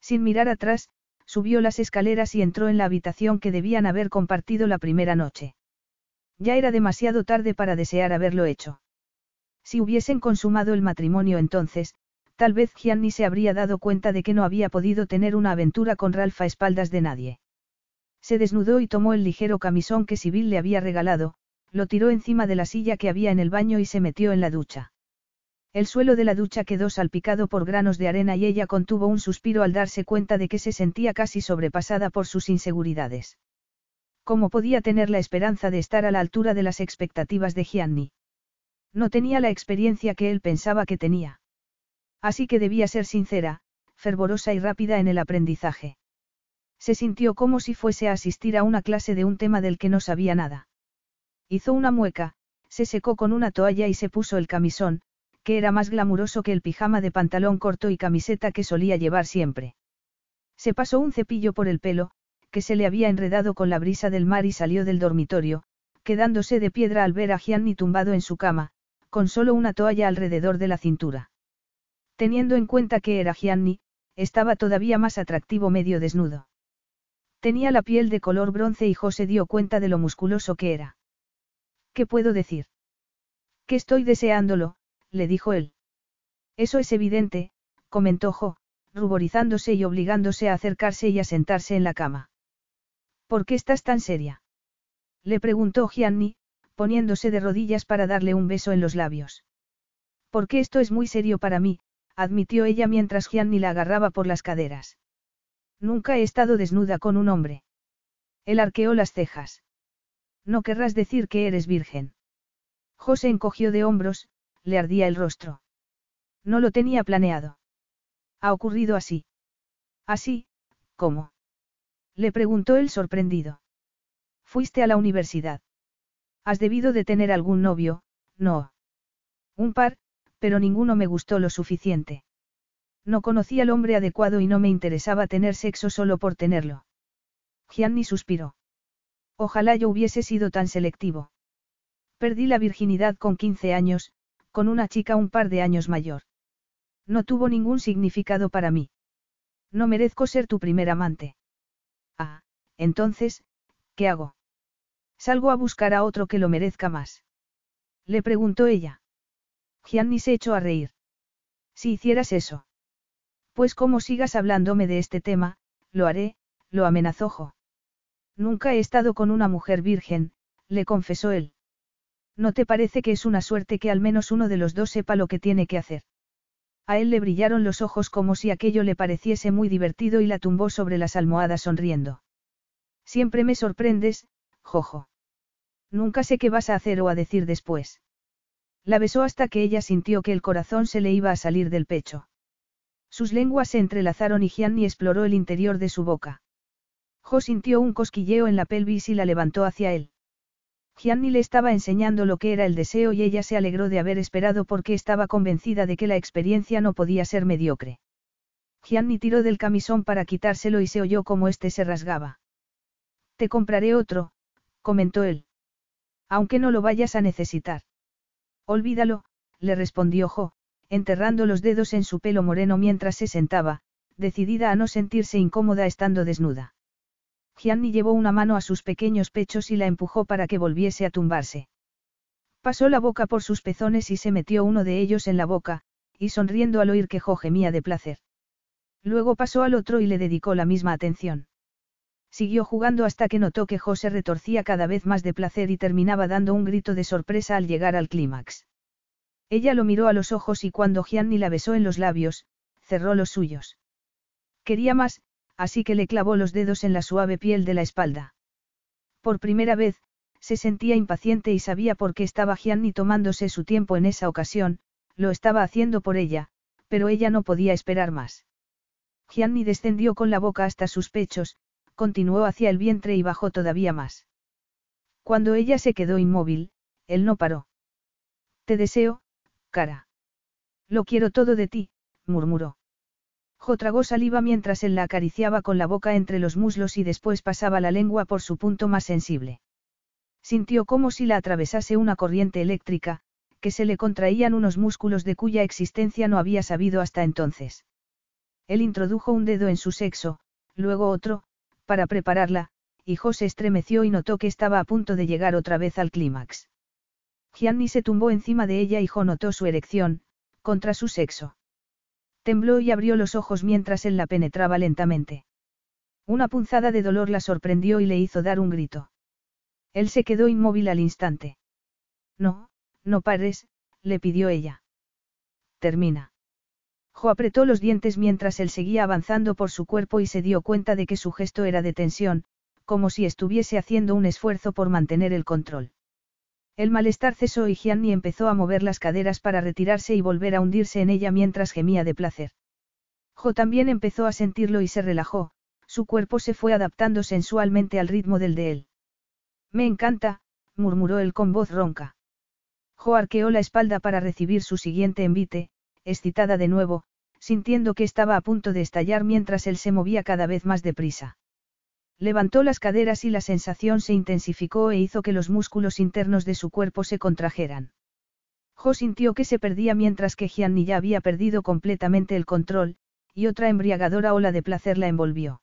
Sin mirar atrás, subió las escaleras y entró en la habitación que debían haber compartido la primera noche. Ya era demasiado tarde para desear haberlo hecho. Si hubiesen consumado el matrimonio entonces, tal vez Gianni se habría dado cuenta de que no había podido tener una aventura con Ralph a espaldas de nadie. Se desnudó y tomó el ligero camisón que Sibyl le había regalado, lo tiró encima de la silla que había en el baño y se metió en la ducha. El suelo de la ducha quedó salpicado por granos de arena y ella contuvo un suspiro al darse cuenta de que se sentía casi sobrepasada por sus inseguridades. ¿Cómo podía tener la esperanza de estar a la altura de las expectativas de Gianni? No tenía la experiencia que él pensaba que tenía. Así que debía ser sincera, fervorosa y rápida en el aprendizaje. Se sintió como si fuese a asistir a una clase de un tema del que no sabía nada. Hizo una mueca, se secó con una toalla y se puso el camisón, que era más glamuroso que el pijama de pantalón corto y camiseta que solía llevar siempre. Se pasó un cepillo por el pelo, que se le había enredado con la brisa del mar y salió del dormitorio, quedándose de piedra al ver a Gianni tumbado en su cama, con solo una toalla alrededor de la cintura. Teniendo en cuenta que era Gianni, estaba todavía más atractivo medio desnudo. Tenía la piel de color bronce y José dio cuenta de lo musculoso que era. ¿Qué puedo decir? Que estoy deseándolo, le dijo él. Eso es evidente, comentó Jo, ruborizándose y obligándose a acercarse y a sentarse en la cama. ¿Por qué estás tan seria? Le preguntó Gianni, poniéndose de rodillas para darle un beso en los labios. Porque esto es muy serio para mí, admitió ella mientras Gianni la agarraba por las caderas. Nunca he estado desnuda con un hombre. Él arqueó las cejas. No querrás decir que eres virgen. José encogió de hombros, le ardía el rostro. No lo tenía planeado. Ha ocurrido así. Así, ¿cómo? Le preguntó él sorprendido. Fuiste a la universidad. Has debido de tener algún novio, no. Un par, pero ninguno me gustó lo suficiente. No conocía al hombre adecuado y no me interesaba tener sexo solo por tenerlo. Gianni suspiró. Ojalá yo hubiese sido tan selectivo. Perdí la virginidad con 15 años, con una chica un par de años mayor. No tuvo ningún significado para mí. No merezco ser tu primer amante. Ah, entonces, ¿qué hago? Salgo a buscar a otro que lo merezca más. Le preguntó ella. Gianni se echó a reír. Si hicieras eso. Pues como sigas hablándome de este tema, lo haré, lo amenazó Nunca he estado con una mujer virgen, le confesó él. ¿No te parece que es una suerte que al menos uno de los dos sepa lo que tiene que hacer? A él le brillaron los ojos como si aquello le pareciese muy divertido y la tumbó sobre las almohadas sonriendo. Siempre me sorprendes, Jojo. Nunca sé qué vas a hacer o a decir después. La besó hasta que ella sintió que el corazón se le iba a salir del pecho. Sus lenguas se entrelazaron y Gianni exploró el interior de su boca. Jo sintió un cosquilleo en la pelvis y la levantó hacia él. Gianni le estaba enseñando lo que era el deseo y ella se alegró de haber esperado porque estaba convencida de que la experiencia no podía ser mediocre. Gianni tiró del camisón para quitárselo y se oyó como éste se rasgaba. Te compraré otro, comentó él. Aunque no lo vayas a necesitar. Olvídalo, le respondió Jo, enterrando los dedos en su pelo moreno mientras se sentaba, decidida a no sentirse incómoda estando desnuda. Gianni llevó una mano a sus pequeños pechos y la empujó para que volviese a tumbarse. Pasó la boca por sus pezones y se metió uno de ellos en la boca, y sonriendo al oír que Jo gemía de placer. Luego pasó al otro y le dedicó la misma atención. Siguió jugando hasta que notó que Jo se retorcía cada vez más de placer y terminaba dando un grito de sorpresa al llegar al clímax. Ella lo miró a los ojos y cuando Gianni la besó en los labios, cerró los suyos. Quería más, así que le clavó los dedos en la suave piel de la espalda. Por primera vez, se sentía impaciente y sabía por qué estaba Gianni tomándose su tiempo en esa ocasión, lo estaba haciendo por ella, pero ella no podía esperar más. Gianni descendió con la boca hasta sus pechos, continuó hacia el vientre y bajó todavía más. Cuando ella se quedó inmóvil, él no paró. Te deseo, cara. Lo quiero todo de ti, murmuró. Jo saliva mientras él la acariciaba con la boca entre los muslos y después pasaba la lengua por su punto más sensible. Sintió como si la atravesase una corriente eléctrica, que se le contraían unos músculos de cuya existencia no había sabido hasta entonces. Él introdujo un dedo en su sexo, luego otro, para prepararla, y Jo se estremeció y notó que estaba a punto de llegar otra vez al clímax. Gianni se tumbó encima de ella y Jo notó su erección, contra su sexo. Tembló y abrió los ojos mientras él la penetraba lentamente. Una punzada de dolor la sorprendió y le hizo dar un grito. Él se quedó inmóvil al instante. No, no pares, le pidió ella. Termina. Jo apretó los dientes mientras él seguía avanzando por su cuerpo y se dio cuenta de que su gesto era de tensión, como si estuviese haciendo un esfuerzo por mantener el control. El malestar cesó y Gianni empezó a mover las caderas para retirarse y volver a hundirse en ella mientras gemía de placer. Jo también empezó a sentirlo y se relajó, su cuerpo se fue adaptando sensualmente al ritmo del de él. Me encanta, murmuró él con voz ronca. Jo arqueó la espalda para recibir su siguiente envite, excitada de nuevo, sintiendo que estaba a punto de estallar mientras él se movía cada vez más deprisa. Levantó las caderas y la sensación se intensificó e hizo que los músculos internos de su cuerpo se contrajeran. Jo sintió que se perdía mientras que Gianni ya había perdido completamente el control, y otra embriagadora ola de placer la envolvió.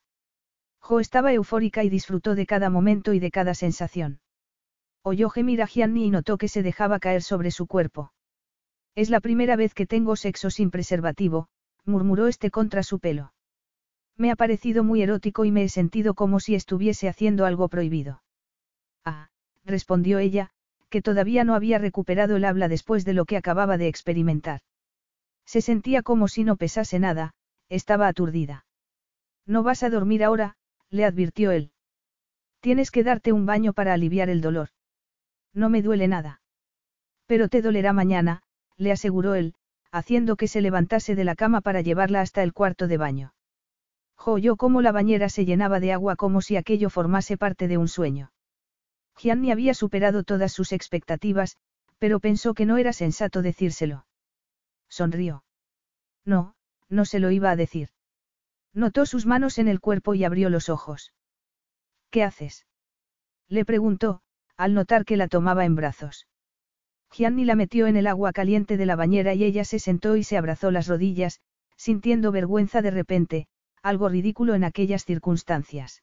Jo estaba eufórica y disfrutó de cada momento y de cada sensación. Oyó gemir a Gianni y notó que se dejaba caer sobre su cuerpo. Es la primera vez que tengo sexo sin preservativo, murmuró este contra su pelo. Me ha parecido muy erótico y me he sentido como si estuviese haciendo algo prohibido. Ah, respondió ella, que todavía no había recuperado el habla después de lo que acababa de experimentar. Se sentía como si no pesase nada, estaba aturdida. No vas a dormir ahora, le advirtió él. Tienes que darte un baño para aliviar el dolor. No me duele nada. Pero te dolerá mañana, le aseguró él, haciendo que se levantase de la cama para llevarla hasta el cuarto de baño. Jo cómo la bañera se llenaba de agua como si aquello formase parte de un sueño. Gianni había superado todas sus expectativas, pero pensó que no era sensato decírselo. Sonrió. No, no se lo iba a decir. Notó sus manos en el cuerpo y abrió los ojos. ¿Qué haces? Le preguntó, al notar que la tomaba en brazos. Gianni la metió en el agua caliente de la bañera y ella se sentó y se abrazó las rodillas, sintiendo vergüenza de repente, algo ridículo en aquellas circunstancias.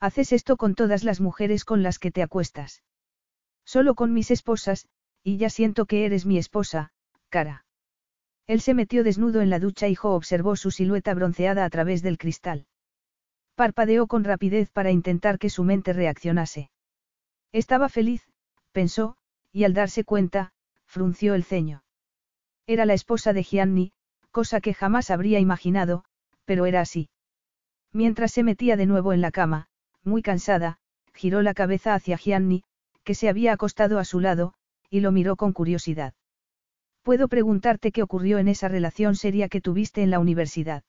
Haces esto con todas las mujeres con las que te acuestas. Solo con mis esposas, y ya siento que eres mi esposa, cara. Él se metió desnudo en la ducha y Jo observó su silueta bronceada a través del cristal. Parpadeó con rapidez para intentar que su mente reaccionase. Estaba feliz, pensó, y al darse cuenta, frunció el ceño. Era la esposa de Gianni, cosa que jamás habría imaginado, pero era así. Mientras se metía de nuevo en la cama, muy cansada, giró la cabeza hacia Gianni, que se había acostado a su lado, y lo miró con curiosidad. Puedo preguntarte qué ocurrió en esa relación seria que tuviste en la universidad.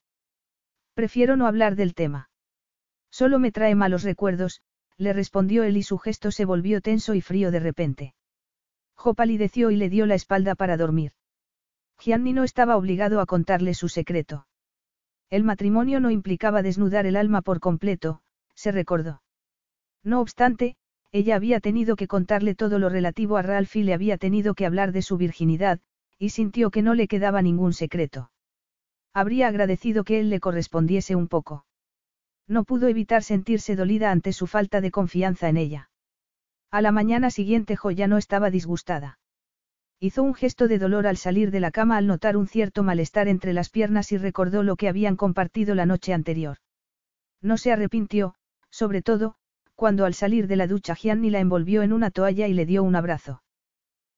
Prefiero no hablar del tema. Solo me trae malos recuerdos, le respondió él y su gesto se volvió tenso y frío de repente. Jo palideció y le dio la espalda para dormir. Gianni no estaba obligado a contarle su secreto. El matrimonio no implicaba desnudar el alma por completo, se recordó. No obstante, ella había tenido que contarle todo lo relativo a Ralph y le había tenido que hablar de su virginidad, y sintió que no le quedaba ningún secreto. Habría agradecido que él le correspondiese un poco. No pudo evitar sentirse dolida ante su falta de confianza en ella. A la mañana siguiente Joya no estaba disgustada. Hizo un gesto de dolor al salir de la cama al notar un cierto malestar entre las piernas y recordó lo que habían compartido la noche anterior. No se arrepintió, sobre todo, cuando al salir de la ducha Gianni la envolvió en una toalla y le dio un abrazo.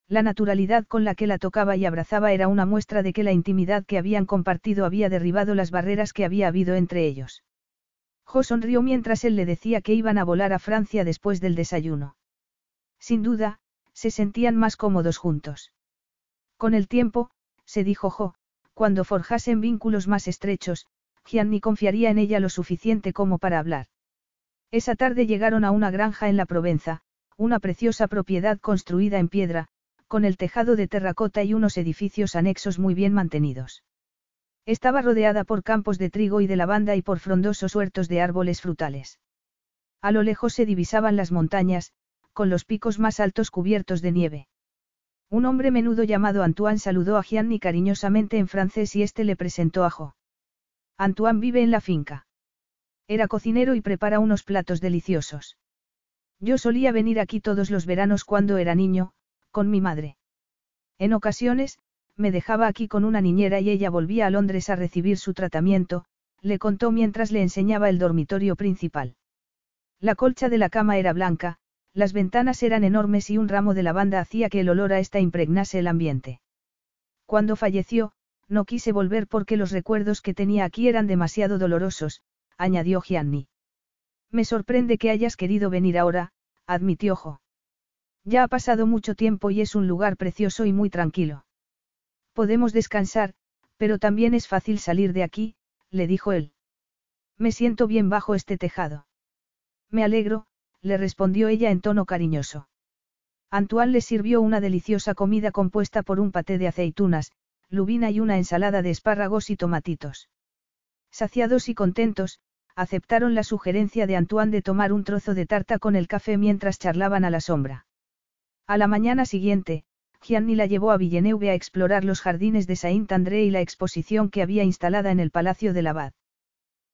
La naturalidad con la que la tocaba y abrazaba era una muestra de que la intimidad que habían compartido había derribado las barreras que había habido entre ellos. Jo sonrió mientras él le decía que iban a volar a Francia después del desayuno. Sin duda, se sentían más cómodos juntos. Con el tiempo, se dijo Jo, cuando forjasen vínculos más estrechos, Gianni confiaría en ella lo suficiente como para hablar. Esa tarde llegaron a una granja en la Provenza, una preciosa propiedad construida en piedra, con el tejado de terracota y unos edificios anexos muy bien mantenidos. Estaba rodeada por campos de trigo y de lavanda y por frondosos huertos de árboles frutales. A lo lejos se divisaban las montañas, con los picos más altos cubiertos de nieve. Un hombre menudo llamado Antoine saludó a Gianni cariñosamente en francés y éste le presentó a Jo. Antoine vive en la finca. Era cocinero y prepara unos platos deliciosos. Yo solía venir aquí todos los veranos cuando era niño, con mi madre. En ocasiones, me dejaba aquí con una niñera y ella volvía a Londres a recibir su tratamiento, le contó mientras le enseñaba el dormitorio principal. La colcha de la cama era blanca, las ventanas eran enormes y un ramo de lavanda hacía que el olor a esta impregnase el ambiente. Cuando falleció, no quise volver porque los recuerdos que tenía aquí eran demasiado dolorosos, añadió Gianni. Me sorprende que hayas querido venir ahora, admitió Jo. Ya ha pasado mucho tiempo y es un lugar precioso y muy tranquilo. Podemos descansar, pero también es fácil salir de aquí, le dijo él. Me siento bien bajo este tejado. Me alegro, le respondió ella en tono cariñoso. Antoine le sirvió una deliciosa comida compuesta por un paté de aceitunas, lubina y una ensalada de espárragos y tomatitos. Saciados y contentos, aceptaron la sugerencia de Antoine de tomar un trozo de tarta con el café mientras charlaban a la sombra. A la mañana siguiente, Gianni la llevó a Villeneuve a explorar los jardines de Saint-André y la exposición que había instalada en el Palacio del Abad.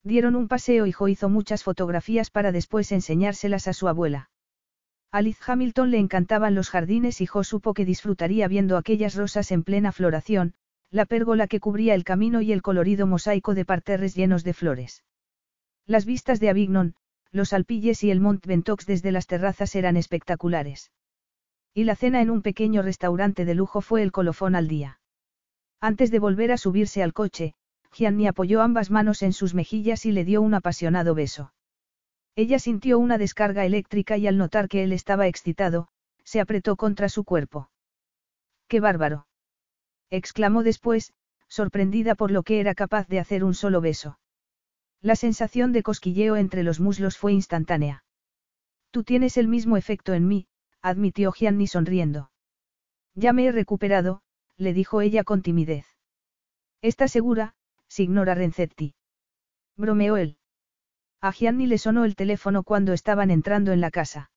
Dieron un paseo y Jo hizo muchas fotografías para después enseñárselas a su abuela. A Liz Hamilton le encantaban los jardines y Jo supo que disfrutaría viendo aquellas rosas en plena floración, la pérgola que cubría el camino y el colorido mosaico de parterres llenos de flores. Las vistas de Avignon, los Alpilles y el Mont Ventoux desde las terrazas eran espectaculares. Y la cena en un pequeño restaurante de lujo fue el colofón al día. Antes de volver a subirse al coche, Gianni apoyó ambas manos en sus mejillas y le dio un apasionado beso. Ella sintió una descarga eléctrica y al notar que él estaba excitado, se apretó contra su cuerpo. ¡Qué bárbaro! exclamó después, sorprendida por lo que era capaz de hacer un solo beso. La sensación de cosquilleo entre los muslos fue instantánea. Tú tienes el mismo efecto en mí, admitió Gianni sonriendo. Ya me he recuperado, le dijo ella con timidez. ¿Está segura, signora Renzetti? Bromeó él. A Gianni le sonó el teléfono cuando estaban entrando en la casa.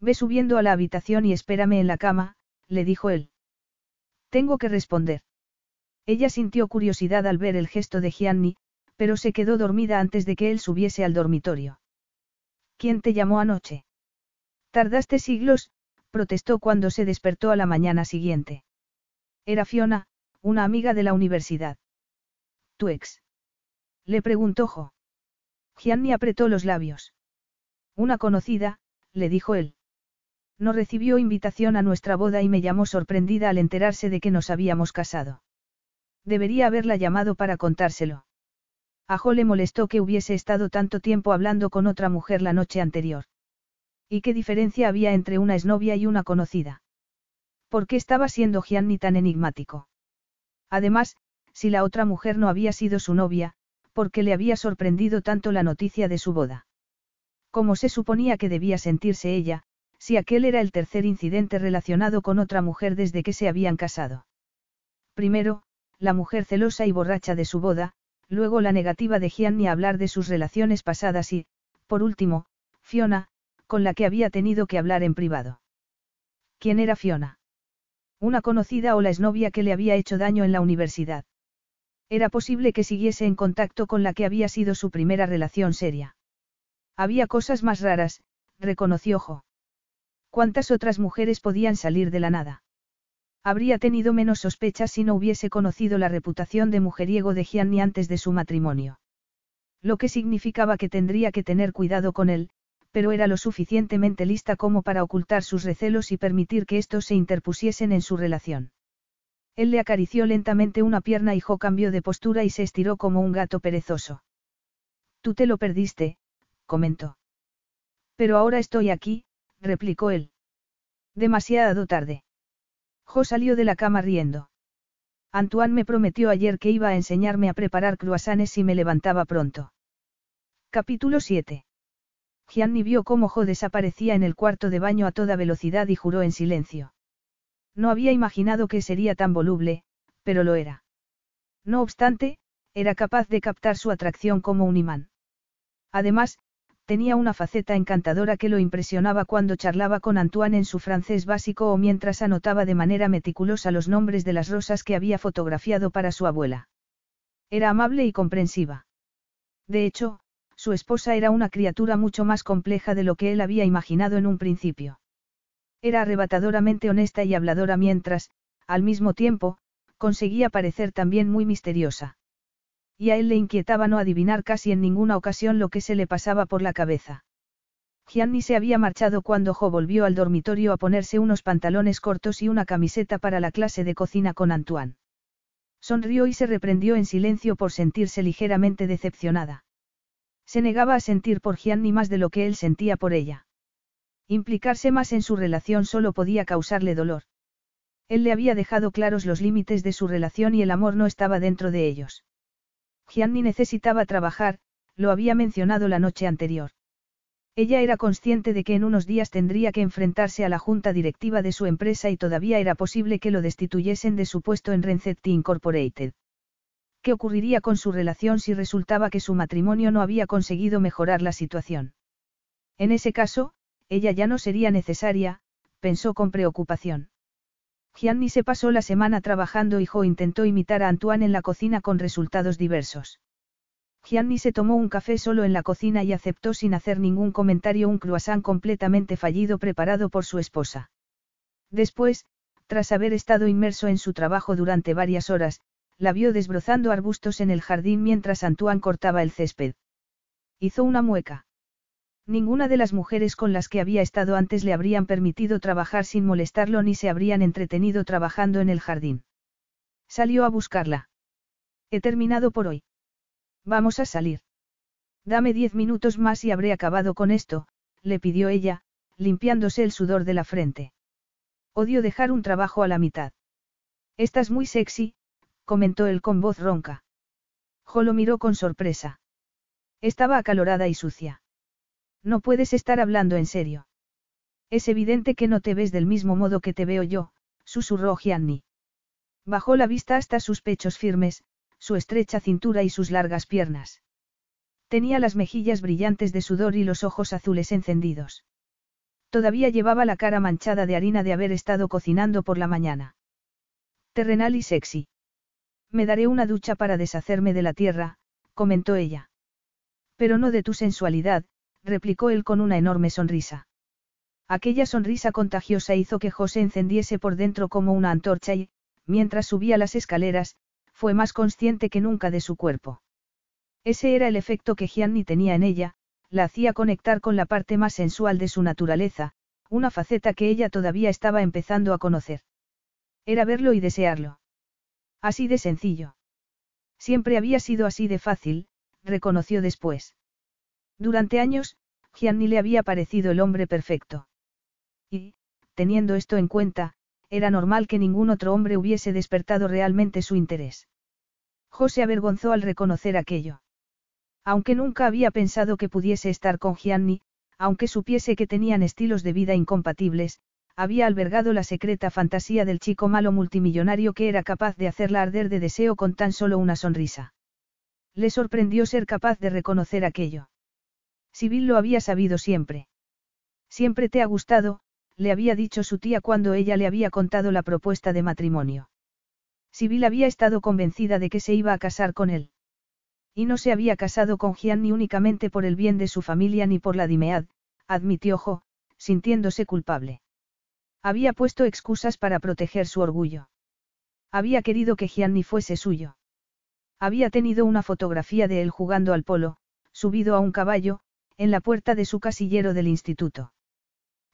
Ve subiendo a la habitación y espérame en la cama, le dijo él. Tengo que responder. Ella sintió curiosidad al ver el gesto de Gianni, pero se quedó dormida antes de que él subiese al dormitorio. ¿Quién te llamó anoche? Tardaste siglos, protestó cuando se despertó a la mañana siguiente. Era Fiona, una amiga de la universidad. ¿Tu ex? Le preguntó Jo. Gianni apretó los labios. Una conocida, le dijo él. No recibió invitación a nuestra boda y me llamó sorprendida al enterarse de que nos habíamos casado. Debería haberla llamado para contárselo. A Jo le molestó que hubiese estado tanto tiempo hablando con otra mujer la noche anterior. ¿Y qué diferencia había entre una exnovia y una conocida? ¿Por qué estaba siendo Gianni tan enigmático? Además, si la otra mujer no había sido su novia, ¿por qué le había sorprendido tanto la noticia de su boda? ¿Cómo se suponía que debía sentirse ella, si aquel era el tercer incidente relacionado con otra mujer desde que se habían casado? Primero, la mujer celosa y borracha de su boda, luego la negativa de Gianni a hablar de sus relaciones pasadas y, por último, Fiona, con la que había tenido que hablar en privado. ¿Quién era Fiona? Una conocida o la exnovia que le había hecho daño en la universidad. Era posible que siguiese en contacto con la que había sido su primera relación seria. Había cosas más raras, reconoció Jo. ¿Cuántas otras mujeres podían salir de la nada? Habría tenido menos sospechas si no hubiese conocido la reputación de mujeriego de Gianni antes de su matrimonio. Lo que significaba que tendría que tener cuidado con él, pero era lo suficientemente lista como para ocultar sus recelos y permitir que estos se interpusiesen en su relación. Él le acarició lentamente una pierna y Jo cambió de postura y se estiró como un gato perezoso. Tú te lo perdiste, comentó. Pero ahora estoy aquí, replicó él. Demasiado tarde. Jo salió de la cama riendo. Antoine me prometió ayer que iba a enseñarme a preparar cruasanes si me levantaba pronto. Capítulo 7. Gianni vio cómo Jo desaparecía en el cuarto de baño a toda velocidad y juró en silencio. No había imaginado que sería tan voluble, pero lo era. No obstante, era capaz de captar su atracción como un imán. Además, tenía una faceta encantadora que lo impresionaba cuando charlaba con Antoine en su francés básico o mientras anotaba de manera meticulosa los nombres de las rosas que había fotografiado para su abuela. Era amable y comprensiva. De hecho, su esposa era una criatura mucho más compleja de lo que él había imaginado en un principio. Era arrebatadoramente honesta y habladora mientras, al mismo tiempo, conseguía parecer también muy misteriosa. Y a él le inquietaba no adivinar casi en ninguna ocasión lo que se le pasaba por la cabeza. Gianni se había marchado cuando Jo volvió al dormitorio a ponerse unos pantalones cortos y una camiseta para la clase de cocina con Antoine. Sonrió y se reprendió en silencio por sentirse ligeramente decepcionada. Se negaba a sentir por Gianni más de lo que él sentía por ella. Implicarse más en su relación solo podía causarle dolor. Él le había dejado claros los límites de su relación y el amor no estaba dentro de ellos. Gianni necesitaba trabajar, lo había mencionado la noche anterior. Ella era consciente de que en unos días tendría que enfrentarse a la junta directiva de su empresa y todavía era posible que lo destituyesen de su puesto en Renzetti Incorporated. ¿Qué ocurriría con su relación si resultaba que su matrimonio no había conseguido mejorar la situación? En ese caso, ella ya no sería necesaria, pensó con preocupación. Gianni se pasó la semana trabajando y Jo intentó imitar a Antoine en la cocina con resultados diversos. Gianni se tomó un café solo en la cocina y aceptó sin hacer ningún comentario un croissant completamente fallido preparado por su esposa. Después, tras haber estado inmerso en su trabajo durante varias horas, la vio desbrozando arbustos en el jardín mientras Antoine cortaba el césped. Hizo una mueca. Ninguna de las mujeres con las que había estado antes le habrían permitido trabajar sin molestarlo ni se habrían entretenido trabajando en el jardín. Salió a buscarla. He terminado por hoy. Vamos a salir. Dame diez minutos más y habré acabado con esto, le pidió ella, limpiándose el sudor de la frente. Odio dejar un trabajo a la mitad. Estás muy sexy, comentó él con voz ronca. Jo lo miró con sorpresa. Estaba acalorada y sucia. No puedes estar hablando en serio. Es evidente que no te ves del mismo modo que te veo yo, susurró Gianni. Bajó la vista hasta sus pechos firmes, su estrecha cintura y sus largas piernas. Tenía las mejillas brillantes de sudor y los ojos azules encendidos. Todavía llevaba la cara manchada de harina de haber estado cocinando por la mañana. Terrenal y sexy. Me daré una ducha para deshacerme de la tierra, comentó ella. Pero no de tu sensualidad, replicó él con una enorme sonrisa. Aquella sonrisa contagiosa hizo que José encendiese por dentro como una antorcha y, mientras subía las escaleras, fue más consciente que nunca de su cuerpo. Ese era el efecto que Gianni tenía en ella, la hacía conectar con la parte más sensual de su naturaleza, una faceta que ella todavía estaba empezando a conocer. Era verlo y desearlo. Así de sencillo. Siempre había sido así de fácil, reconoció después. Durante años, Gianni le había parecido el hombre perfecto. Y, teniendo esto en cuenta, era normal que ningún otro hombre hubiese despertado realmente su interés. José avergonzó al reconocer aquello. Aunque nunca había pensado que pudiese estar con Gianni, aunque supiese que tenían estilos de vida incompatibles, había albergado la secreta fantasía del chico malo multimillonario que era capaz de hacerla arder de deseo con tan solo una sonrisa. Le sorprendió ser capaz de reconocer aquello. Sibyl lo había sabido siempre. Siempre te ha gustado, le había dicho su tía cuando ella le había contado la propuesta de matrimonio. Sibyl había estado convencida de que se iba a casar con él. Y no se había casado con Gianni únicamente por el bien de su familia ni por la Dimead, admitió Jo, sintiéndose culpable. Había puesto excusas para proteger su orgullo. Había querido que Gianni fuese suyo. Había tenido una fotografía de él jugando al polo, subido a un caballo, en la puerta de su casillero del instituto.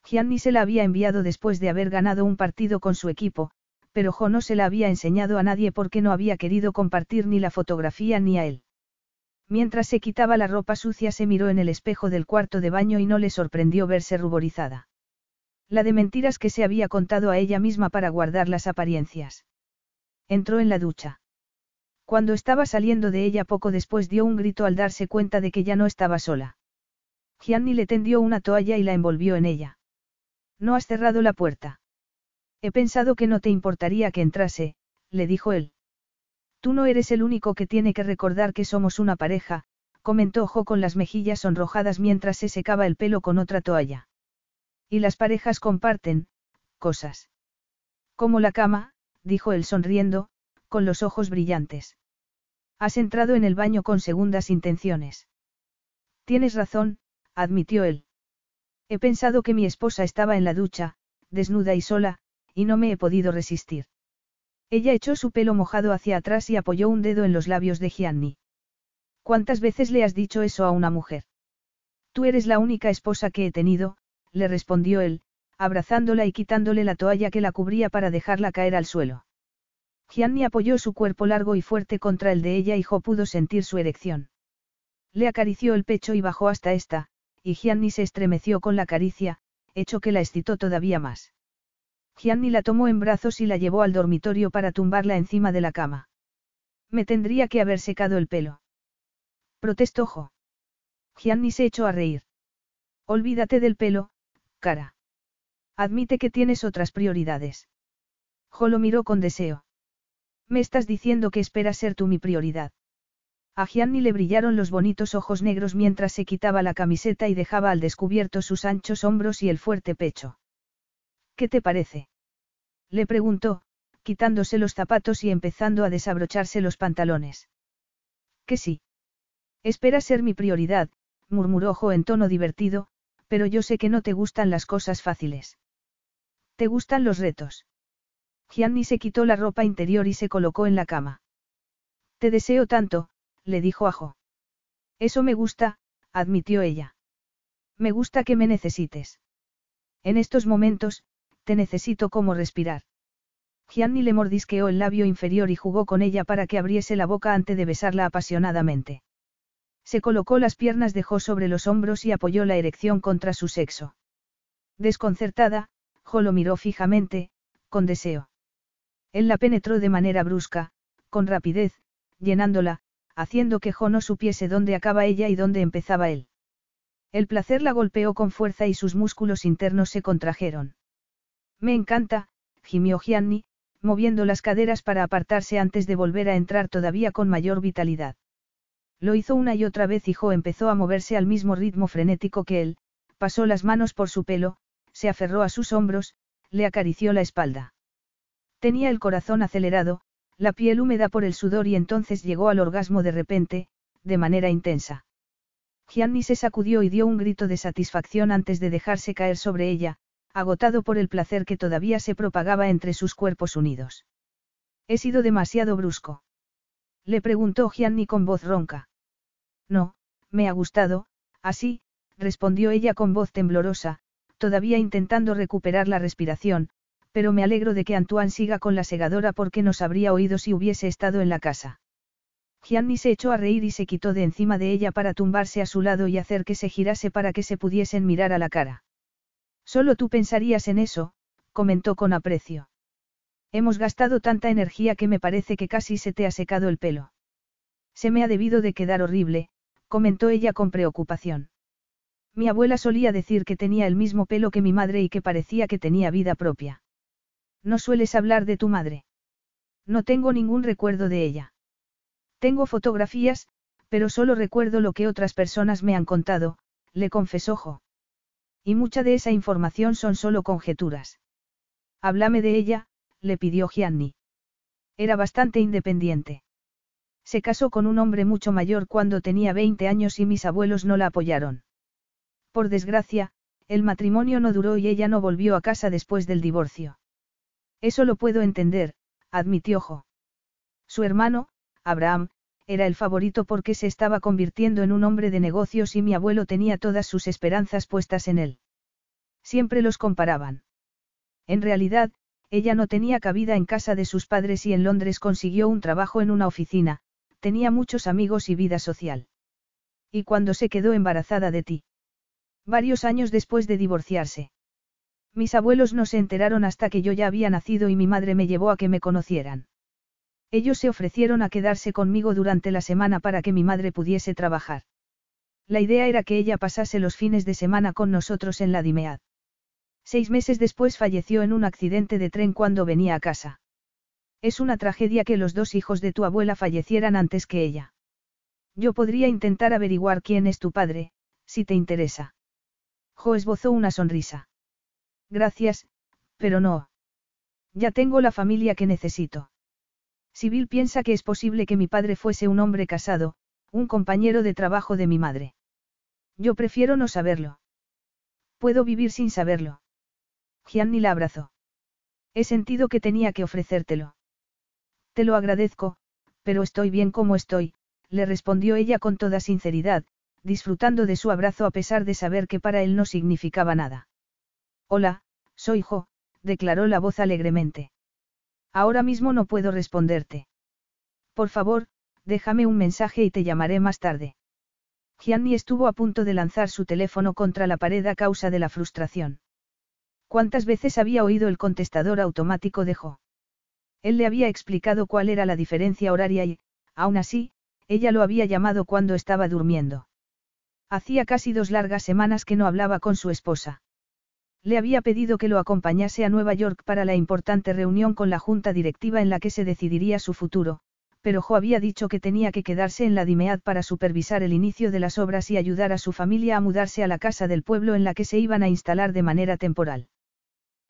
Gianni se la había enviado después de haber ganado un partido con su equipo, pero Jo no se la había enseñado a nadie porque no había querido compartir ni la fotografía ni a él. Mientras se quitaba la ropa sucia se miró en el espejo del cuarto de baño y no le sorprendió verse ruborizada. La de mentiras que se había contado a ella misma para guardar las apariencias. Entró en la ducha. Cuando estaba saliendo de ella poco después dio un grito al darse cuenta de que ya no estaba sola. Gianni le tendió una toalla y la envolvió en ella. No has cerrado la puerta. He pensado que no te importaría que entrase, le dijo él. Tú no eres el único que tiene que recordar que somos una pareja, comentó Jo con las mejillas sonrojadas mientras se secaba el pelo con otra toalla. Y las parejas comparten, cosas. Como la cama, dijo él sonriendo, con los ojos brillantes. Has entrado en el baño con segundas intenciones. Tienes razón, admitió él. He pensado que mi esposa estaba en la ducha, desnuda y sola, y no me he podido resistir. Ella echó su pelo mojado hacia atrás y apoyó un dedo en los labios de Gianni. ¿Cuántas veces le has dicho eso a una mujer? Tú eres la única esposa que he tenido, le respondió él, abrazándola y quitándole la toalla que la cubría para dejarla caer al suelo. Gianni apoyó su cuerpo largo y fuerte contra el de ella y Jo pudo sentir su erección. Le acarició el pecho y bajó hasta esta, y Gianni se estremeció con la caricia, hecho que la excitó todavía más. Gianni la tomó en brazos y la llevó al dormitorio para tumbarla encima de la cama. Me tendría que haber secado el pelo. Protestó Jo. Gianni se echó a reír. Olvídate del pelo, cara. Admite que tienes otras prioridades. Jo lo miró con deseo. Me estás diciendo que esperas ser tú mi prioridad. A Gianni le brillaron los bonitos ojos negros mientras se quitaba la camiseta y dejaba al descubierto sus anchos hombros y el fuerte pecho. ¿Qué te parece? Le preguntó, quitándose los zapatos y empezando a desabrocharse los pantalones. Que sí. Espera ser mi prioridad, murmuró Jo en tono divertido, pero yo sé que no te gustan las cosas fáciles. ¿Te gustan los retos? Gianni se quitó la ropa interior y se colocó en la cama. Te deseo tanto, le dijo a Jo. Eso me gusta, admitió ella. Me gusta que me necesites. En estos momentos, te necesito como respirar. Gianni le mordisqueó el labio inferior y jugó con ella para que abriese la boca antes de besarla apasionadamente. Se colocó las piernas de Jo sobre los hombros y apoyó la erección contra su sexo. Desconcertada, Jo lo miró fijamente, con deseo. Él la penetró de manera brusca, con rapidez, llenándola, haciendo que Jo no supiese dónde acaba ella y dónde empezaba él. El placer la golpeó con fuerza y sus músculos internos se contrajeron. Me encanta, gimió Gianni, moviendo las caderas para apartarse antes de volver a entrar todavía con mayor vitalidad. Lo hizo una y otra vez y Jo empezó a moverse al mismo ritmo frenético que él, pasó las manos por su pelo, se aferró a sus hombros, le acarició la espalda. Tenía el corazón acelerado, la piel húmeda por el sudor y entonces llegó al orgasmo de repente, de manera intensa. Gianni se sacudió y dio un grito de satisfacción antes de dejarse caer sobre ella, agotado por el placer que todavía se propagaba entre sus cuerpos unidos. He sido demasiado brusco. Le preguntó Gianni con voz ronca. No, me ha gustado, así, respondió ella con voz temblorosa, todavía intentando recuperar la respiración, pero me alegro de que Antoine siga con la segadora porque nos habría oído si hubiese estado en la casa. Gianni se echó a reír y se quitó de encima de ella para tumbarse a su lado y hacer que se girase para que se pudiesen mirar a la cara. Solo tú pensarías en eso, comentó con aprecio. Hemos gastado tanta energía que me parece que casi se te ha secado el pelo. Se me ha debido de quedar horrible, comentó ella con preocupación. Mi abuela solía decir que tenía el mismo pelo que mi madre y que parecía que tenía vida propia. ¿No sueles hablar de tu madre? No tengo ningún recuerdo de ella. Tengo fotografías, pero solo recuerdo lo que otras personas me han contado, le confesó Jo. Y mucha de esa información son solo conjeturas. Háblame de ella, le pidió Gianni. Era bastante independiente. Se casó con un hombre mucho mayor cuando tenía 20 años y mis abuelos no la apoyaron. Por desgracia, el matrimonio no duró y ella no volvió a casa después del divorcio. Eso lo puedo entender, admitió Jo. Su hermano, Abraham, era el favorito porque se estaba convirtiendo en un hombre de negocios y mi abuelo tenía todas sus esperanzas puestas en él. Siempre los comparaban. En realidad, ella no tenía cabida en casa de sus padres y en Londres consiguió un trabajo en una oficina, tenía muchos amigos y vida social. ¿Y cuando se quedó embarazada de ti? Varios años después de divorciarse. Mis abuelos no se enteraron hasta que yo ya había nacido y mi madre me llevó a que me conocieran. Ellos se ofrecieron a quedarse conmigo durante la semana para que mi madre pudiese trabajar. La idea era que ella pasase los fines de semana con nosotros en la Dimead. Seis meses después falleció en un accidente de tren cuando venía a casa. Es una tragedia que los dos hijos de tu abuela fallecieran antes que ella. Yo podría intentar averiguar quién es tu padre, si te interesa. Jo esbozó una sonrisa. Gracias, pero no. Ya tengo la familia que necesito. Sibyl piensa que es posible que mi padre fuese un hombre casado, un compañero de trabajo de mi madre. Yo prefiero no saberlo. Puedo vivir sin saberlo. Gianni la abrazó. He sentido que tenía que ofrecértelo. Te lo agradezco, pero estoy bien como estoy, le respondió ella con toda sinceridad, disfrutando de su abrazo a pesar de saber que para él no significaba nada. Hola, soy Jo, declaró la voz alegremente. Ahora mismo no puedo responderte. Por favor, déjame un mensaje y te llamaré más tarde. Gianni estuvo a punto de lanzar su teléfono contra la pared a causa de la frustración. ¿Cuántas veces había oído el contestador automático de Jo? Él le había explicado cuál era la diferencia horaria y, aún así, ella lo había llamado cuando estaba durmiendo. Hacía casi dos largas semanas que no hablaba con su esposa. Le había pedido que lo acompañase a Nueva York para la importante reunión con la junta directiva en la que se decidiría su futuro, pero Jo había dicho que tenía que quedarse en la Dimead para supervisar el inicio de las obras y ayudar a su familia a mudarse a la casa del pueblo en la que se iban a instalar de manera temporal.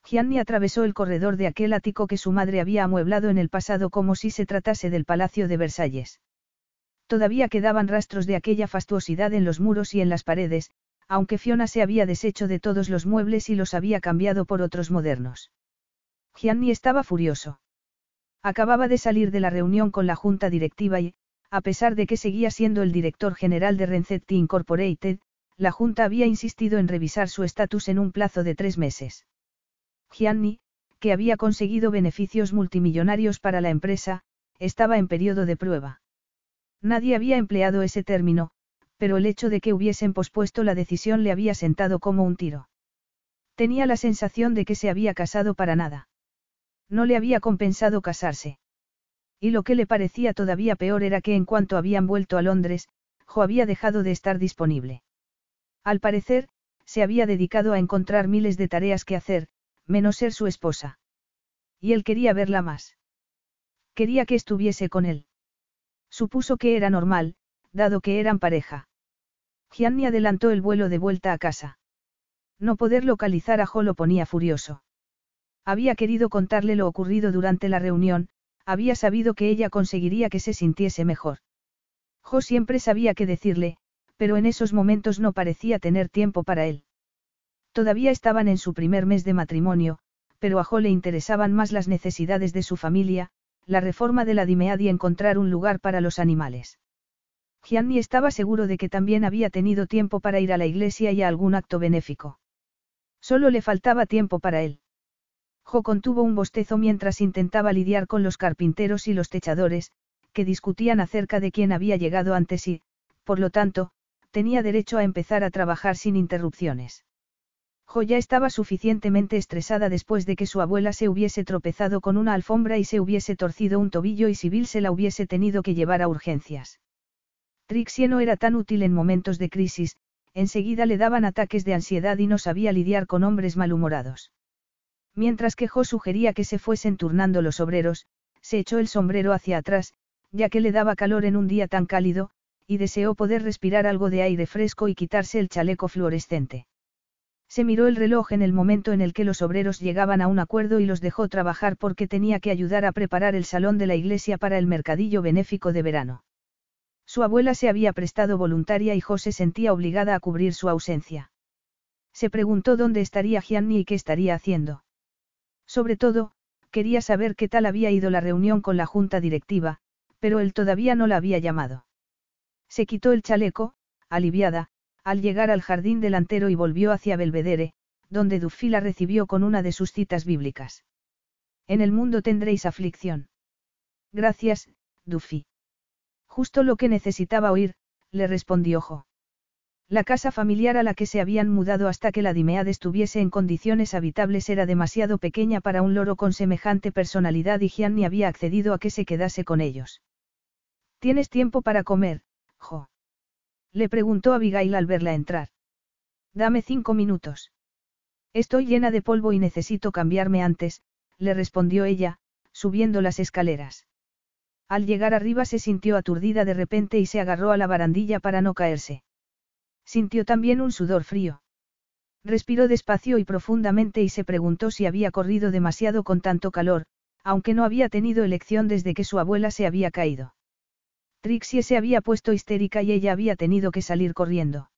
Gianni atravesó el corredor de aquel ático que su madre había amueblado en el pasado como si se tratase del Palacio de Versalles. Todavía quedaban rastros de aquella fastuosidad en los muros y en las paredes, aunque Fiona se había deshecho de todos los muebles y los había cambiado por otros modernos. Gianni estaba furioso. Acababa de salir de la reunión con la junta directiva y, a pesar de que seguía siendo el director general de Renzetti Incorporated, la junta había insistido en revisar su estatus en un plazo de tres meses. Gianni, que había conseguido beneficios multimillonarios para la empresa, estaba en periodo de prueba. Nadie había empleado ese término, pero el hecho de que hubiesen pospuesto la decisión le había sentado como un tiro. Tenía la sensación de que se había casado para nada. No le había compensado casarse. Y lo que le parecía todavía peor era que en cuanto habían vuelto a Londres, Jo había dejado de estar disponible. Al parecer, se había dedicado a encontrar miles de tareas que hacer, menos ser su esposa. Y él quería verla más. Quería que estuviese con él. Supuso que era normal, dado que eran pareja. Gianni adelantó el vuelo de vuelta a casa. No poder localizar a Jo lo ponía furioso. Había querido contarle lo ocurrido durante la reunión, había sabido que ella conseguiría que se sintiese mejor. Jo siempre sabía qué decirle, pero en esos momentos no parecía tener tiempo para él. Todavía estaban en su primer mes de matrimonio, pero a Jo le interesaban más las necesidades de su familia, la reforma de la Dimead y encontrar un lugar para los animales. Gianni estaba seguro de que también había tenido tiempo para ir a la iglesia y a algún acto benéfico. Solo le faltaba tiempo para él. Jo contuvo un bostezo mientras intentaba lidiar con los carpinteros y los techadores, que discutían acerca de quién había llegado antes y, por lo tanto, tenía derecho a empezar a trabajar sin interrupciones. Jo ya estaba suficientemente estresada después de que su abuela se hubiese tropezado con una alfombra y se hubiese torcido un tobillo y Sibyl se la hubiese tenido que llevar a urgencias. Trixie no era tan útil en momentos de crisis, enseguida le daban ataques de ansiedad y no sabía lidiar con hombres malhumorados. Mientras que Jo sugería que se fuesen turnando los obreros, se echó el sombrero hacia atrás, ya que le daba calor en un día tan cálido, y deseó poder respirar algo de aire fresco y quitarse el chaleco fluorescente. Se miró el reloj en el momento en el que los obreros llegaban a un acuerdo y los dejó trabajar porque tenía que ayudar a preparar el salón de la iglesia para el mercadillo benéfico de verano. Su abuela se había prestado voluntaria y José sentía obligada a cubrir su ausencia. Se preguntó dónde estaría Gianni y qué estaría haciendo. Sobre todo, quería saber qué tal había ido la reunión con la junta directiva, pero él todavía no la había llamado. Se quitó el chaleco, aliviada, al llegar al jardín delantero y volvió hacia Belvedere, donde Duffy la recibió con una de sus citas bíblicas. En el mundo tendréis aflicción. Gracias, Duffy. Justo lo que necesitaba oír, le respondió Jo. La casa familiar a la que se habían mudado hasta que la Dimead estuviese en condiciones habitables era demasiado pequeña para un loro con semejante personalidad y Gianni había accedido a que se quedase con ellos. ¿Tienes tiempo para comer, Jo? Le preguntó Abigail al verla entrar. Dame cinco minutos. Estoy llena de polvo y necesito cambiarme antes, le respondió ella, subiendo las escaleras. Al llegar arriba se sintió aturdida de repente y se agarró a la barandilla para no caerse. Sintió también un sudor frío. Respiró despacio y profundamente y se preguntó si había corrido demasiado con tanto calor, aunque no había tenido elección desde que su abuela se había caído. Trixie se había puesto histérica y ella había tenido que salir corriendo.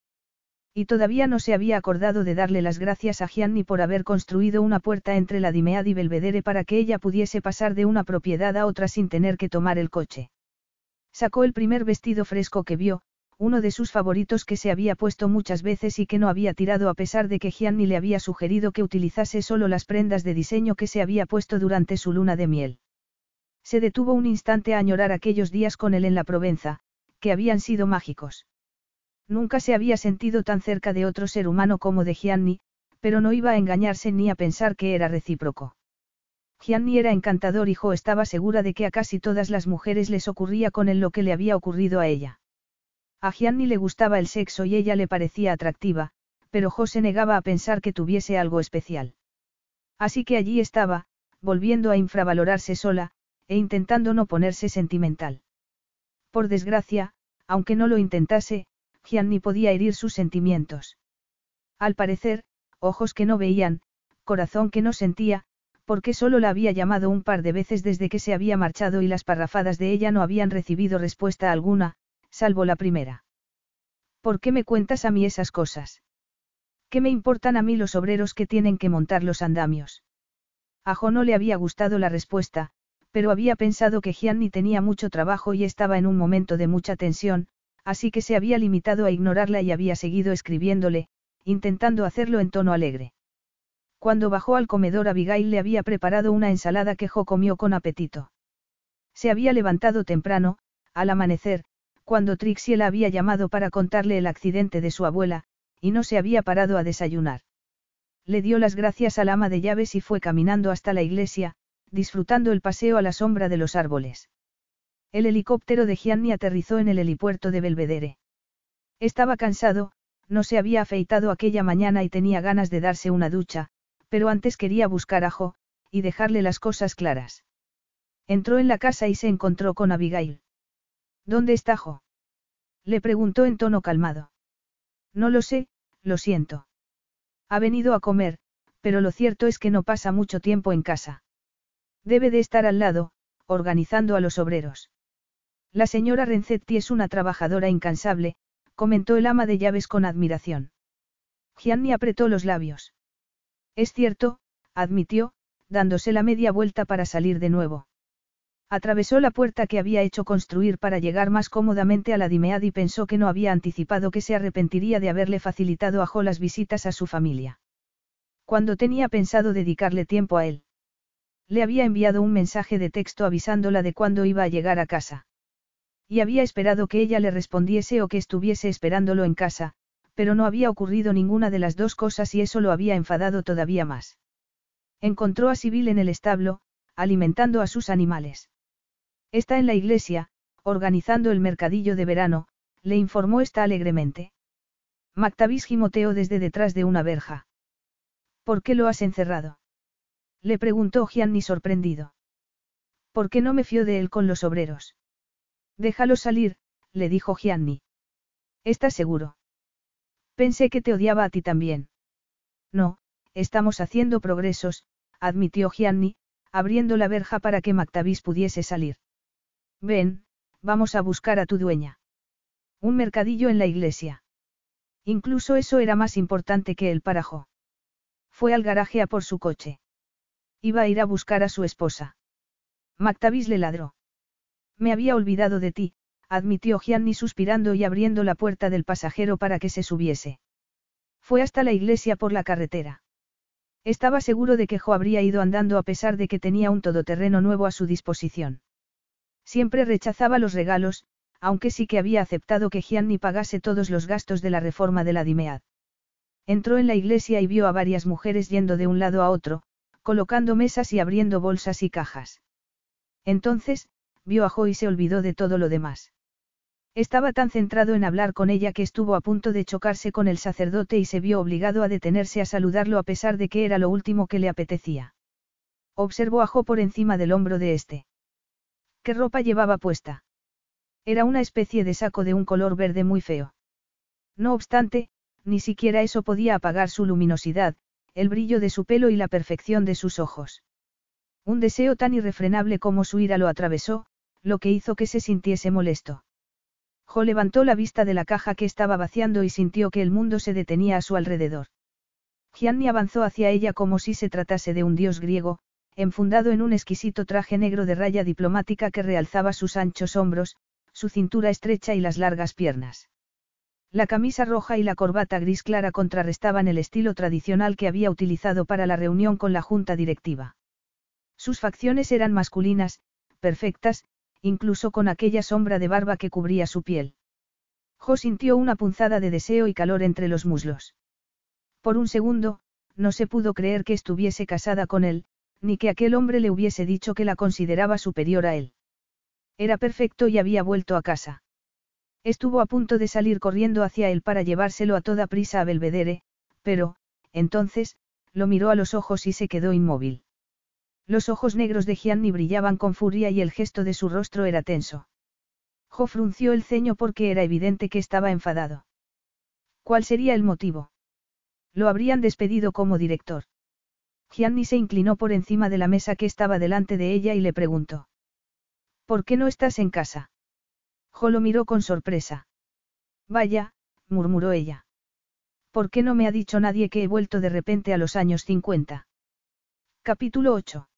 Y todavía no se había acordado de darle las gracias a Gianni por haber construido una puerta entre la Dimead y Belvedere para que ella pudiese pasar de una propiedad a otra sin tener que tomar el coche. Sacó el primer vestido fresco que vio, uno de sus favoritos que se había puesto muchas veces y que no había tirado a pesar de que Gianni le había sugerido que utilizase solo las prendas de diseño que se había puesto durante su luna de miel. Se detuvo un instante a añorar aquellos días con él en la Provenza, que habían sido mágicos. Nunca se había sentido tan cerca de otro ser humano como de Gianni, pero no iba a engañarse ni a pensar que era recíproco. Gianni era encantador y Jo estaba segura de que a casi todas las mujeres les ocurría con él lo que le había ocurrido a ella. A Gianni le gustaba el sexo y ella le parecía atractiva, pero Jo se negaba a pensar que tuviese algo especial. Así que allí estaba, volviendo a infravalorarse sola, e intentando no ponerse sentimental. Por desgracia, aunque no lo intentase, Gianni podía herir sus sentimientos. Al parecer, ojos que no veían, corazón que no sentía, porque solo la había llamado un par de veces desde que se había marchado y las parrafadas de ella no habían recibido respuesta alguna, salvo la primera. ¿Por qué me cuentas a mí esas cosas? ¿Qué me importan a mí los obreros que tienen que montar los andamios? A Jo no le había gustado la respuesta, pero había pensado que Gianni tenía mucho trabajo y estaba en un momento de mucha tensión, así que se había limitado a ignorarla y había seguido escribiéndole, intentando hacerlo en tono alegre. Cuando bajó al comedor Abigail le había preparado una ensalada que Jo comió con apetito. Se había levantado temprano, al amanecer, cuando Trixie la había llamado para contarle el accidente de su abuela, y no se había parado a desayunar. Le dio las gracias al ama de llaves y fue caminando hasta la iglesia, disfrutando el paseo a la sombra de los árboles. El helicóptero de Gianni aterrizó en el helipuerto de Belvedere. Estaba cansado, no se había afeitado aquella mañana y tenía ganas de darse una ducha, pero antes quería buscar a Jo, y dejarle las cosas claras. Entró en la casa y se encontró con Abigail. ¿Dónde está Jo? Le preguntó en tono calmado. No lo sé, lo siento. Ha venido a comer, pero lo cierto es que no pasa mucho tiempo en casa. Debe de estar al lado, organizando a los obreros. La señora Renzetti es una trabajadora incansable, comentó el ama de llaves con admiración. Gianni apretó los labios. Es cierto, admitió, dándose la media vuelta para salir de nuevo. Atravesó la puerta que había hecho construir para llegar más cómodamente a la Dimead y pensó que no había anticipado que se arrepentiría de haberle facilitado a Jo las visitas a su familia. Cuando tenía pensado dedicarle tiempo a él. Le había enviado un mensaje de texto avisándola de cuándo iba a llegar a casa. Y había esperado que ella le respondiese o que estuviese esperándolo en casa, pero no había ocurrido ninguna de las dos cosas y eso lo había enfadado todavía más. Encontró a Sibyl en el establo, alimentando a sus animales. Está en la iglesia, organizando el mercadillo de verano, le informó esta alegremente. Mactavis gimoteó desde detrás de una verja. ¿Por qué lo has encerrado? Le preguntó Gianni sorprendido. ¿Por qué no me fío de él con los obreros? Déjalo salir, le dijo Gianni. ¿Estás seguro? Pensé que te odiaba a ti también. No, estamos haciendo progresos, admitió Gianni, abriendo la verja para que Mactavis pudiese salir. Ven, vamos a buscar a tu dueña. Un mercadillo en la iglesia. Incluso eso era más importante que el parajo. Fue al garaje a por su coche. Iba a ir a buscar a su esposa. Mactavis le ladró. Me había olvidado de ti, admitió Gianni suspirando y abriendo la puerta del pasajero para que se subiese. Fue hasta la iglesia por la carretera. Estaba seguro de que Jo habría ido andando a pesar de que tenía un todoterreno nuevo a su disposición. Siempre rechazaba los regalos, aunque sí que había aceptado que Gianni pagase todos los gastos de la reforma de la Dimead. Entró en la iglesia y vio a varias mujeres yendo de un lado a otro, colocando mesas y abriendo bolsas y cajas. Entonces, vio a Jo y se olvidó de todo lo demás. Estaba tan centrado en hablar con ella que estuvo a punto de chocarse con el sacerdote y se vio obligado a detenerse a saludarlo a pesar de que era lo último que le apetecía. Observó a Jo por encima del hombro de este. ¿Qué ropa llevaba puesta? Era una especie de saco de un color verde muy feo. No obstante, ni siquiera eso podía apagar su luminosidad, el brillo de su pelo y la perfección de sus ojos. Un deseo tan irrefrenable como su ira lo atravesó, lo que hizo que se sintiese molesto. Jo levantó la vista de la caja que estaba vaciando y sintió que el mundo se detenía a su alrededor. Gianni avanzó hacia ella como si se tratase de un dios griego, enfundado en un exquisito traje negro de raya diplomática que realzaba sus anchos hombros, su cintura estrecha y las largas piernas. La camisa roja y la corbata gris clara contrarrestaban el estilo tradicional que había utilizado para la reunión con la junta directiva. Sus facciones eran masculinas, perfectas, incluso con aquella sombra de barba que cubría su piel. Jo sintió una punzada de deseo y calor entre los muslos. Por un segundo, no se pudo creer que estuviese casada con él, ni que aquel hombre le hubiese dicho que la consideraba superior a él. Era perfecto y había vuelto a casa. Estuvo a punto de salir corriendo hacia él para llevárselo a toda prisa a Belvedere, pero, entonces, lo miró a los ojos y se quedó inmóvil. Los ojos negros de Gianni brillaban con furia y el gesto de su rostro era tenso. Jo frunció el ceño porque era evidente que estaba enfadado. ¿Cuál sería el motivo? Lo habrían despedido como director. Gianni se inclinó por encima de la mesa que estaba delante de ella y le preguntó. ¿Por qué no estás en casa? Jo lo miró con sorpresa. Vaya, murmuró ella. ¿Por qué no me ha dicho nadie que he vuelto de repente a los años 50? Capítulo 8.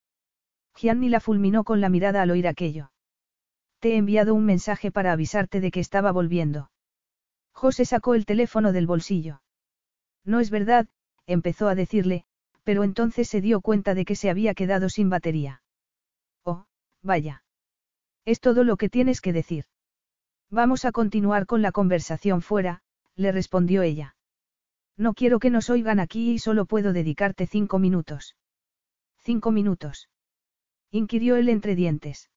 Gianni la fulminó con la mirada al oír aquello. Te he enviado un mensaje para avisarte de que estaba volviendo. José sacó el teléfono del bolsillo. No es verdad, empezó a decirle, pero entonces se dio cuenta de que se había quedado sin batería. Oh, vaya. Es todo lo que tienes que decir. Vamos a continuar con la conversación fuera, le respondió ella. No quiero que nos oigan aquí y solo puedo dedicarte cinco minutos. Cinco minutos inquirió él entre dientes.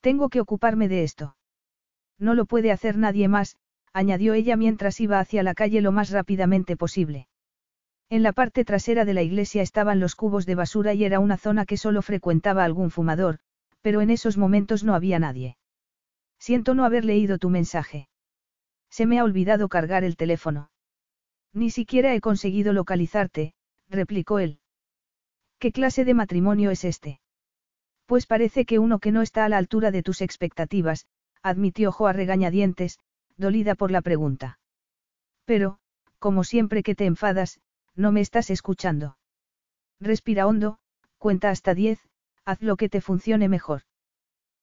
Tengo que ocuparme de esto. No lo puede hacer nadie más, añadió ella mientras iba hacia la calle lo más rápidamente posible. En la parte trasera de la iglesia estaban los cubos de basura y era una zona que solo frecuentaba algún fumador, pero en esos momentos no había nadie. Siento no haber leído tu mensaje. Se me ha olvidado cargar el teléfono. Ni siquiera he conseguido localizarte, replicó él. ¿Qué clase de matrimonio es este? Pues parece que uno que no está a la altura de tus expectativas, admitió Jo a regañadientes, dolida por la pregunta. Pero, como siempre que te enfadas, no me estás escuchando. Respira hondo, cuenta hasta diez, haz lo que te funcione mejor.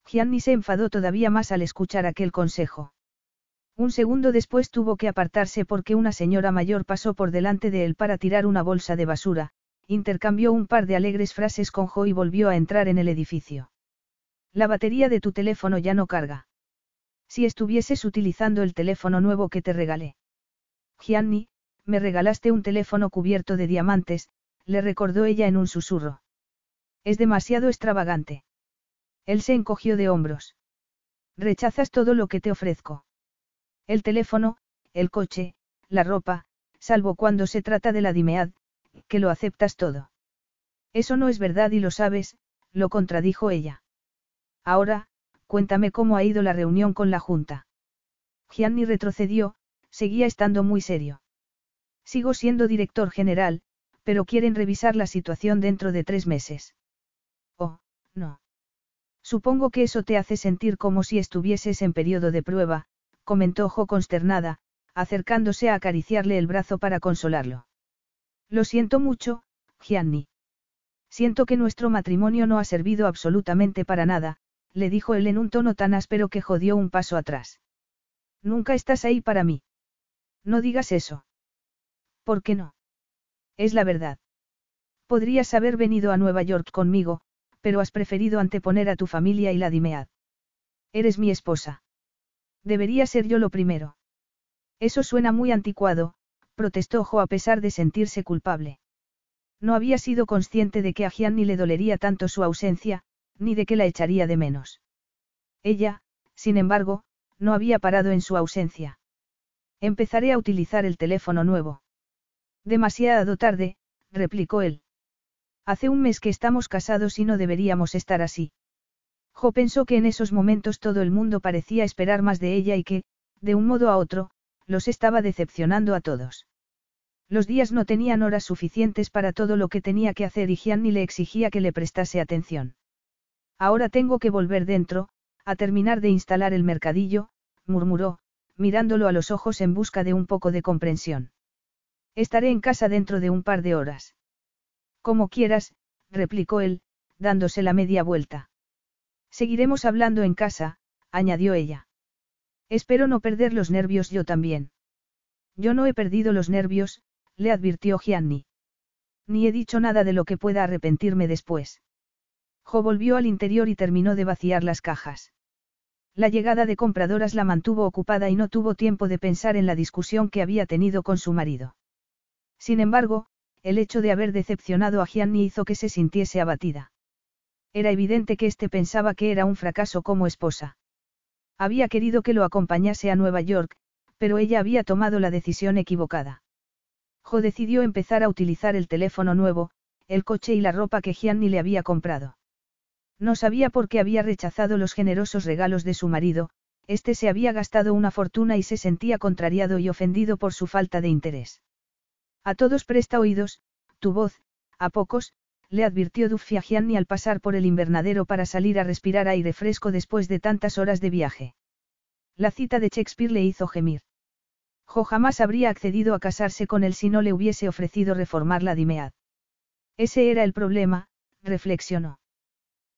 Gianni se enfadó todavía más al escuchar aquel consejo. Un segundo después tuvo que apartarse porque una señora mayor pasó por delante de él para tirar una bolsa de basura, intercambió un par de alegres frases con Jo y volvió a entrar en el edificio. La batería de tu teléfono ya no carga. Si estuvieses utilizando el teléfono nuevo que te regalé. Gianni, me regalaste un teléfono cubierto de diamantes, le recordó ella en un susurro. Es demasiado extravagante. Él se encogió de hombros. Rechazas todo lo que te ofrezco. El teléfono, el coche, la ropa, salvo cuando se trata de la Dimead, que lo aceptas todo. Eso no es verdad y lo sabes, lo contradijo ella. Ahora, cuéntame cómo ha ido la reunión con la Junta. Gianni retrocedió, seguía estando muy serio. Sigo siendo director general, pero quieren revisar la situación dentro de tres meses. Oh, no. Supongo que eso te hace sentir como si estuvieses en periodo de prueba, comentó Jo consternada, acercándose a acariciarle el brazo para consolarlo. Lo siento mucho, Gianni. Siento que nuestro matrimonio no ha servido absolutamente para nada, le dijo él en un tono tan áspero que jodió un paso atrás. Nunca estás ahí para mí. No digas eso. ¿Por qué no? Es la verdad. Podrías haber venido a Nueva York conmigo, pero has preferido anteponer a tu familia y la Dimead. Eres mi esposa. Debería ser yo lo primero. Eso suena muy anticuado, protestó Jo a pesar de sentirse culpable. No había sido consciente de que a Gianni le dolería tanto su ausencia, ni de que la echaría de menos. Ella, sin embargo, no había parado en su ausencia. Empezaré a utilizar el teléfono nuevo. Demasiado tarde, replicó él. Hace un mes que estamos casados y no deberíamos estar así. Jo pensó que en esos momentos todo el mundo parecía esperar más de ella y que, de un modo a otro, los estaba decepcionando a todos. Los días no tenían horas suficientes para todo lo que tenía que hacer y Gianni le exigía que le prestase atención. Ahora tengo que volver dentro, a terminar de instalar el mercadillo, murmuró, mirándolo a los ojos en busca de un poco de comprensión. Estaré en casa dentro de un par de horas. Como quieras, replicó él, dándose la media vuelta. Seguiremos hablando en casa, añadió ella. Espero no perder los nervios yo también. Yo no he perdido los nervios, le advirtió Gianni. Ni he dicho nada de lo que pueda arrepentirme después. Jo volvió al interior y terminó de vaciar las cajas. La llegada de compradoras la mantuvo ocupada y no tuvo tiempo de pensar en la discusión que había tenido con su marido. Sin embargo, el hecho de haber decepcionado a Gianni hizo que se sintiese abatida. Era evidente que éste pensaba que era un fracaso como esposa. Había querido que lo acompañase a Nueva York, pero ella había tomado la decisión equivocada. Jo decidió empezar a utilizar el teléfono nuevo, el coche y la ropa que Gianni le había comprado. No sabía por qué había rechazado los generosos regalos de su marido, este se había gastado una fortuna y se sentía contrariado y ofendido por su falta de interés. A todos presta oídos, tu voz, a pocos, le advirtió Duffy a Gianni al pasar por el invernadero para salir a respirar aire fresco después de tantas horas de viaje. La cita de Shakespeare le hizo gemir. Jo jamás habría accedido a casarse con él si no le hubiese ofrecido reformar la Dimead. Ese era el problema, reflexionó.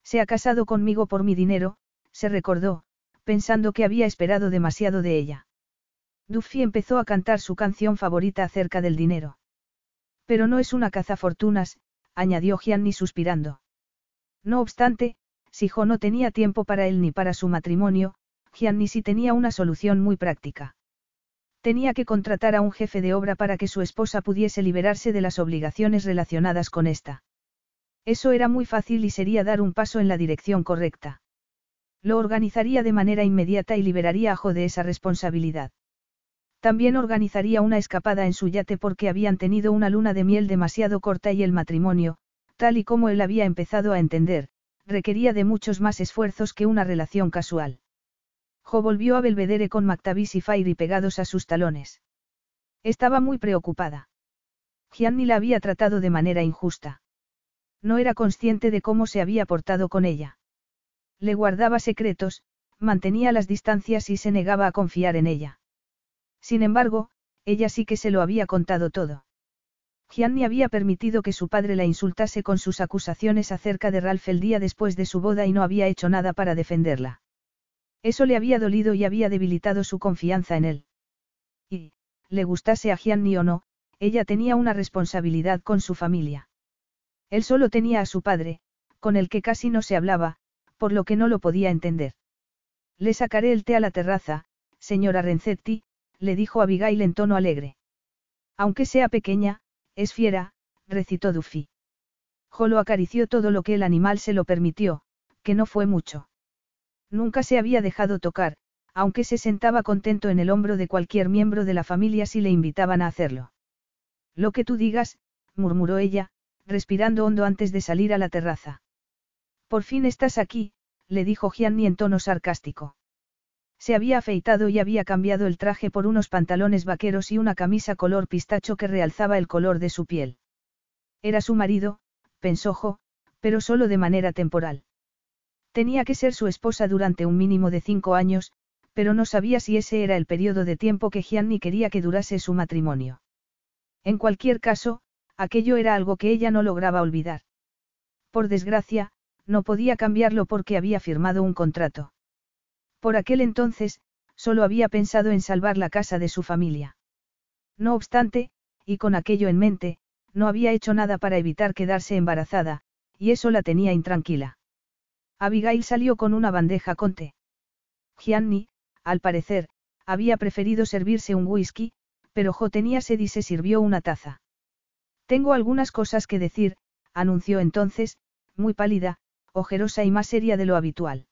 Se ha casado conmigo por mi dinero, se recordó, pensando que había esperado demasiado de ella. Duffy empezó a cantar su canción favorita acerca del dinero. Pero no es una cazafortunas, añadió Gianni suspirando. No obstante, si Jo no tenía tiempo para él ni para su matrimonio, Gianni sí tenía una solución muy práctica. Tenía que contratar a un jefe de obra para que su esposa pudiese liberarse de las obligaciones relacionadas con esta. Eso era muy fácil y sería dar un paso en la dirección correcta. Lo organizaría de manera inmediata y liberaría a Jo de esa responsabilidad. También organizaría una escapada en su yate porque habían tenido una luna de miel demasiado corta y el matrimonio, tal y como él había empezado a entender, requería de muchos más esfuerzos que una relación casual. Jo volvió a Belvedere con McTavish y Fairy pegados a sus talones. Estaba muy preocupada. Gianni la había tratado de manera injusta. No era consciente de cómo se había portado con ella. Le guardaba secretos, mantenía las distancias y se negaba a confiar en ella. Sin embargo, ella sí que se lo había contado todo. Gianni había permitido que su padre la insultase con sus acusaciones acerca de Ralph el día después de su boda y no había hecho nada para defenderla. Eso le había dolido y había debilitado su confianza en él. Y, le gustase a Gianni o no, ella tenía una responsabilidad con su familia. Él solo tenía a su padre, con el que casi no se hablaba, por lo que no lo podía entender. Le sacaré el té a la terraza, señora Renzetti, le dijo Abigail en tono alegre. Aunque sea pequeña, es fiera, recitó Duffy. Jolo acarició todo lo que el animal se lo permitió, que no fue mucho. Nunca se había dejado tocar, aunque se sentaba contento en el hombro de cualquier miembro de la familia si le invitaban a hacerlo. Lo que tú digas, murmuró ella, respirando hondo antes de salir a la terraza. Por fin estás aquí, le dijo Gianni en tono sarcástico. Se había afeitado y había cambiado el traje por unos pantalones vaqueros y una camisa color pistacho que realzaba el color de su piel. Era su marido, pensó Jo, pero solo de manera temporal. Tenía que ser su esposa durante un mínimo de cinco años, pero no sabía si ese era el periodo de tiempo que Gianni quería que durase su matrimonio. En cualquier caso, aquello era algo que ella no lograba olvidar. Por desgracia, no podía cambiarlo porque había firmado un contrato. Por aquel entonces, solo había pensado en salvar la casa de su familia. No obstante, y con aquello en mente, no había hecho nada para evitar quedarse embarazada, y eso la tenía intranquila. Abigail salió con una bandeja con té. Gianni, al parecer, había preferido servirse un whisky, pero Jo tenía sed y se sirvió una taza. Tengo algunas cosas que decir, anunció entonces, muy pálida, ojerosa y más seria de lo habitual.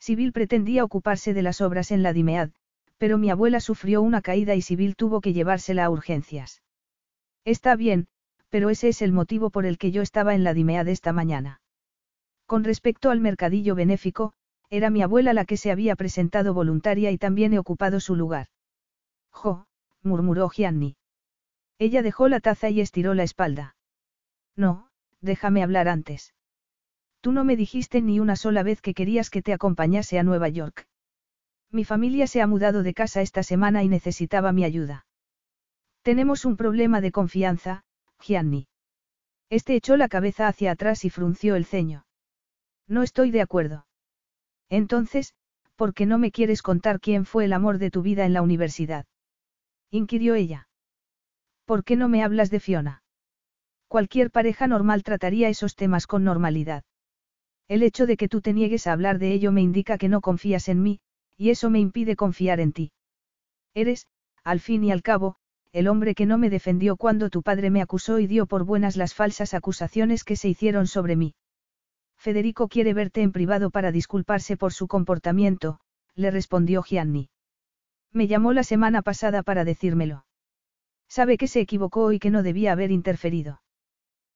Sibyl pretendía ocuparse de las obras en la Dimead, pero mi abuela sufrió una caída y Sibyl tuvo que llevársela a urgencias. Está bien, pero ese es el motivo por el que yo estaba en la Dimead esta mañana. Con respecto al mercadillo benéfico, era mi abuela la que se había presentado voluntaria y también he ocupado su lugar. Jo, murmuró Gianni. Ella dejó la taza y estiró la espalda. No, déjame hablar antes. Tú no me dijiste ni una sola vez que querías que te acompañase a Nueva York. Mi familia se ha mudado de casa esta semana y necesitaba mi ayuda. Tenemos un problema de confianza, Gianni. Este echó la cabeza hacia atrás y frunció el ceño. No estoy de acuerdo. Entonces, ¿por qué no me quieres contar quién fue el amor de tu vida en la universidad? inquirió ella. ¿Por qué no me hablas de Fiona? Cualquier pareja normal trataría esos temas con normalidad. El hecho de que tú te niegues a hablar de ello me indica que no confías en mí, y eso me impide confiar en ti. Eres, al fin y al cabo, el hombre que no me defendió cuando tu padre me acusó y dio por buenas las falsas acusaciones que se hicieron sobre mí. Federico quiere verte en privado para disculparse por su comportamiento, le respondió Gianni. Me llamó la semana pasada para decírmelo. Sabe que se equivocó y que no debía haber interferido.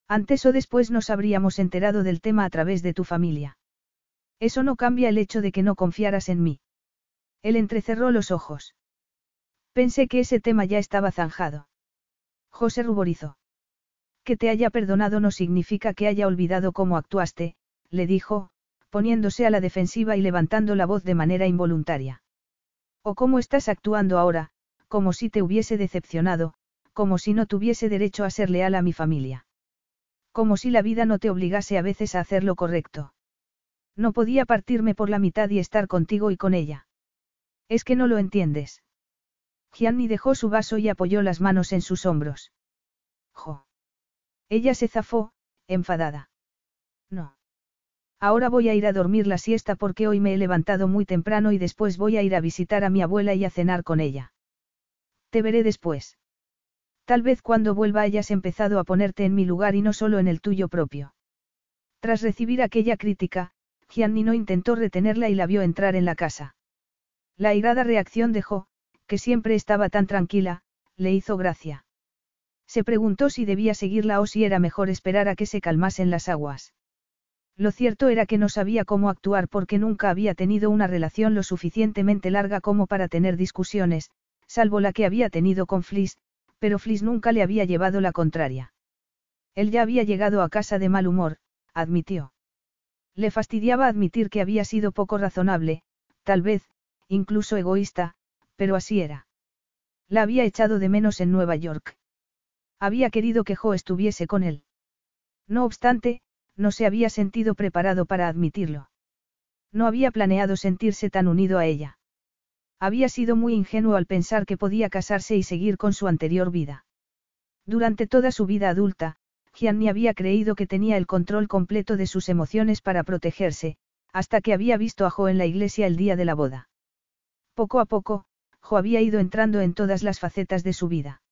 Antes o después nos habríamos enterado del tema a través de tu familia. Eso no cambia el hecho de que no confiaras en mí. Él entrecerró los ojos. Pensé que ese tema ya estaba zanjado. José ruborizó. Que te haya perdonado no significa que haya olvidado cómo actuaste, le dijo, poniéndose a la defensiva y levantando la voz de manera involuntaria. O cómo estás actuando ahora, como si te hubiese decepcionado, como si no tuviese derecho a ser leal a mi familia. Como si la vida no te obligase a veces a hacer lo correcto. No podía partirme por la mitad y estar contigo y con ella. Es que no lo entiendes. Gianni dejó su vaso y apoyó las manos en sus hombros. Jo. Ella se zafó, enfadada. No. Ahora voy a ir a dormir la siesta porque hoy me he levantado muy temprano y después voy a ir a visitar a mi abuela y a cenar con ella. Te veré después. Tal vez cuando vuelva hayas empezado a ponerte en mi lugar y no solo en el tuyo propio. Tras recibir aquella crítica, Gianni no intentó retenerla y la vio entrar en la casa. La airada reacción de Jo, que siempre estaba tan tranquila, le hizo gracia. Se preguntó si debía seguirla o si era mejor esperar a que se calmasen las aguas. Lo cierto era que no sabía cómo actuar porque nunca había tenido una relación lo suficientemente larga como para tener discusiones, salvo la que había tenido con Fliss, pero Fliss nunca le había llevado la contraria. Él ya había llegado a casa de mal humor, admitió. Le fastidiaba admitir que había sido poco razonable, tal vez, incluso egoísta, pero así era. La había echado de menos en Nueva York. Había querido que Jo estuviese con él. No obstante, no se había sentido preparado para admitirlo. No había planeado sentirse tan unido a ella. Había sido muy ingenuo al pensar que podía casarse y seguir con su anterior vida. Durante toda su vida adulta, Gianni había creído que tenía el control completo de sus emociones para protegerse, hasta que había visto a Jo en la iglesia el día de la boda. Poco a poco, Jo había ido entrando en todas las facetas de su vida.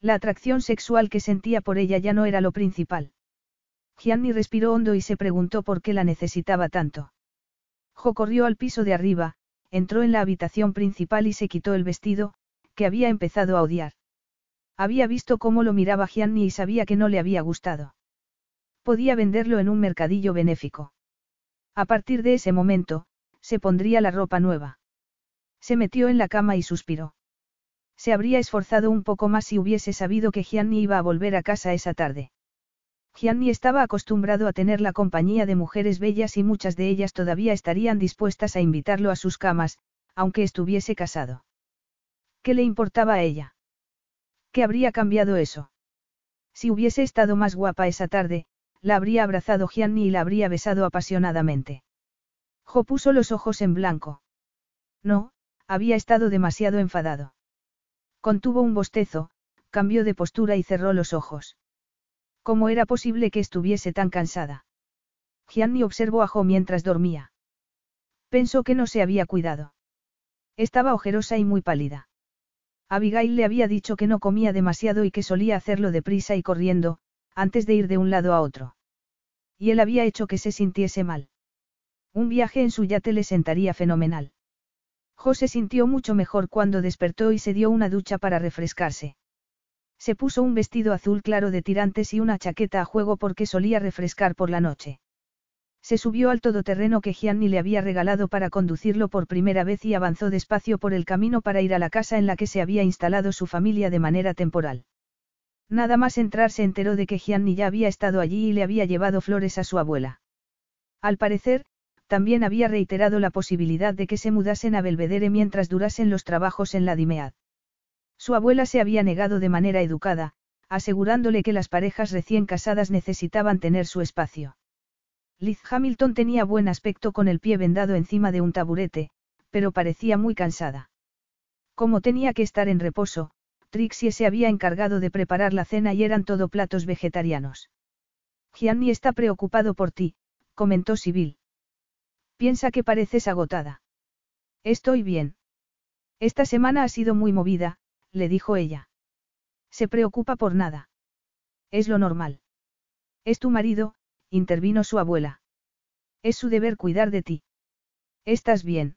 La atracción sexual que sentía por ella ya no era lo principal. Gianni respiró hondo y se preguntó por qué la necesitaba tanto. Jo corrió al piso de arriba, entró en la habitación principal y se quitó el vestido, que había empezado a odiar. Había visto cómo lo miraba Gianni y sabía que no le había gustado. Podía venderlo en un mercadillo benéfico. A partir de ese momento, se pondría la ropa nueva. Se metió en la cama y suspiró. Se habría esforzado un poco más si hubiese sabido que Gianni iba a volver a casa esa tarde. Gianni estaba acostumbrado a tener la compañía de mujeres bellas y muchas de ellas todavía estarían dispuestas a invitarlo a sus camas, aunque estuviese casado. ¿Qué le importaba a ella? ¿Qué habría cambiado eso? Si hubiese estado más guapa esa tarde, la habría abrazado Gianni y la habría besado apasionadamente. Jo puso los ojos en blanco. No, había estado demasiado enfadado. Contuvo un bostezo, cambió de postura y cerró los ojos. ¿Cómo era posible que estuviese tan cansada? Gianni observó a Jo mientras dormía. Pensó que no se había cuidado. Estaba ojerosa y muy pálida. Abigail le había dicho que no comía demasiado y que solía hacerlo deprisa y corriendo, antes de ir de un lado a otro. Y él había hecho que se sintiese mal. Un viaje en su yate le sentaría fenomenal. José sintió mucho mejor cuando despertó y se dio una ducha para refrescarse. Se puso un vestido azul claro de tirantes y una chaqueta a juego porque solía refrescar por la noche. Se subió al todoterreno que Gianni le había regalado para conducirlo por primera vez y avanzó despacio por el camino para ir a la casa en la que se había instalado su familia de manera temporal. Nada más entrar se enteró de que Gianni ya había estado allí y le había llevado flores a su abuela. Al parecer, también había reiterado la posibilidad de que se mudasen a Belvedere mientras durasen los trabajos en la Dimead. Su abuela se había negado de manera educada, asegurándole que las parejas recién casadas necesitaban tener su espacio. Liz Hamilton tenía buen aspecto con el pie vendado encima de un taburete, pero parecía muy cansada. Como tenía que estar en reposo, Trixie se había encargado de preparar la cena y eran todo platos vegetarianos. Gianni está preocupado por ti, comentó Sibyl. Piensa que pareces agotada. Estoy bien. Esta semana ha sido muy movida, le dijo ella. Se preocupa por nada. Es lo normal. Es tu marido, intervino su abuela. Es su deber cuidar de ti. ¿Estás bien?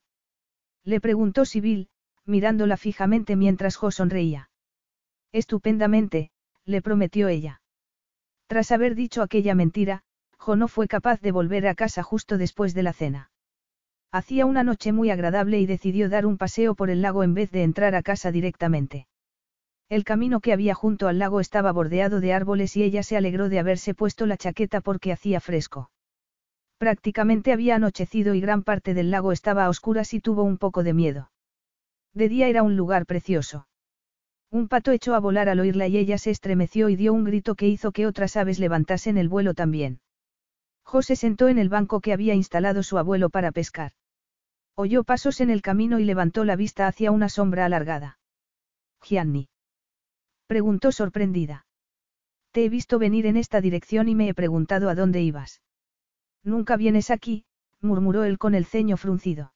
Le preguntó Sibyl, mirándola fijamente mientras Jo sonreía. Estupendamente, le prometió ella. Tras haber dicho aquella mentira, Jo no fue capaz de volver a casa justo después de la cena. Hacía una noche muy agradable y decidió dar un paseo por el lago en vez de entrar a casa directamente. El camino que había junto al lago estaba bordeado de árboles y ella se alegró de haberse puesto la chaqueta porque hacía fresco. Prácticamente había anochecido y gran parte del lago estaba a oscuras y tuvo un poco de miedo. De día era un lugar precioso. Un pato echó a volar al oírla y ella se estremeció y dio un grito que hizo que otras aves levantasen el vuelo también. José sentó en el banco que había instalado su abuelo para pescar. Oyó pasos en el camino y levantó la vista hacia una sombra alargada. Gianni. Preguntó sorprendida. Te he visto venir en esta dirección y me he preguntado a dónde ibas. Nunca vienes aquí, murmuró él con el ceño fruncido.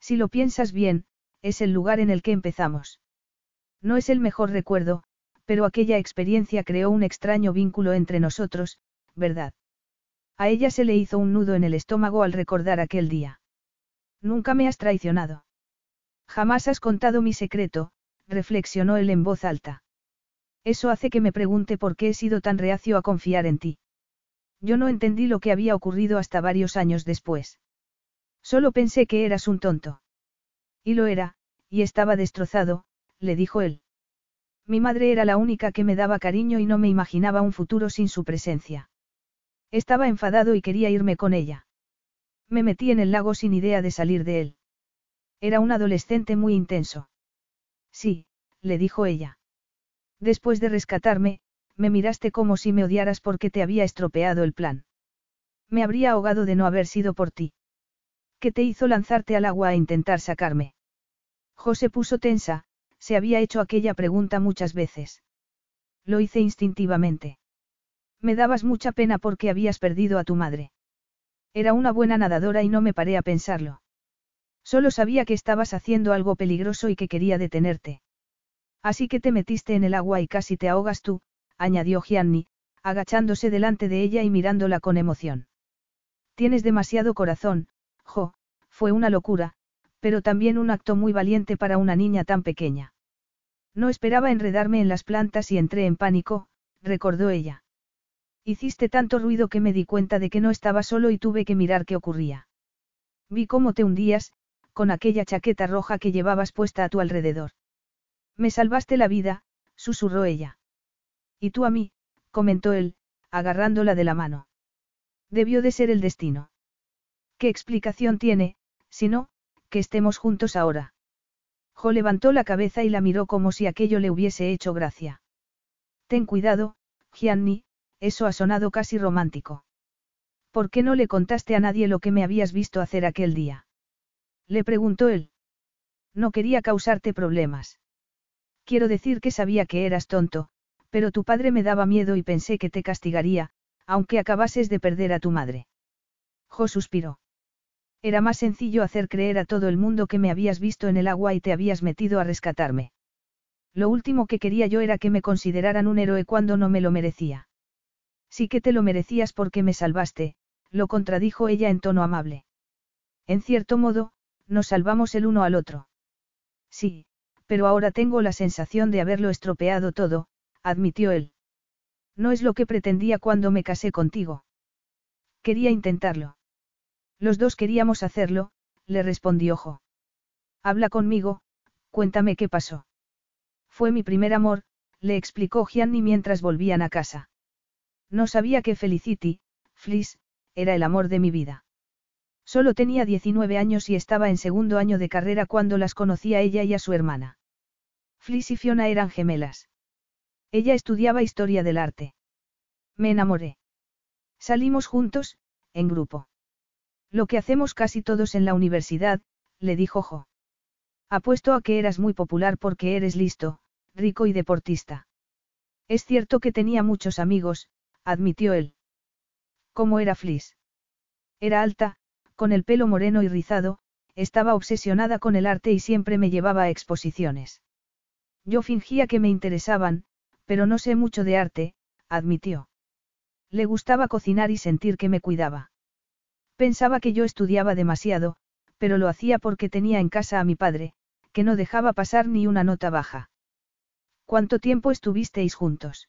Si lo piensas bien, es el lugar en el que empezamos. No es el mejor recuerdo, pero aquella experiencia creó un extraño vínculo entre nosotros, ¿verdad? A ella se le hizo un nudo en el estómago al recordar aquel día. Nunca me has traicionado. Jamás has contado mi secreto, reflexionó él en voz alta. Eso hace que me pregunte por qué he sido tan reacio a confiar en ti. Yo no entendí lo que había ocurrido hasta varios años después. Solo pensé que eras un tonto. Y lo era, y estaba destrozado, le dijo él. Mi madre era la única que me daba cariño y no me imaginaba un futuro sin su presencia. Estaba enfadado y quería irme con ella. Me metí en el lago sin idea de salir de él. Era un adolescente muy intenso. Sí, le dijo ella. Después de rescatarme, me miraste como si me odiaras porque te había estropeado el plan. Me habría ahogado de no haber sido por ti. ¿Qué te hizo lanzarte al agua a intentar sacarme? José puso tensa, se había hecho aquella pregunta muchas veces. Lo hice instintivamente. Me dabas mucha pena porque habías perdido a tu madre. Era una buena nadadora y no me paré a pensarlo. Solo sabía que estabas haciendo algo peligroso y que quería detenerte. Así que te metiste en el agua y casi te ahogas tú, añadió Gianni, agachándose delante de ella y mirándola con emoción. Tienes demasiado corazón, Jo, fue una locura, pero también un acto muy valiente para una niña tan pequeña. No esperaba enredarme en las plantas y entré en pánico, recordó ella. Hiciste tanto ruido que me di cuenta de que no estaba solo y tuve que mirar qué ocurría. Vi cómo te hundías, con aquella chaqueta roja que llevabas puesta a tu alrededor. Me salvaste la vida, susurró ella. Y tú a mí, comentó él, agarrándola de la mano. Debió de ser el destino. ¿Qué explicación tiene, si no, que estemos juntos ahora? Jo levantó la cabeza y la miró como si aquello le hubiese hecho gracia. Ten cuidado, Gianni, eso ha sonado casi romántico. ¿Por qué no le contaste a nadie lo que me habías visto hacer aquel día? Le preguntó él. No quería causarte problemas. Quiero decir que sabía que eras tonto, pero tu padre me daba miedo y pensé que te castigaría, aunque acabases de perder a tu madre. Jo suspiró. Era más sencillo hacer creer a todo el mundo que me habías visto en el agua y te habías metido a rescatarme. Lo último que quería yo era que me consideraran un héroe cuando no me lo merecía. Sí que te lo merecías porque me salvaste, lo contradijo ella en tono amable. En cierto modo, nos salvamos el uno al otro. Sí, pero ahora tengo la sensación de haberlo estropeado todo, admitió él. No es lo que pretendía cuando me casé contigo. Quería intentarlo. Los dos queríamos hacerlo, le respondió Jo. Habla conmigo, cuéntame qué pasó. Fue mi primer amor, le explicó Gianni mientras volvían a casa. No sabía que Felicity, Fliss, era el amor de mi vida. Solo tenía 19 años y estaba en segundo año de carrera cuando las conocí a ella y a su hermana. Fliss y Fiona eran gemelas. Ella estudiaba historia del arte. Me enamoré. Salimos juntos, en grupo. Lo que hacemos casi todos en la universidad, le dijo Jo. Apuesto a que eras muy popular porque eres listo, rico y deportista. Es cierto que tenía muchos amigos, admitió él. ¿Cómo era Fliss? Era alta, con el pelo moreno y rizado, estaba obsesionada con el arte y siempre me llevaba a exposiciones. Yo fingía que me interesaban, pero no sé mucho de arte, admitió. Le gustaba cocinar y sentir que me cuidaba. Pensaba que yo estudiaba demasiado, pero lo hacía porque tenía en casa a mi padre, que no dejaba pasar ni una nota baja. ¿Cuánto tiempo estuvisteis juntos?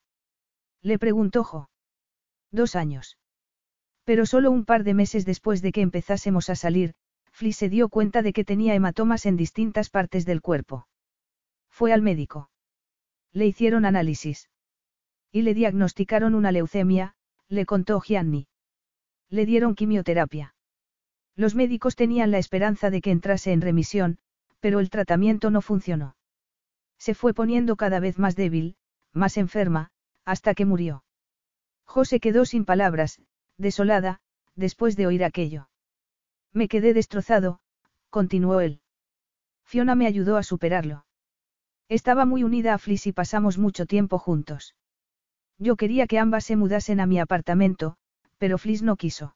Le preguntó Jo. Dos años. Pero solo un par de meses después de que empezásemos a salir, Fli se dio cuenta de que tenía hematomas en distintas partes del cuerpo. Fue al médico. Le hicieron análisis. Y le diagnosticaron una leucemia, le contó Gianni. Le dieron quimioterapia. Los médicos tenían la esperanza de que entrase en remisión, pero el tratamiento no funcionó. Se fue poniendo cada vez más débil, más enferma, hasta que murió. José quedó sin palabras, desolada, después de oír aquello. Me quedé destrozado, continuó él. Fiona me ayudó a superarlo. Estaba muy unida a Fliss y pasamos mucho tiempo juntos. Yo quería que ambas se mudasen a mi apartamento, pero Fliss no quiso.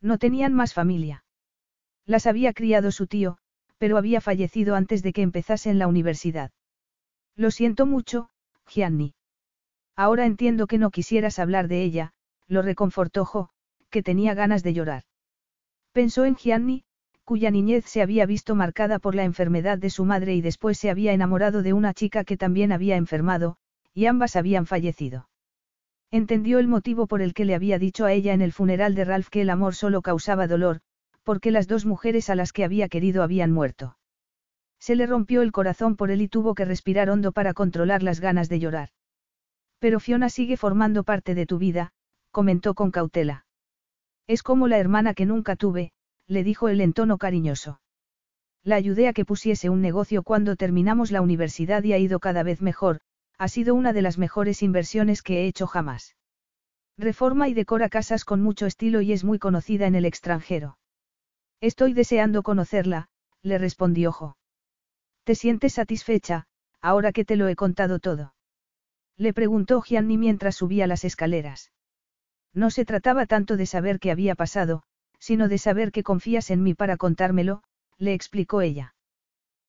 No tenían más familia. Las había criado su tío, pero había fallecido antes de que empezasen la universidad. Lo siento mucho, Gianni. Ahora entiendo que no quisieras hablar de ella, lo reconfortó Jo, que tenía ganas de llorar. Pensó en Gianni, cuya niñez se había visto marcada por la enfermedad de su madre y después se había enamorado de una chica que también había enfermado, y ambas habían fallecido. Entendió el motivo por el que le había dicho a ella en el funeral de Ralph que el amor solo causaba dolor, porque las dos mujeres a las que había querido habían muerto. Se le rompió el corazón por él y tuvo que respirar hondo para controlar las ganas de llorar. Pero Fiona sigue formando parte de tu vida, comentó con cautela. Es como la hermana que nunca tuve, le dijo él en tono cariñoso. La ayudé a que pusiese un negocio cuando terminamos la universidad y ha ido cada vez mejor, ha sido una de las mejores inversiones que he hecho jamás. Reforma y decora casas con mucho estilo y es muy conocida en el extranjero. Estoy deseando conocerla, le respondió Jo. ¿Te sientes satisfecha, ahora que te lo he contado todo? Le preguntó Gianni mientras subía las escaleras. No se trataba tanto de saber qué había pasado, sino de saber que confías en mí para contármelo, le explicó ella.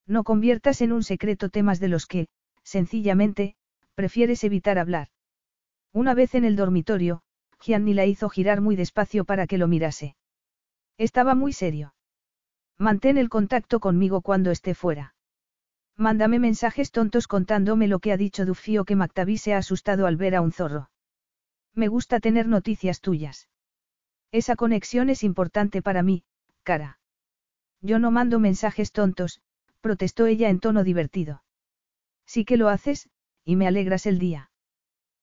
No conviertas en un secreto temas de los que, sencillamente, prefieres evitar hablar. Una vez en el dormitorio, Gianni la hizo girar muy despacio para que lo mirase. Estaba muy serio. Mantén el contacto conmigo cuando esté fuera. Mándame mensajes tontos contándome lo que ha dicho Dufio que Mactavi se ha asustado al ver a un zorro. Me gusta tener noticias tuyas. Esa conexión es importante para mí, cara. Yo no mando mensajes tontos, protestó ella en tono divertido. Sí que lo haces, y me alegras el día.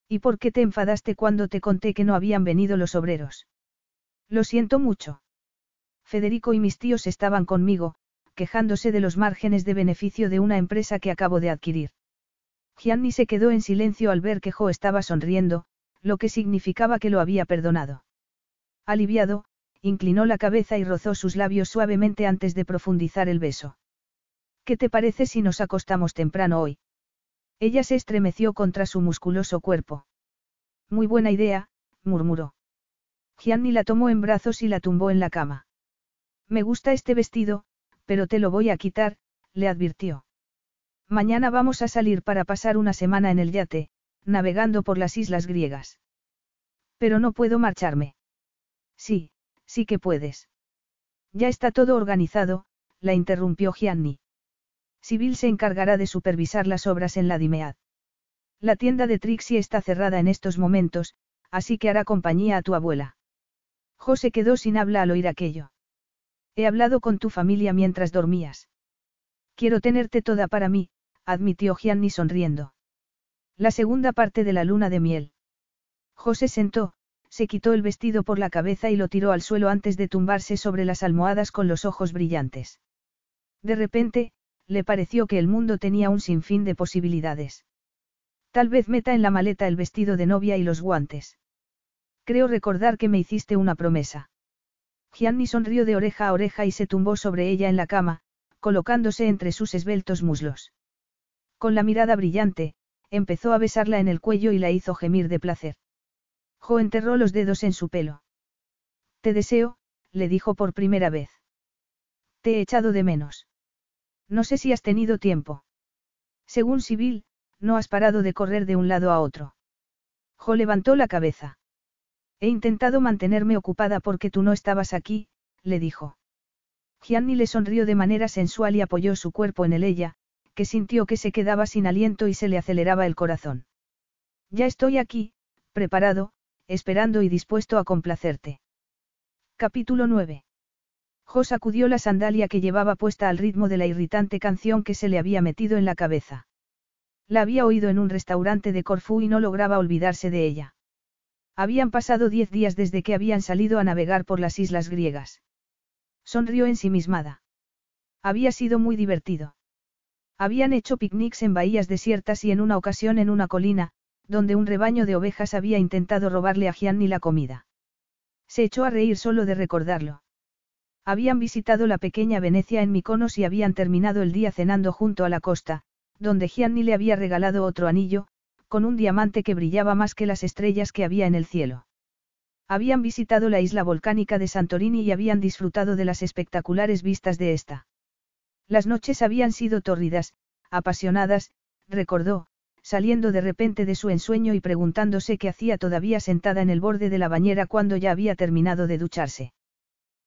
¿Y por qué te enfadaste cuando te conté que no habían venido los obreros? Lo siento mucho. Federico y mis tíos estaban conmigo, quejándose de los márgenes de beneficio de una empresa que acabo de adquirir. Gianni se quedó en silencio al ver que Jo estaba sonriendo, lo que significaba que lo había perdonado. Aliviado, inclinó la cabeza y rozó sus labios suavemente antes de profundizar el beso. ¿Qué te parece si nos acostamos temprano hoy? Ella se estremeció contra su musculoso cuerpo. Muy buena idea, murmuró. Gianni la tomó en brazos y la tumbó en la cama. Me gusta este vestido, pero te lo voy a quitar, le advirtió. Mañana vamos a salir para pasar una semana en el yate, navegando por las islas griegas. Pero no puedo marcharme. Sí, sí que puedes. Ya está todo organizado, la interrumpió Gianni. Sibyl se encargará de supervisar las obras en la Dimead. La tienda de Trixie está cerrada en estos momentos, así que hará compañía a tu abuela. José quedó sin habla al oír aquello. He hablado con tu familia mientras dormías. Quiero tenerte toda para mí, admitió Gianni sonriendo. La segunda parte de la luna de miel. José sentó, se quitó el vestido por la cabeza y lo tiró al suelo antes de tumbarse sobre las almohadas con los ojos brillantes. De repente, le pareció que el mundo tenía un sinfín de posibilidades. Tal vez meta en la maleta el vestido de novia y los guantes. Creo recordar que me hiciste una promesa. Gianni sonrió de oreja a oreja y se tumbó sobre ella en la cama, colocándose entre sus esbeltos muslos. Con la mirada brillante, empezó a besarla en el cuello y la hizo gemir de placer. Jo enterró los dedos en su pelo. Te deseo, le dijo por primera vez. Te he echado de menos. No sé si has tenido tiempo. Según Sibyl, no has parado de correr de un lado a otro. Jo levantó la cabeza. He intentado mantenerme ocupada porque tú no estabas aquí, le dijo. Gianni le sonrió de manera sensual y apoyó su cuerpo en el ella, que sintió que se quedaba sin aliento y se le aceleraba el corazón. Ya estoy aquí, preparado, esperando y dispuesto a complacerte. Capítulo 9. Jo sacudió la sandalia que llevaba puesta al ritmo de la irritante canción que se le había metido en la cabeza. La había oído en un restaurante de Corfú y no lograba olvidarse de ella. Habían pasado diez días desde que habían salido a navegar por las islas griegas. Sonrió ensimismada. Había sido muy divertido. Habían hecho picnics en bahías desiertas y en una ocasión en una colina, donde un rebaño de ovejas había intentado robarle a Gianni la comida. Se echó a reír solo de recordarlo. Habían visitado la pequeña Venecia en Mykonos y habían terminado el día cenando junto a la costa, donde Gianni le había regalado otro anillo, con un diamante que brillaba más que las estrellas que había en el cielo. Habían visitado la isla volcánica de Santorini y habían disfrutado de las espectaculares vistas de esta. Las noches habían sido tórridas, apasionadas, recordó, saliendo de repente de su ensueño y preguntándose qué hacía todavía sentada en el borde de la bañera cuando ya había terminado de ducharse.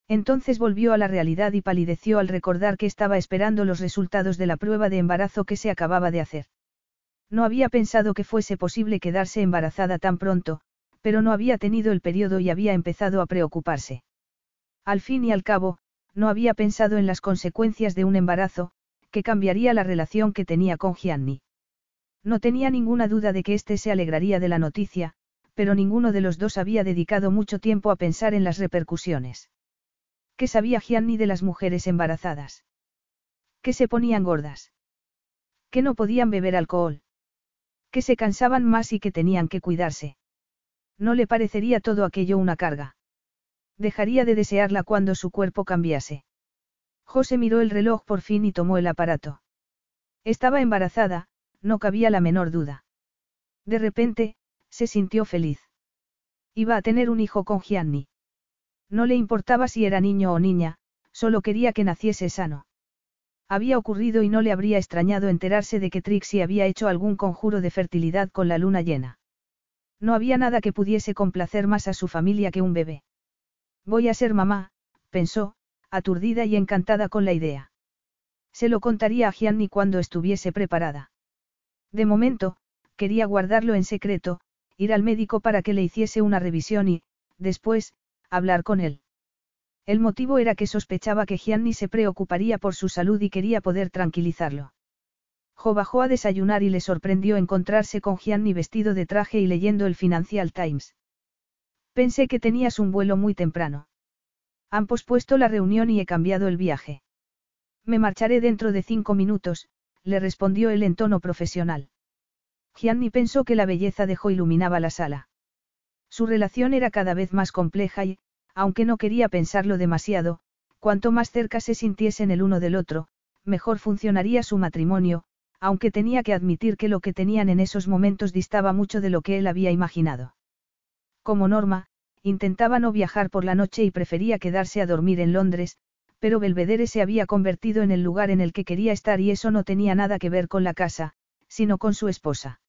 Entonces volvió a la realidad y palideció al recordar que estaba esperando los resultados de la prueba de embarazo que se acababa de hacer. No había pensado que fuese posible quedarse embarazada tan pronto, pero no había tenido el periodo y había empezado a preocuparse. Al fin y al cabo, no había pensado en las consecuencias de un embarazo, que cambiaría la relación que tenía con Gianni. No tenía ninguna duda de que éste se alegraría de la noticia, pero ninguno de los dos había dedicado mucho tiempo a pensar en las repercusiones. ¿Qué sabía Gianni de las mujeres embarazadas? Que se ponían gordas. Que no podían beber alcohol que se cansaban más y que tenían que cuidarse. No le parecería todo aquello una carga. Dejaría de desearla cuando su cuerpo cambiase. José miró el reloj por fin y tomó el aparato. Estaba embarazada, no cabía la menor duda. De repente, se sintió feliz. Iba a tener un hijo con Gianni. No le importaba si era niño o niña, solo quería que naciese sano. Había ocurrido y no le habría extrañado enterarse de que Trixie había hecho algún conjuro de fertilidad con la luna llena. No había nada que pudiese complacer más a su familia que un bebé. Voy a ser mamá, pensó, aturdida y encantada con la idea. Se lo contaría a Gianni cuando estuviese preparada. De momento, quería guardarlo en secreto, ir al médico para que le hiciese una revisión y, después, hablar con él. El motivo era que sospechaba que Gianni se preocuparía por su salud y quería poder tranquilizarlo. Jo bajó a desayunar y le sorprendió encontrarse con Gianni vestido de traje y leyendo el Financial Times. Pensé que tenías un vuelo muy temprano. Han pospuesto la reunión y he cambiado el viaje. Me marcharé dentro de cinco minutos, le respondió él en tono profesional. Gianni pensó que la belleza de Jo iluminaba la sala. Su relación era cada vez más compleja y, aunque no quería pensarlo demasiado, cuanto más cerca se sintiesen el uno del otro, mejor funcionaría su matrimonio, aunque tenía que admitir que lo que tenían en esos momentos distaba mucho de lo que él había imaginado. Como norma, intentaba no viajar por la noche y prefería quedarse a dormir en Londres, pero Belvedere se había convertido en el lugar en el que quería estar y eso no tenía nada que ver con la casa, sino con su esposa.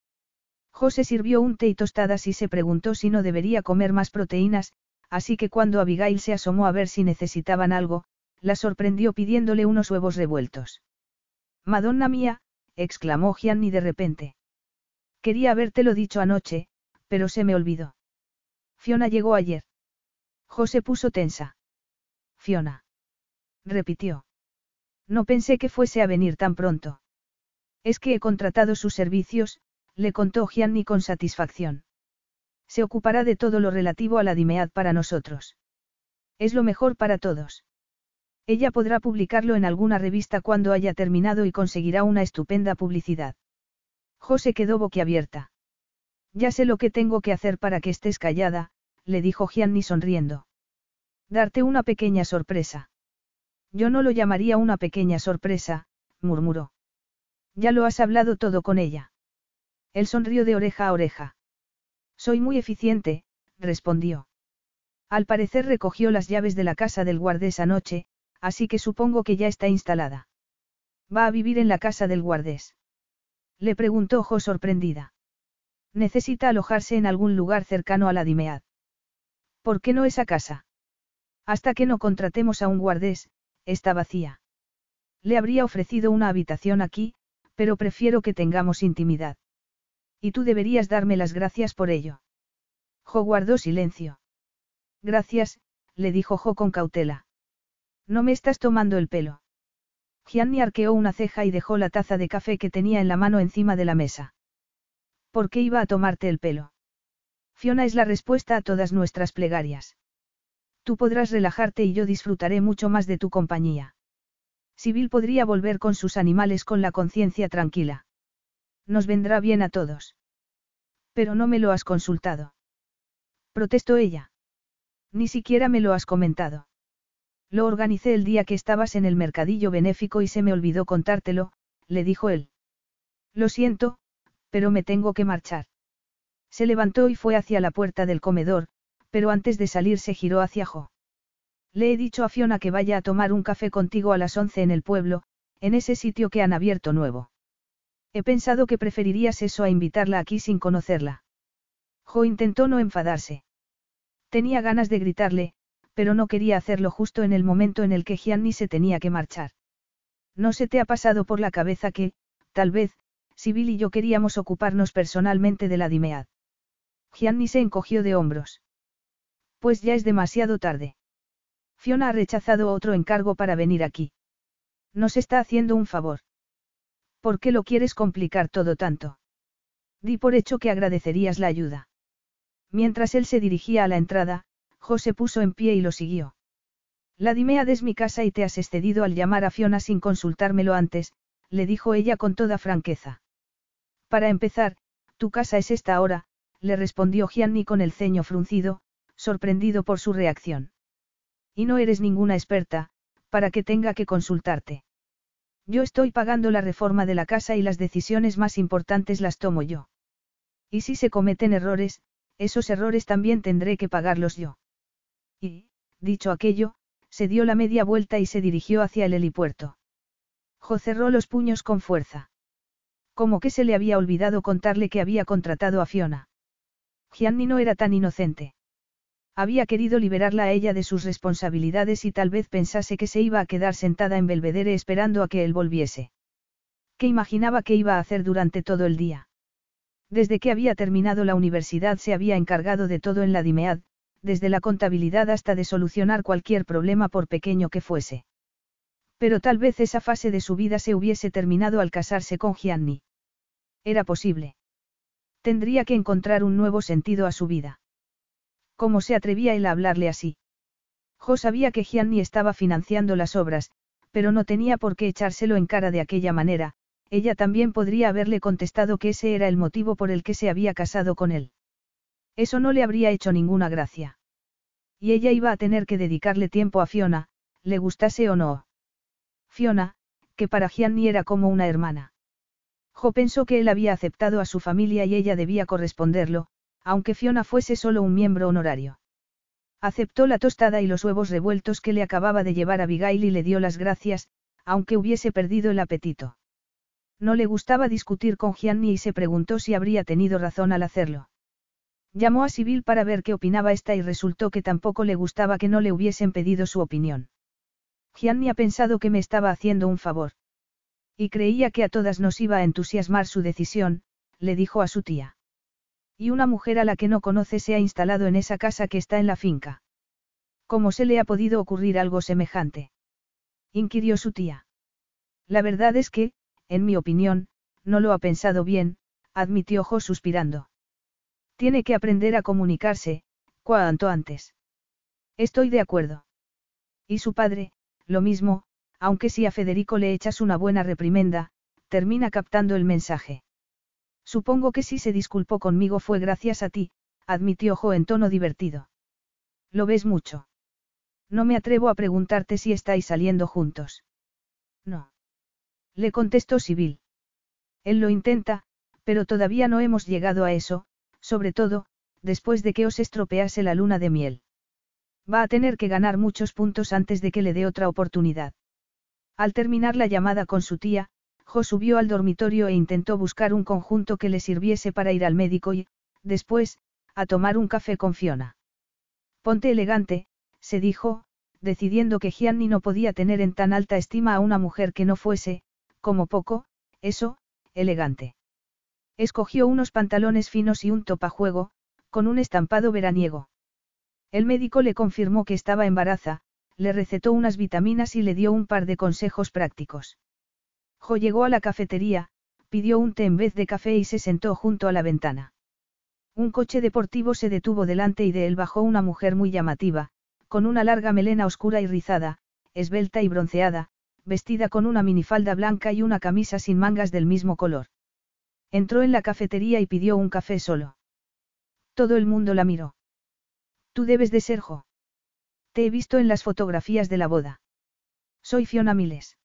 José sirvió un té y tostadas y se preguntó si no debería comer más proteínas, así que cuando Abigail se asomó a ver si necesitaban algo, la sorprendió pidiéndole unos huevos revueltos. Madonna mía, exclamó Gianni de repente. Quería habértelo dicho anoche, pero se me olvidó. Fiona llegó ayer. José puso tensa. Fiona. Repitió. No pensé que fuese a venir tan pronto. Es que he contratado sus servicios, le contó Gianni con satisfacción. Se ocupará de todo lo relativo a la Dimead para nosotros. Es lo mejor para todos. Ella podrá publicarlo en alguna revista cuando haya terminado y conseguirá una estupenda publicidad. José quedó boquiabierta. Ya sé lo que tengo que hacer para que estés callada, le dijo Gianni sonriendo. Darte una pequeña sorpresa. Yo no lo llamaría una pequeña sorpresa, murmuró. Ya lo has hablado todo con ella. Él sonrió de oreja a oreja. Soy muy eficiente, respondió. Al parecer recogió las llaves de la casa del guardés anoche, así que supongo que ya está instalada. ¿Va a vivir en la casa del guardés? Le preguntó Jo sorprendida. Necesita alojarse en algún lugar cercano a la Dimead. ¿Por qué no esa casa? Hasta que no contratemos a un guardés, está vacía. Le habría ofrecido una habitación aquí, pero prefiero que tengamos intimidad. Y tú deberías darme las gracias por ello. Jo guardó silencio. Gracias, le dijo Jo con cautela. No me estás tomando el pelo. Gianni arqueó una ceja y dejó la taza de café que tenía en la mano encima de la mesa. ¿Por qué iba a tomarte el pelo? Fiona es la respuesta a todas nuestras plegarias. Tú podrás relajarte y yo disfrutaré mucho más de tu compañía. Sibyl podría volver con sus animales con la conciencia tranquila. Nos vendrá bien a todos. Pero no me lo has consultado. Protestó ella. Ni siquiera me lo has comentado. Lo organicé el día que estabas en el mercadillo benéfico y se me olvidó contártelo, le dijo él. Lo siento, pero me tengo que marchar. Se levantó y fue hacia la puerta del comedor, pero antes de salir se giró hacia Jo. Le he dicho a Fiona que vaya a tomar un café contigo a las once en el pueblo, en ese sitio que han abierto nuevo. He pensado que preferirías eso a invitarla aquí sin conocerla. Jo intentó no enfadarse. Tenía ganas de gritarle, pero no quería hacerlo justo en el momento en el que Gianni se tenía que marchar. ¿No se te ha pasado por la cabeza que, tal vez, Sibyl y yo queríamos ocuparnos personalmente de la Dimead? Gianni se encogió de hombros. Pues ya es demasiado tarde. Fiona ha rechazado otro encargo para venir aquí. Nos está haciendo un favor. ¿Por qué lo quieres complicar todo tanto? Di por hecho que agradecerías la ayuda. Mientras él se dirigía a la entrada, José puso en pie y lo siguió. La Dimead es mi casa y te has excedido al llamar a Fiona sin consultármelo antes, le dijo ella con toda franqueza. Para empezar, tu casa es esta ahora, le respondió Gianni con el ceño fruncido, sorprendido por su reacción. Y no eres ninguna experta, para que tenga que consultarte. Yo estoy pagando la reforma de la casa y las decisiones más importantes las tomo yo. Y si se cometen errores, esos errores también tendré que pagarlos yo. Y, dicho aquello, se dio la media vuelta y se dirigió hacia el helipuerto. Jo cerró los puños con fuerza. Como que se le había olvidado contarle que había contratado a Fiona. Gianni no era tan inocente. Había querido liberarla a ella de sus responsabilidades y tal vez pensase que se iba a quedar sentada en Belvedere esperando a que él volviese. ¿Qué imaginaba que iba a hacer durante todo el día? Desde que había terminado la universidad se había encargado de todo en la DIMEAD, desde la contabilidad hasta de solucionar cualquier problema por pequeño que fuese. Pero tal vez esa fase de su vida se hubiese terminado al casarse con Gianni. Era posible. Tendría que encontrar un nuevo sentido a su vida. ¿Cómo se atrevía él a hablarle así? Jo sabía que Gianni estaba financiando las obras, pero no tenía por qué echárselo en cara de aquella manera, ella también podría haberle contestado que ese era el motivo por el que se había casado con él. Eso no le habría hecho ninguna gracia. Y ella iba a tener que dedicarle tiempo a Fiona, le gustase o no. Fiona, que para Gianni era como una hermana. Jo pensó que él había aceptado a su familia y ella debía corresponderlo, aunque Fiona fuese solo un miembro honorario. Aceptó la tostada y los huevos revueltos que le acababa de llevar Abigail y le dio las gracias, aunque hubiese perdido el apetito. No le gustaba discutir con Gianni y se preguntó si habría tenido razón al hacerlo. Llamó a Sibyl para ver qué opinaba esta y resultó que tampoco le gustaba que no le hubiesen pedido su opinión. Gianni ha pensado que me estaba haciendo un favor. Y creía que a todas nos iba a entusiasmar su decisión, le dijo a su tía. Y una mujer a la que no conoce se ha instalado en esa casa que está en la finca. ¿Cómo se le ha podido ocurrir algo semejante? inquirió su tía. La verdad es que, en mi opinión, no lo ha pensado bien, admitió Jo suspirando. Tiene que aprender a comunicarse, cuanto antes. Estoy de acuerdo. Y su padre, lo mismo, aunque si a Federico le echas una buena reprimenda, termina captando el mensaje. Supongo que si se disculpó conmigo fue gracias a ti, admitió Jo en tono divertido. ¿Lo ves mucho? No me atrevo a preguntarte si estáis saliendo juntos. No. Le contestó Sibyl. Él lo intenta, pero todavía no hemos llegado a eso, sobre todo, después de que os estropease la luna de miel. Va a tener que ganar muchos puntos antes de que le dé otra oportunidad. Al terminar la llamada con su tía, Jo subió al dormitorio e intentó buscar un conjunto que le sirviese para ir al médico y, después, a tomar un café con Fiona. Ponte elegante, se dijo, decidiendo que Gianni no podía tener en tan alta estima a una mujer que no fuese, como poco, eso, elegante. Escogió unos pantalones finos y un topajuego, con un estampado veraniego. El médico le confirmó que estaba embaraza, le recetó unas vitaminas y le dio un par de consejos prácticos. Llegó a la cafetería, pidió un té en vez de café y se sentó junto a la ventana. Un coche deportivo se detuvo delante y de él bajó una mujer muy llamativa, con una larga melena oscura y rizada, esbelta y bronceada, vestida con una minifalda blanca y una camisa sin mangas del mismo color. Entró en la cafetería y pidió un café solo. Todo el mundo la miró. Tú debes de ser Jo. Te he visto en las fotografías de la boda. Soy Fiona Miles.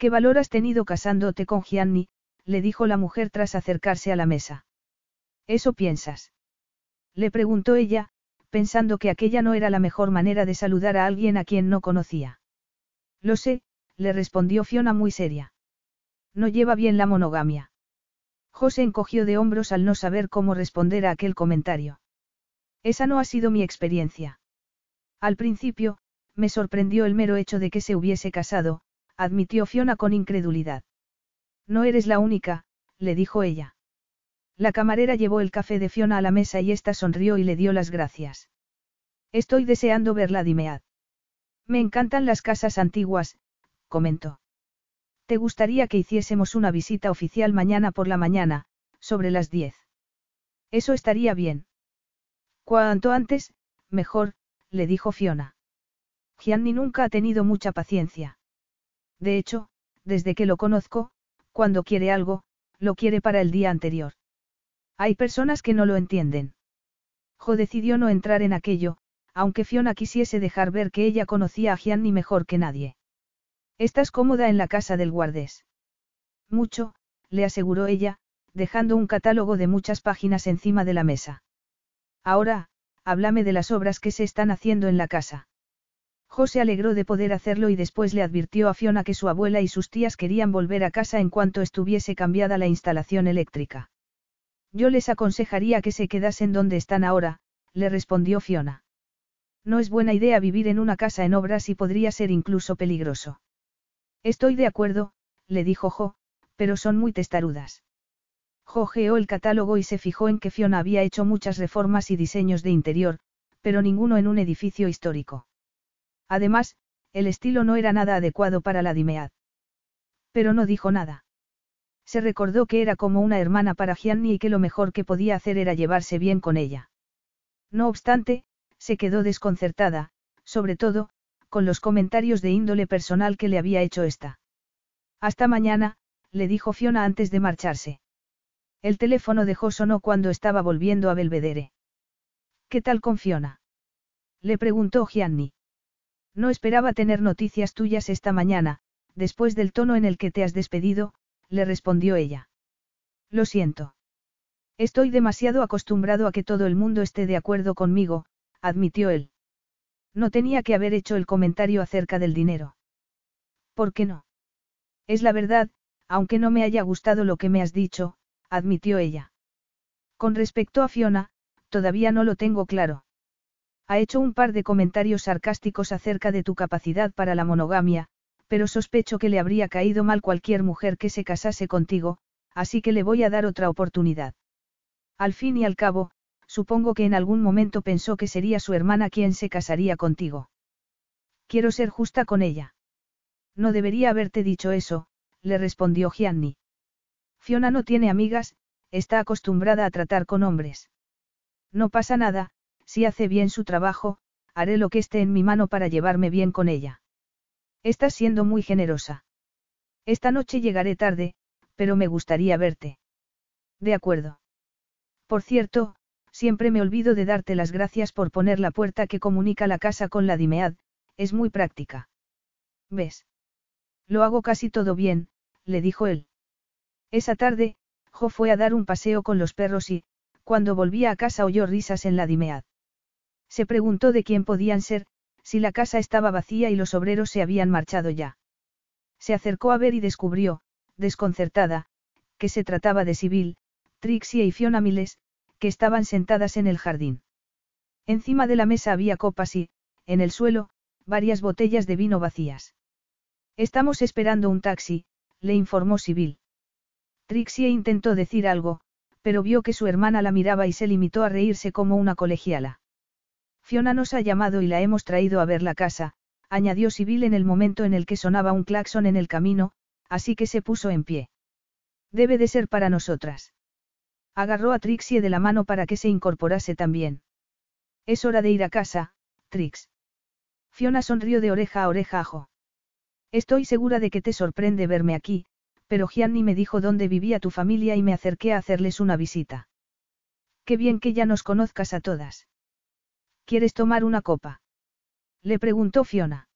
¿Qué valor has tenido casándote con Gianni? le dijo la mujer tras acercarse a la mesa. ¿Eso piensas? Le preguntó ella, pensando que aquella no era la mejor manera de saludar a alguien a quien no conocía. Lo sé, le respondió Fiona muy seria. No lleva bien la monogamia. José encogió de hombros al no saber cómo responder a aquel comentario. Esa no ha sido mi experiencia. Al principio, me sorprendió el mero hecho de que se hubiese casado, admitió Fiona con incredulidad. No eres la única, le dijo ella. La camarera llevó el café de Fiona a la mesa y ésta sonrió y le dio las gracias. Estoy deseando verla, Dimead. Me encantan las casas antiguas, comentó. ¿Te gustaría que hiciésemos una visita oficial mañana por la mañana, sobre las diez? Eso estaría bien. Cuanto antes, mejor, le dijo Fiona. Gianni nunca ha tenido mucha paciencia. De hecho, desde que lo conozco, cuando quiere algo, lo quiere para el día anterior. Hay personas que no lo entienden. Jo decidió no entrar en aquello, aunque Fiona quisiese dejar ver que ella conocía a Gianni mejor que nadie. ¿Estás cómoda en la casa del guardés? Mucho, le aseguró ella, dejando un catálogo de muchas páginas encima de la mesa. Ahora, háblame de las obras que se están haciendo en la casa. José alegró de poder hacerlo y después le advirtió a Fiona que su abuela y sus tías querían volver a casa en cuanto estuviese cambiada la instalación eléctrica. Yo les aconsejaría que se quedasen donde están ahora, le respondió Fiona. No es buena idea vivir en una casa en obras y podría ser incluso peligroso. Estoy de acuerdo, le dijo Jo, pero son muy testarudas. Jo geó el catálogo y se fijó en que Fiona había hecho muchas reformas y diseños de interior, pero ninguno en un edificio histórico. Además, el estilo no era nada adecuado para la Dimead. Pero no dijo nada. Se recordó que era como una hermana para Gianni y que lo mejor que podía hacer era llevarse bien con ella. No obstante, se quedó desconcertada, sobre todo, con los comentarios de índole personal que le había hecho esta. Hasta mañana, le dijo Fiona antes de marcharse. El teléfono dejó sonó cuando estaba volviendo a Belvedere. ¿Qué tal con Fiona? Le preguntó Gianni. No esperaba tener noticias tuyas esta mañana, después del tono en el que te has despedido, le respondió ella. Lo siento. Estoy demasiado acostumbrado a que todo el mundo esté de acuerdo conmigo, admitió él. No tenía que haber hecho el comentario acerca del dinero. ¿Por qué no? Es la verdad, aunque no me haya gustado lo que me has dicho, admitió ella. Con respecto a Fiona, todavía no lo tengo claro. Ha hecho un par de comentarios sarcásticos acerca de tu capacidad para la monogamia, pero sospecho que le habría caído mal cualquier mujer que se casase contigo, así que le voy a dar otra oportunidad. Al fin y al cabo, supongo que en algún momento pensó que sería su hermana quien se casaría contigo. Quiero ser justa con ella. No debería haberte dicho eso, le respondió Gianni. Fiona no tiene amigas, está acostumbrada a tratar con hombres. No pasa nada, si hace bien su trabajo, haré lo que esté en mi mano para llevarme bien con ella. Estás siendo muy generosa. Esta noche llegaré tarde, pero me gustaría verte. De acuerdo. Por cierto, siempre me olvido de darte las gracias por poner la puerta que comunica la casa con la Dimead, es muy práctica. ¿Ves? Lo hago casi todo bien, le dijo él. Esa tarde, Jo fue a dar un paseo con los perros y, cuando volvía a casa oyó risas en la Dimead. Se preguntó de quién podían ser, si la casa estaba vacía y los obreros se habían marchado ya. Se acercó a ver y descubrió, desconcertada, que se trataba de Sibyl, Trixie y Fiona Miles, que estaban sentadas en el jardín. Encima de la mesa había copas y, en el suelo, varias botellas de vino vacías. Estamos esperando un taxi, le informó Sibyl. Trixie intentó decir algo, pero vio que su hermana la miraba y se limitó a reírse como una colegiala. Fiona nos ha llamado y la hemos traído a ver la casa, añadió Sibyl en el momento en el que sonaba un claxon en el camino, así que se puso en pie. Debe de ser para nosotras. Agarró a Trixie de la mano para que se incorporase también. Es hora de ir a casa, Trix. Fiona sonrió de oreja a oreja a Estoy segura de que te sorprende verme aquí, pero Gianni me dijo dónde vivía tu familia y me acerqué a hacerles una visita. Qué bien que ya nos conozcas a todas. ¿Quieres tomar una copa? Le preguntó Fiona.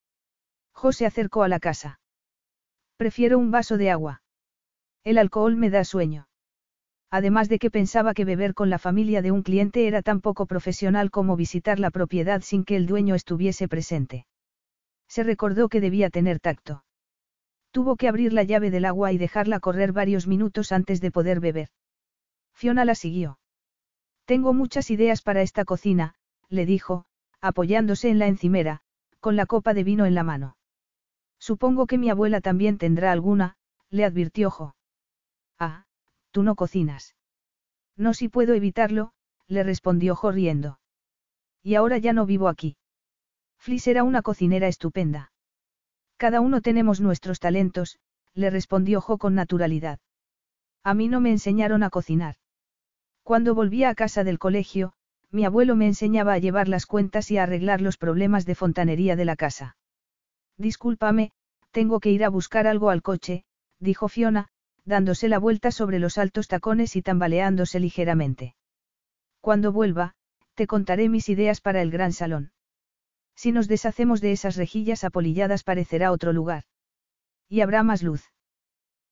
Jo se acercó a la casa. Prefiero un vaso de agua. El alcohol me da sueño además de que pensaba que beber con la familia de un cliente era tan poco profesional como visitar la propiedad sin que el dueño estuviese presente. Se recordó que debía tener tacto. Tuvo que abrir la llave del agua y dejarla correr varios minutos antes de poder beber. Fiona la siguió. Tengo muchas ideas para esta cocina, le dijo, apoyándose en la encimera, con la copa de vino en la mano. Supongo que mi abuela también tendrá alguna, le advirtió Jo. Ah, tú no cocinas. No si puedo evitarlo, le respondió Jo riendo. Y ahora ya no vivo aquí. Fliss era una cocinera estupenda. Cada uno tenemos nuestros talentos, le respondió Jo con naturalidad. A mí no me enseñaron a cocinar. Cuando volvía a casa del colegio, mi abuelo me enseñaba a llevar las cuentas y a arreglar los problemas de fontanería de la casa. Discúlpame, tengo que ir a buscar algo al coche, dijo Fiona, dándose la vuelta sobre los altos tacones y tambaleándose ligeramente. Cuando vuelva, te contaré mis ideas para el gran salón. Si nos deshacemos de esas rejillas apolilladas parecerá otro lugar. Y habrá más luz.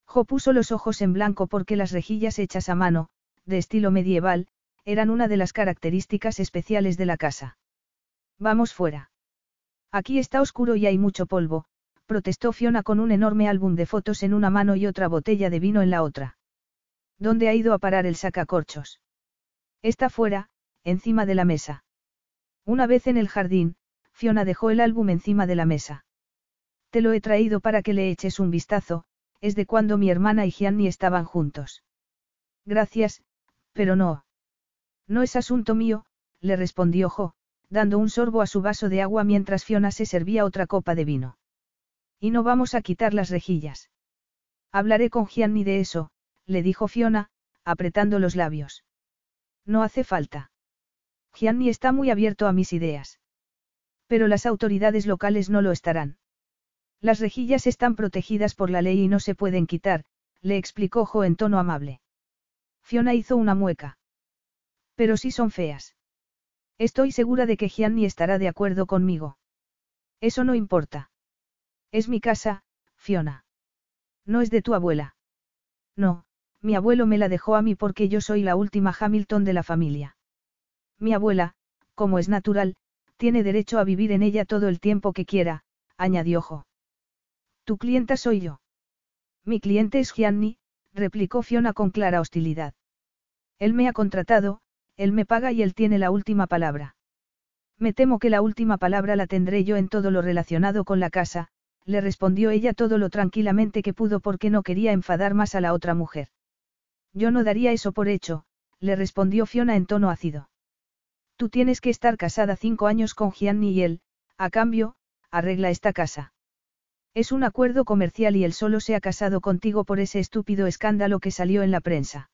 Jo puso los ojos en blanco porque las rejillas hechas a mano, de estilo medieval, eran una de las características especiales de la casa. Vamos fuera. Aquí está oscuro y hay mucho polvo, protestó Fiona con un enorme álbum de fotos en una mano y otra botella de vino en la otra. ¿Dónde ha ido a parar el sacacorchos? Está fuera, encima de la mesa. Una vez en el jardín, Fiona dejó el álbum encima de la mesa. Te lo he traído para que le eches un vistazo, es de cuando mi hermana y Gianni estaban juntos. Gracias, pero no. No es asunto mío, le respondió Jo, dando un sorbo a su vaso de agua mientras Fiona se servía otra copa de vino. Y no vamos a quitar las rejillas. Hablaré con Gianni de eso, le dijo Fiona, apretando los labios. No hace falta. Gianni está muy abierto a mis ideas. Pero las autoridades locales no lo estarán. Las rejillas están protegidas por la ley y no se pueden quitar, le explicó Jo en tono amable. Fiona hizo una mueca. Pero sí son feas. Estoy segura de que Gianni estará de acuerdo conmigo. Eso no importa. Es mi casa, Fiona. No es de tu abuela. No, mi abuelo me la dejó a mí porque yo soy la última Hamilton de la familia. Mi abuela, como es natural, tiene derecho a vivir en ella todo el tiempo que quiera, añadió Jo. Tu clienta soy yo. Mi cliente es Gianni, replicó Fiona con clara hostilidad. Él me ha contratado, él me paga y él tiene la última palabra. Me temo que la última palabra la tendré yo en todo lo relacionado con la casa, le respondió ella todo lo tranquilamente que pudo porque no quería enfadar más a la otra mujer. Yo no daría eso por hecho, le respondió Fiona en tono ácido. Tú tienes que estar casada cinco años con Gianni y él, a cambio, arregla esta casa. Es un acuerdo comercial y él solo se ha casado contigo por ese estúpido escándalo que salió en la prensa.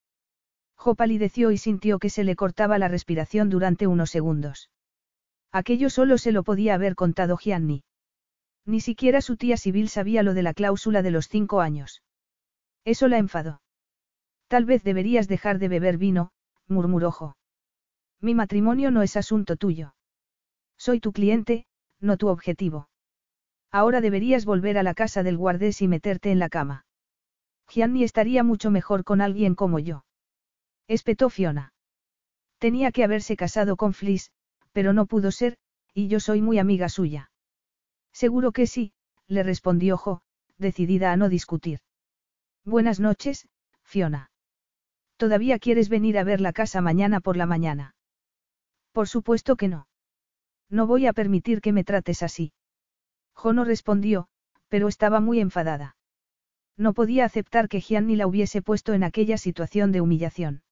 Jo palideció y sintió que se le cortaba la respiración durante unos segundos. Aquello solo se lo podía haber contado Gianni. Ni siquiera su tía Sibyl sabía lo de la cláusula de los cinco años. Eso la enfadó. Tal vez deberías dejar de beber vino, murmuró Jo. Mi matrimonio no es asunto tuyo. Soy tu cliente, no tu objetivo. Ahora deberías volver a la casa del guardés y meterte en la cama. Gianni estaría mucho mejor con alguien como yo. Espetó Fiona. Tenía que haberse casado con Fliss, pero no pudo ser, y yo soy muy amiga suya. Seguro que sí, le respondió Jo, decidida a no discutir. Buenas noches, Fiona. ¿Todavía quieres venir a ver la casa mañana por la mañana? Por supuesto que no. No voy a permitir que me trates así. Jo no respondió, pero estaba muy enfadada. No podía aceptar que Gianni la hubiese puesto en aquella situación de humillación.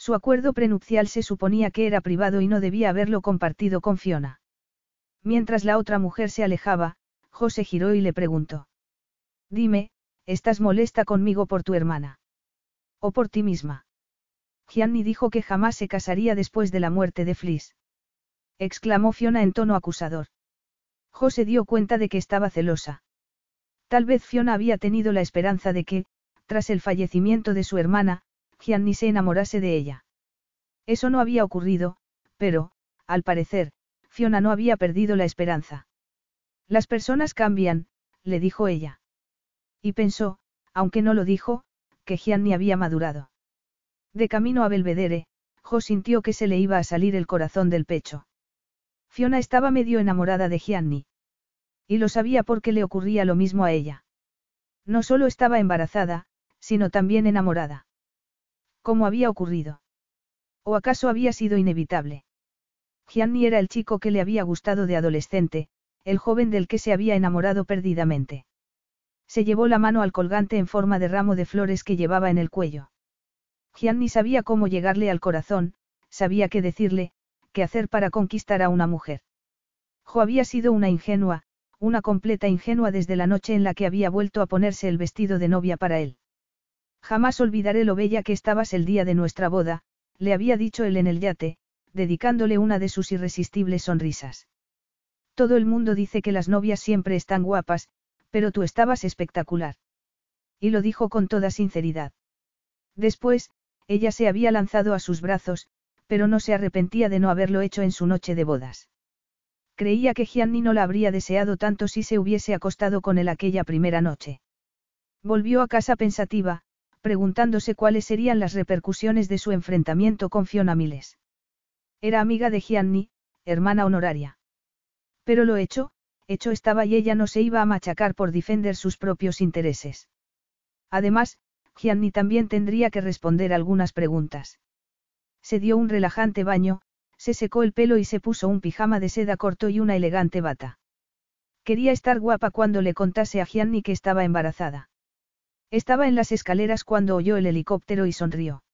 Su acuerdo prenupcial se suponía que era privado y no debía haberlo compartido con Fiona. Mientras la otra mujer se alejaba, Jo se giró y le preguntó. Dime, ¿estás molesta conmigo por tu hermana? ¿O por ti misma? Gianni dijo que jamás se casaría después de la muerte de Fliss exclamó Fiona en tono acusador. Jo se dio cuenta de que estaba celosa. Tal vez Fiona había tenido la esperanza de que, tras el fallecimiento de su hermana, Gianni se enamorase de ella. Eso no había ocurrido, pero, al parecer, Fiona no había perdido la esperanza. Las personas cambian, le dijo ella. Y pensó, aunque no lo dijo, que Gianni había madurado. De camino a Belvedere, Jo sintió que se le iba a salir el corazón del pecho. Fiona estaba medio enamorada de Gianni. Y lo sabía porque le ocurría lo mismo a ella. No solo estaba embarazada, sino también enamorada. ¿Cómo había ocurrido? ¿O acaso había sido inevitable? Gianni era el chico que le había gustado de adolescente, el joven del que se había enamorado perdidamente. Se llevó la mano al colgante en forma de ramo de flores que llevaba en el cuello. Gianni sabía cómo llegarle al corazón, sabía qué decirle, qué hacer para conquistar a una mujer. Jo había sido una ingenua, una completa ingenua desde la noche en la que había vuelto a ponerse el vestido de novia para él. Jamás olvidaré lo bella que estabas el día de nuestra boda, le había dicho él en el yate, dedicándole una de sus irresistibles sonrisas. Todo el mundo dice que las novias siempre están guapas, pero tú estabas espectacular. Y lo dijo con toda sinceridad. Después, ella se había lanzado a sus brazos, pero no se arrepentía de no haberlo hecho en su noche de bodas. Creía que Gianni no la habría deseado tanto si se hubiese acostado con él aquella primera noche. Volvió a casa pensativa, preguntándose cuáles serían las repercusiones de su enfrentamiento con Fiona Miles. Era amiga de Gianni, hermana honoraria. Pero lo hecho, hecho estaba y ella no se iba a machacar por defender sus propios intereses. Además, Gianni también tendría que responder algunas preguntas. Se dio un relajante baño, se secó el pelo y se puso un pijama de seda corto y una elegante bata. Quería estar guapa cuando le contase a Gianni que estaba embarazada. Estaba en las escaleras cuando oyó el helicóptero y sonrió.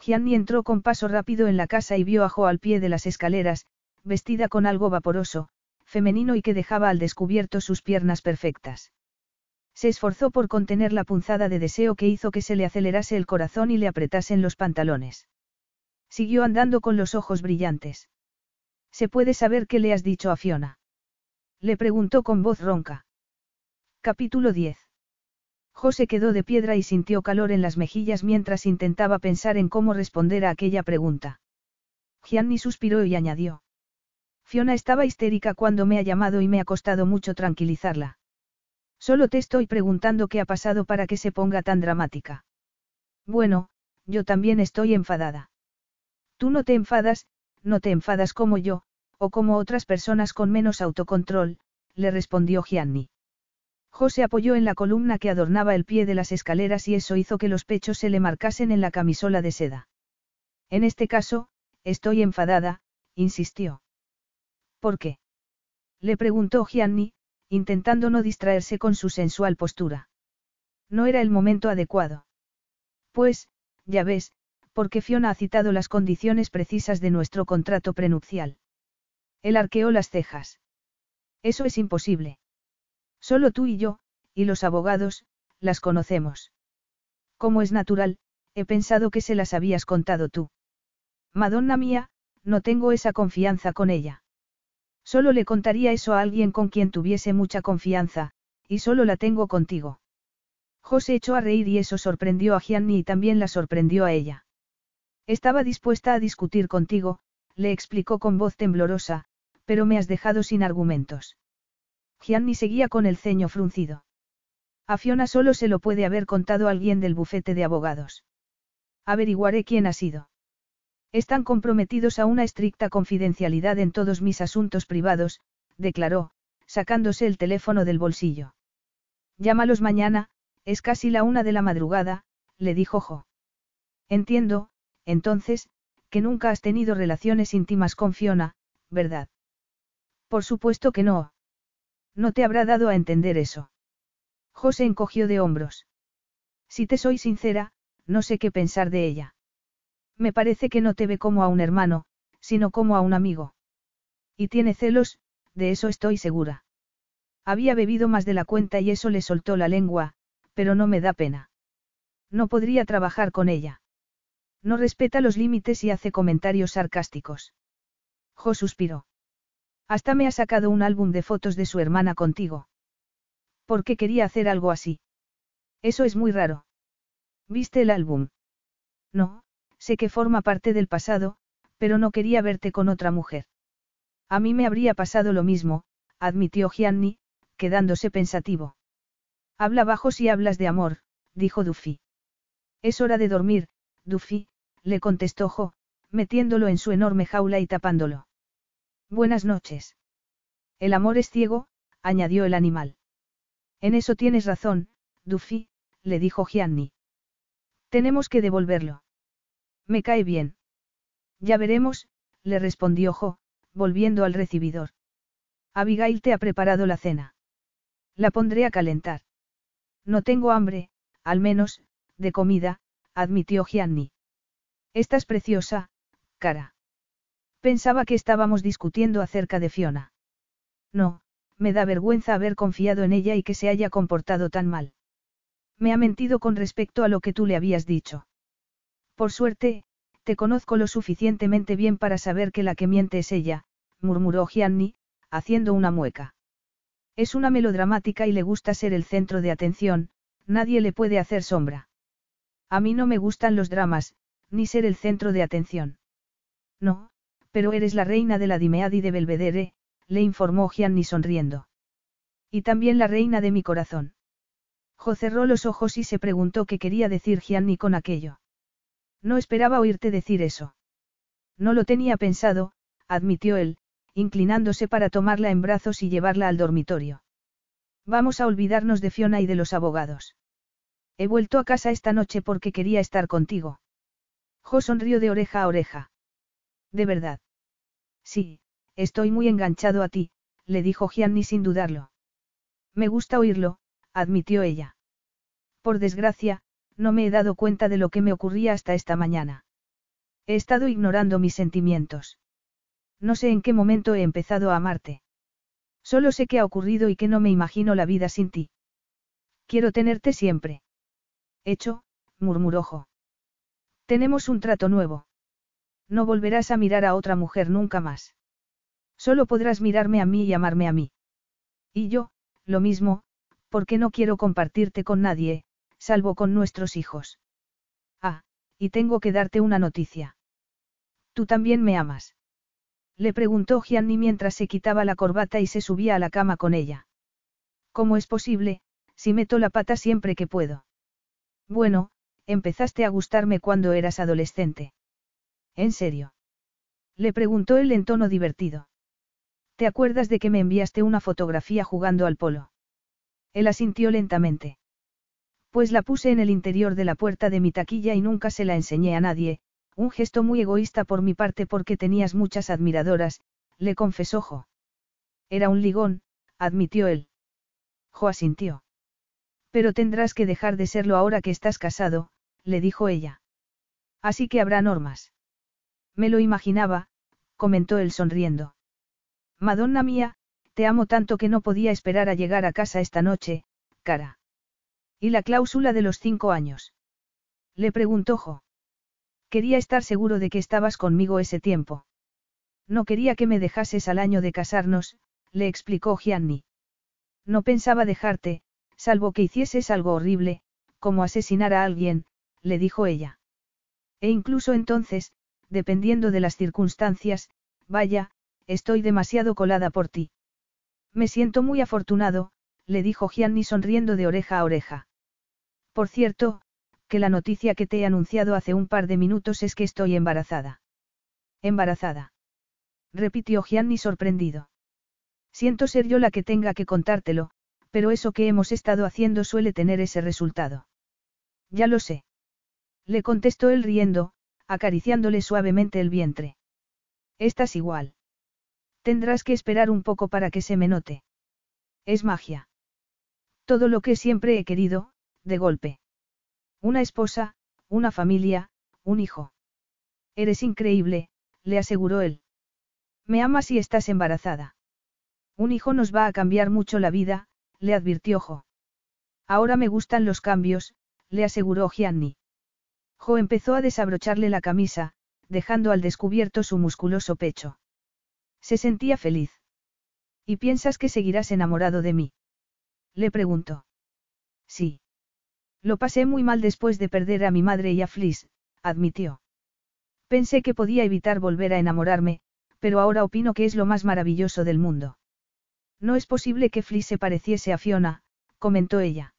Gianni entró con paso rápido en la casa y vio a Jo al pie de las escaleras, vestida con algo vaporoso, femenino y que dejaba al descubierto sus piernas perfectas. Se esforzó por contener la punzada de deseo que hizo que se le acelerase el corazón y le apretasen los pantalones. Siguió andando con los ojos brillantes. ¿Se puede saber qué le has dicho a Fiona? Le preguntó con voz ronca. Capítulo 10. José quedó de piedra y sintió calor en las mejillas mientras intentaba pensar en cómo responder a aquella pregunta. Gianni suspiró y añadió. Fiona estaba histérica cuando me ha llamado y me ha costado mucho tranquilizarla. Solo te estoy preguntando qué ha pasado para que se ponga tan dramática. Bueno, yo también estoy enfadada. Tú no te enfadas, no te enfadas como yo, o como otras personas con menos autocontrol, le respondió Gianni. José apoyó en la columna que adornaba el pie de las escaleras y eso hizo que los pechos se le marcasen en la camisola de seda. En este caso, estoy enfadada, insistió. ¿Por qué? Le preguntó Gianni, intentando no distraerse con su sensual postura. No era el momento adecuado. Pues, ya ves, porque Fiona ha citado las condiciones precisas de nuestro contrato prenupcial. Él arqueó las cejas. Eso es imposible. Solo tú y yo, y los abogados, las conocemos. Como es natural, he pensado que se las habías contado tú. Madonna mía, no tengo esa confianza con ella. Solo le contaría eso a alguien con quien tuviese mucha confianza, y solo la tengo contigo. José echó a reír y eso sorprendió a Gianni y también la sorprendió a ella. Estaba dispuesta a discutir contigo, le explicó con voz temblorosa, pero me has dejado sin argumentos. Gianni seguía con el ceño fruncido. A Fiona solo se lo puede haber contado alguien del bufete de abogados. Averiguaré quién ha sido. Están comprometidos a una estricta confidencialidad en todos mis asuntos privados, declaró, sacándose el teléfono del bolsillo. Llámalos mañana, es casi la una de la madrugada, le dijo Jo. Entiendo, entonces, que nunca has tenido relaciones íntimas con Fiona, ¿verdad? Por supuesto que no. No te habrá dado a entender eso. José encogió de hombros. Si te soy sincera, no sé qué pensar de ella. Me parece que no te ve como a un hermano, sino como a un amigo. Y tiene celos, de eso estoy segura. Había bebido más de la cuenta y eso le soltó la lengua, pero no me da pena. No podría trabajar con ella. No respeta los límites y hace comentarios sarcásticos. Jo suspiró. Hasta me ha sacado un álbum de fotos de su hermana contigo. ¿Por qué quería hacer algo así? Eso es muy raro. ¿Viste el álbum? No, sé que forma parte del pasado, pero no quería verte con otra mujer. A mí me habría pasado lo mismo, admitió Gianni, quedándose pensativo. Habla bajo si hablas de amor, dijo Duffy. Es hora de dormir, Duffy, le contestó Jo, metiéndolo en su enorme jaula y tapándolo. Buenas noches. El amor es ciego, añadió el animal. En eso tienes razón, Duffy, le dijo Gianni. Tenemos que devolverlo. Me cae bien. Ya veremos, le respondió Jo, volviendo al recibidor. Abigail te ha preparado la cena. La pondré a calentar. No tengo hambre, al menos, de comida, admitió Gianni. Estás preciosa, cara. Pensaba que estábamos discutiendo acerca de Fiona. No, me da vergüenza haber confiado en ella y que se haya comportado tan mal. Me ha mentido con respecto a lo que tú le habías dicho. Por suerte, te conozco lo suficientemente bien para saber que la que miente es ella, murmuró Gianni, haciendo una mueca. Es una melodramática y le gusta ser el centro de atención, nadie le puede hacer sombra. A mí no me gustan los dramas, ni ser el centro de atención. No, pero eres la reina de la Dimeadi de Belvedere, le informó Gianni sonriendo. Y también la reina de mi corazón. Jo cerró los ojos y se preguntó qué quería decir Gianni con aquello. No esperaba oírte decir eso. No lo tenía pensado, admitió él, inclinándose para tomarla en brazos y llevarla al dormitorio. Vamos a olvidarnos de Fiona y de los abogados. He vuelto a casa esta noche porque quería estar contigo. Jo sonrió de oreja a oreja. ¿De verdad? Sí, estoy muy enganchado a ti, le dijo Gianni sin dudarlo. Me gusta oírlo, admitió ella. Por desgracia, no me he dado cuenta de lo que me ocurría hasta esta mañana. He estado ignorando mis sentimientos. No sé en qué momento he empezado a amarte. Solo sé que ha ocurrido y que no me imagino la vida sin ti. Quiero tenerte siempre. Hecho, murmuró Jo. Tenemos un trato nuevo. No volverás a mirar a otra mujer nunca más. Solo podrás mirarme a mí y amarme a mí. Y yo, lo mismo, porque no quiero compartirte con nadie, salvo con nuestros hijos. Ah, y tengo que darte una noticia. ¿Tú también me amas? Le preguntó Gianni mientras se quitaba la corbata y se subía a la cama con ella. ¿Cómo es posible, si meto la pata siempre que puedo? Bueno, empezaste a gustarme cuando eras adolescente. ¿En serio? Le preguntó él en tono divertido. ¿Te acuerdas de que me enviaste una fotografía jugando al polo? Él asintió lentamente. Pues la puse en el interior de la puerta de mi taquilla y nunca se la enseñé a nadie, un gesto muy egoísta por mi parte porque tenías muchas admiradoras, le confesó Jo. Era un ligón, admitió él. Jo asintió. Pero tendrás que dejar de serlo ahora que estás casado, le dijo ella. Así que habrá normas. Me lo imaginaba, comentó él sonriendo. Madonna mía, te amo tanto que no podía esperar a llegar a casa esta noche, cara. ¿Y la cláusula de los cinco años? Le preguntó Jo. Quería estar seguro de que estabas conmigo ese tiempo. No quería que me dejases al año de casarnos, le explicó Gianni. No pensaba dejarte, salvo que hicieses algo horrible, como asesinar a alguien, le dijo ella. E incluso entonces, dependiendo de las circunstancias, vaya, estoy demasiado colada por ti. Me siento muy afortunado, le dijo Gianni sonriendo de oreja a oreja. Por cierto, que la noticia que te he anunciado hace un par de minutos es que estoy embarazada. Embarazada. Repitió Gianni sorprendido. Siento ser yo la que tenga que contártelo, pero eso que hemos estado haciendo suele tener ese resultado. Ya lo sé. Le contestó él riendo, acariciándole suavemente el vientre. Estás igual. Tendrás que esperar un poco para que se me note. Es magia. Todo lo que siempre he querido, de golpe. Una esposa, una familia, un hijo. Eres increíble, le aseguró él. Me amas y estás embarazada. Un hijo nos va a cambiar mucho la vida, le advirtió Jo. Ahora me gustan los cambios, le aseguró Gianni. Jo empezó a desabrocharle la camisa, dejando al descubierto su musculoso pecho. Se sentía feliz. ¿Y piensas que seguirás enamorado de mí? Le preguntó. Sí. Lo pasé muy mal después de perder a mi madre y a Fliss, admitió. Pensé que podía evitar volver a enamorarme, pero ahora opino que es lo más maravilloso del mundo. No es posible que Fliss se pareciese a Fiona, comentó ella.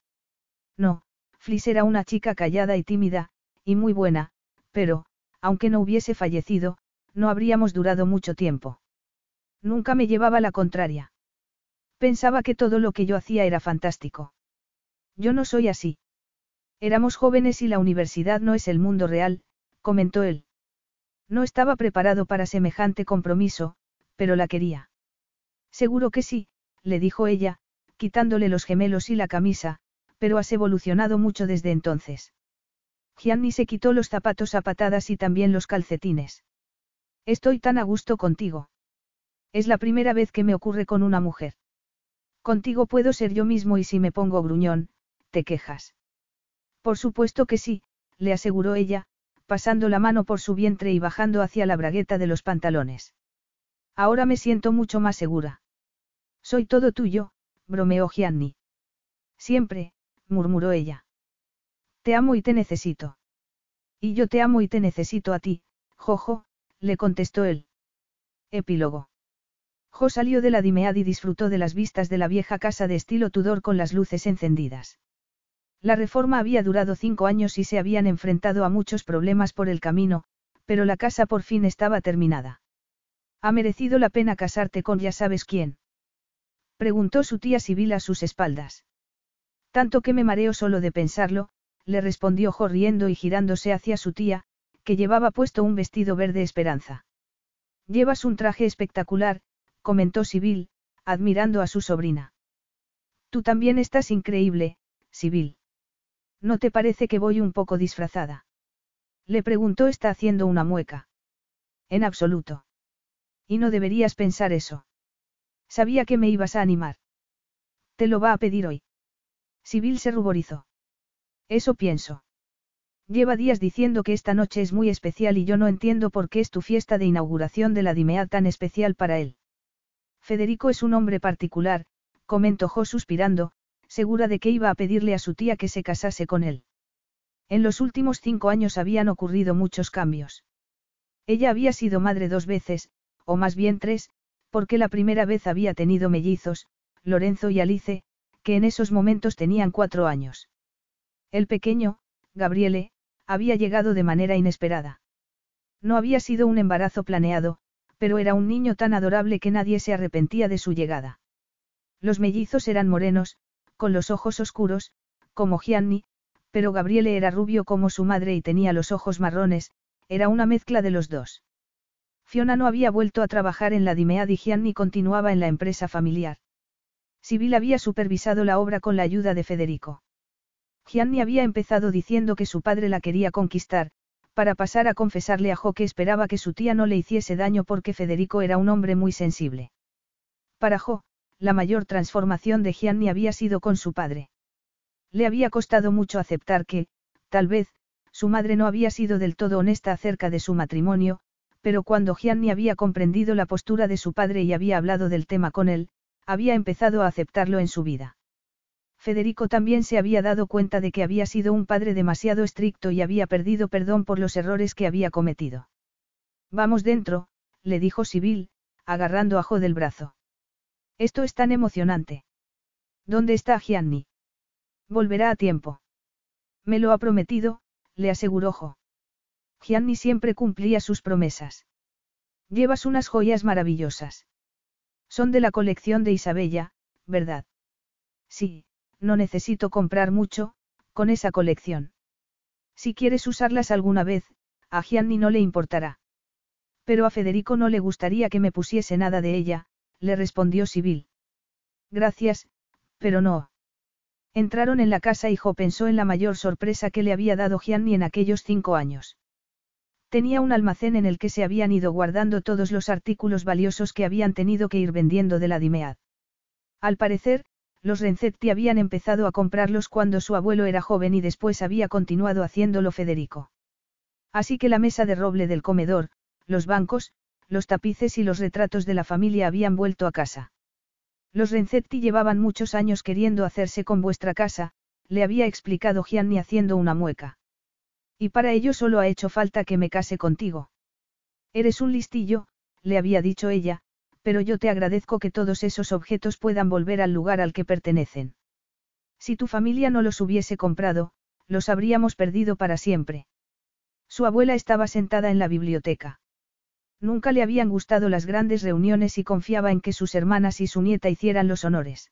No, Fliss era una chica callada y tímida, y muy buena, pero, aunque no hubiese fallecido, no habríamos durado mucho tiempo. Nunca me llevaba la contraria. Pensaba que todo lo que yo hacía era fantástico. Yo no soy así. Éramos jóvenes y la universidad no es el mundo real, comentó él. No estaba preparado para semejante compromiso, pero la quería. Seguro que sí, le dijo ella, quitándole los gemelos y la camisa, pero has evolucionado mucho desde entonces. Gianni se quitó los zapatos a patadas y también los calcetines. Estoy tan a gusto contigo. Es la primera vez que me ocurre con una mujer. Contigo puedo ser yo mismo y si me pongo gruñón, te quejas. Por supuesto que sí, le aseguró ella, pasando la mano por su vientre y bajando hacia la bragueta de los pantalones. Ahora me siento mucho más segura. Soy todo tuyo, bromeó Gianni. Siempre, murmuró ella. Te amo y te necesito. Y yo te amo y te necesito a ti, Jojo, le contestó él. Epílogo. Jo salió de la Dimead y disfrutó de las vistas de la vieja casa de estilo Tudor con las luces encendidas. La reforma había durado cinco años y se habían enfrentado a muchos problemas por el camino, pero la casa por fin estaba terminada. Ha merecido la pena casarte con ya sabes quién. Preguntó su tía Sibyl a sus espaldas. Tanto que me mareo solo de pensarlo, le respondió Jo riendo y girándose hacia su tía, que llevaba puesto un vestido verde esperanza. Llevas un traje espectacular, comentó Sibyl, admirando a su sobrina. Tú también estás increíble, Sibyl. ¿No te parece que voy un poco disfrazada? Le preguntó está haciendo una mueca. En absoluto. Y no deberías pensar eso. Sabía que me ibas a animar. Te lo va a pedir hoy. Sibyl se ruborizó. Eso pienso. Lleva días diciendo que esta noche es muy especial y yo no entiendo por qué es tu fiesta de inauguración de la Dimea tan especial para él. Federico es un hombre particular, comentó Jo suspirando, segura de que iba a pedirle a su tía que se casase con él. En los últimos cinco años habían ocurrido muchos cambios. Ella había sido madre dos veces, o más bien tres, porque la primera vez había tenido mellizos, Lorenzo y Alice, que en esos momentos tenían cuatro años. El pequeño, Gabriele, había llegado de manera inesperada. No había sido un embarazo planeado, pero era un niño tan adorable que nadie se arrepentía de su llegada. Los mellizos eran morenos, con los ojos oscuros, como Gianni, pero Gabriele era rubio como su madre y tenía los ojos marrones, era una mezcla de los dos. Fiona no había vuelto a trabajar en la Dimead y Gianni continuaba en la empresa familiar. Sibyl había supervisado la obra con la ayuda de Federico. Gianni había empezado diciendo que su padre la quería conquistar, para pasar a confesarle a Jo que esperaba que su tía no le hiciese daño porque Federico era un hombre muy sensible. Para Jo, la mayor transformación de Gianni había sido con su padre. Le había costado mucho aceptar que, tal vez, su madre no había sido del todo honesta acerca de su matrimonio, pero cuando Gianni había comprendido la postura de su padre y había hablado del tema con él, había empezado a aceptarlo en su vida. Federico también se había dado cuenta de que había sido un padre demasiado estricto y había perdido perdón por los errores que había cometido. Vamos dentro, le dijo Sibyl, agarrando a Jo del brazo. Esto es tan emocionante. ¿Dónde está Gianni? Volverá a tiempo. Me lo ha prometido, le aseguró Jo. Gianni siempre cumplía sus promesas. Llevas unas joyas maravillosas. Son de la colección de Isabella, ¿verdad? Sí, no necesito comprar mucho, con esa colección. Si quieres usarlas alguna vez, a Gianni no le importará. Pero a Federico no le gustaría que me pusiese nada de ella, le respondió Sibyl. Gracias, pero no. Entraron en la casa y Jo pensó en la mayor sorpresa que le había dado Gianni en aquellos cinco años. Tenía un almacén en el que se habían ido guardando todos los artículos valiosos que habían tenido que ir vendiendo de la Dimead. Al parecer, los Renzetti habían empezado a comprarlos cuando su abuelo era joven y después había continuado haciéndolo Federico. Así que la mesa de roble del comedor, los bancos, los tapices y los retratos de la familia habían vuelto a casa. Los Renzetti llevaban muchos años queriendo hacerse con vuestra casa, le había explicado Gianni haciendo una mueca. Y para ello solo ha hecho falta que me case contigo. Eres un listillo, le había dicho ella, pero yo te agradezco que todos esos objetos puedan volver al lugar al que pertenecen. Si tu familia no los hubiese comprado, los habríamos perdido para siempre. Su abuela estaba sentada en la biblioteca. Nunca le habían gustado las grandes reuniones y confiaba en que sus hermanas y su nieta hicieran los honores.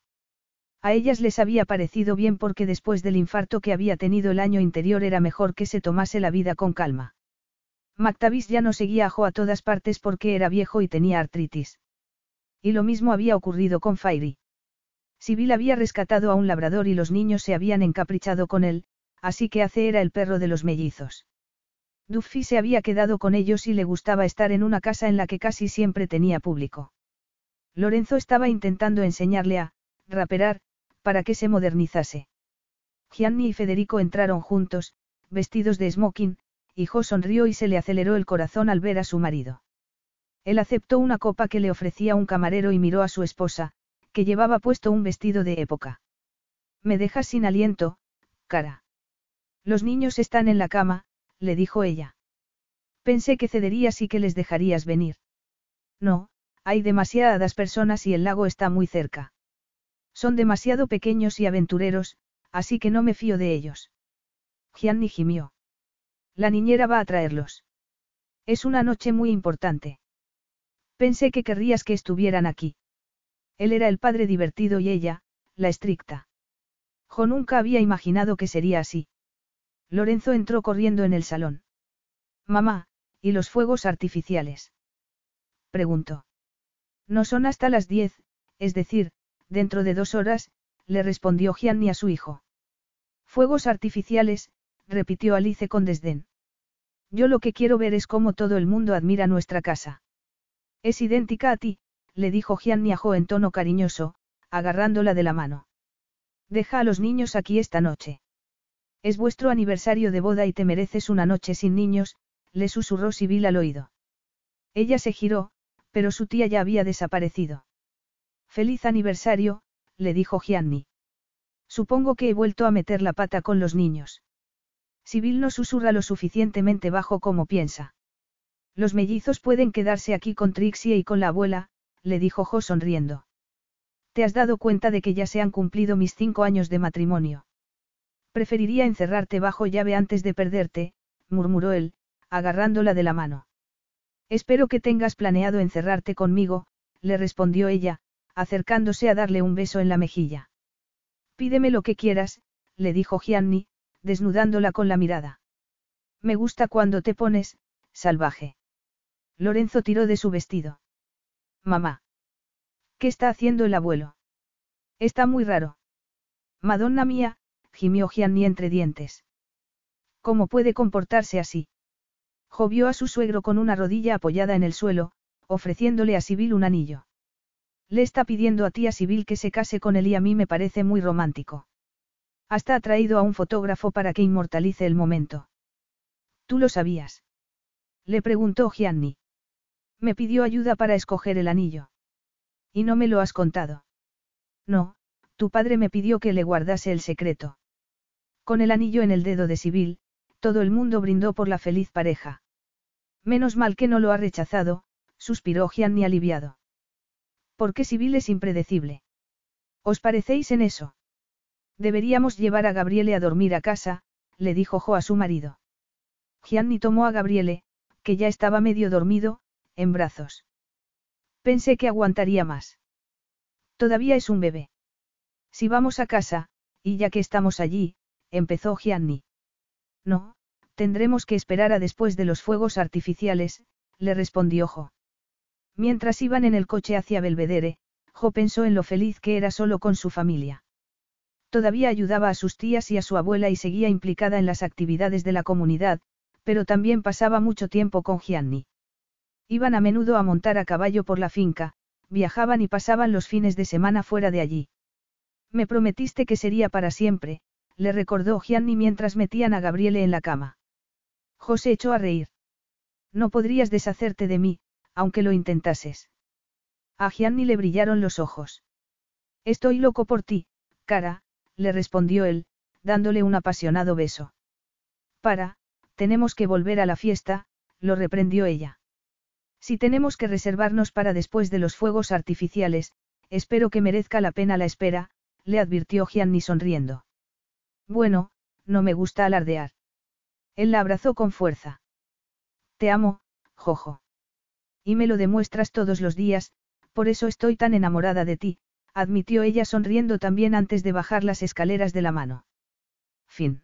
A ellas les había parecido bien porque después del infarto que había tenido el año interior era mejor que se tomase la vida con calma. Mactavis ya no seguía a a todas partes porque era viejo y tenía artritis. Y lo mismo había ocurrido con Fairy. Sibyl había rescatado a un labrador y los niños se habían encaprichado con él, así que Ace era el perro de los mellizos. Duffy se había quedado con ellos y le gustaba estar en una casa en la que casi siempre tenía público. Lorenzo estaba intentando enseñarle a raperar, para que se modernizase. Gianni y Federico entraron juntos, vestidos de smoking, y Jo sonrió y se le aceleró el corazón al ver a su marido. Él aceptó una copa que le ofrecía un camarero y miró a su esposa, que llevaba puesto un vestido de época. Me dejas sin aliento, cara. Los niños están en la cama, le dijo ella. Pensé que cederías y que les dejarías venir. No, hay demasiadas personas y el lago está muy cerca. Son demasiado pequeños y aventureros, así que no me fío de ellos. Gianni gimió. La niñera va a traerlos. Es una noche muy importante. Pensé que querrías que estuvieran aquí. Él era el padre divertido y ella, la estricta. Jo nunca había imaginado que sería así. Lorenzo entró corriendo en el salón. Mamá, ¿y los fuegos artificiales? Preguntó. No son hasta las diez, es decir, dentro de dos horas, le respondió Gianni a su hijo. Fuegos artificiales, repitió Alice con desdén. Yo lo que quiero ver es cómo todo el mundo admira nuestra casa. Es idéntica a ti, le dijo Gianni a Jo en tono cariñoso, agarrándola de la mano. Deja a los niños aquí esta noche. Es vuestro aniversario de boda y te mereces una noche sin niños, le susurró Sibyl al oído. Ella se giró, pero su tía ya había desaparecido. Feliz aniversario, le dijo Gianni. Supongo que he vuelto a meter la pata con los niños. Sibyl no susurra lo suficientemente bajo como piensa. Los mellizos pueden quedarse aquí con Trixie y con la abuela, le dijo Jo sonriendo. ¿Te has dado cuenta de que ya se han cumplido mis cinco años de matrimonio? Preferiría encerrarte bajo llave antes de perderte, murmuró él, agarrándola de la mano. Espero que tengas planeado encerrarte conmigo, le respondió ella, acercándose a darle un beso en la mejilla. Pídeme lo que quieras, le dijo Gianni, desnudándola con la mirada. Me gusta cuando te pones, salvaje. Lorenzo tiró de su vestido. Mamá. ¿Qué está haciendo el abuelo? Está muy raro. Madonna mía, gimió Gianni entre dientes. ¿Cómo puede comportarse así? Jo vio a su suegro con una rodilla apoyada en el suelo, ofreciéndole a Sibyl un anillo. Le está pidiendo a tía Sibyl que se case con él y a mí me parece muy romántico. Hasta ha traído a un fotógrafo para que inmortalice el momento. ¿Tú lo sabías? Le preguntó Gianni. Me pidió ayuda para escoger el anillo. ¿Y no me lo has contado? No, tu padre me pidió que le guardase el secreto. Con el anillo en el dedo de Sibyl, todo el mundo brindó por la feliz pareja. Menos mal que no lo ha rechazado, suspiró Gianni aliviado. ¿Por qué Sibyl es impredecible? ¿Os parecéis en eso? Deberíamos llevar a Gabriele a dormir a casa, le dijo Jo a su marido. Gianni tomó a Gabriele, que ya estaba medio dormido, en brazos. Pensé que aguantaría más. Todavía es un bebé. Si vamos a casa, y ya que estamos allí, empezó Gianni. No, tendremos que esperar a después de los fuegos artificiales, le respondió Jo. Mientras iban en el coche hacia Belvedere, Jo pensó en lo feliz que era solo con su familia. Todavía ayudaba a sus tías y a su abuela y seguía implicada en las actividades de la comunidad, pero también pasaba mucho tiempo con Gianni. Iban a menudo a montar a caballo por la finca, viajaban y pasaban los fines de semana fuera de allí. Me prometiste que sería para siempre, le recordó Gianni mientras metían a Gabriele en la cama. José echó a reír. No podrías deshacerte de mí, aunque lo intentases. A Gianni le brillaron los ojos. Estoy loco por ti, cara, le respondió él, dándole un apasionado beso. Para, tenemos que volver a la fiesta, lo reprendió ella. Si tenemos que reservarnos para después de los fuegos artificiales, espero que merezca la pena la espera, le advirtió Gianni sonriendo. Bueno, no me gusta alardear. Él la abrazó con fuerza. Te amo, Jojo. Y me lo demuestras todos los días, por eso estoy tan enamorada de ti, admitió ella sonriendo también antes de bajar las escaleras de la mano. Fin.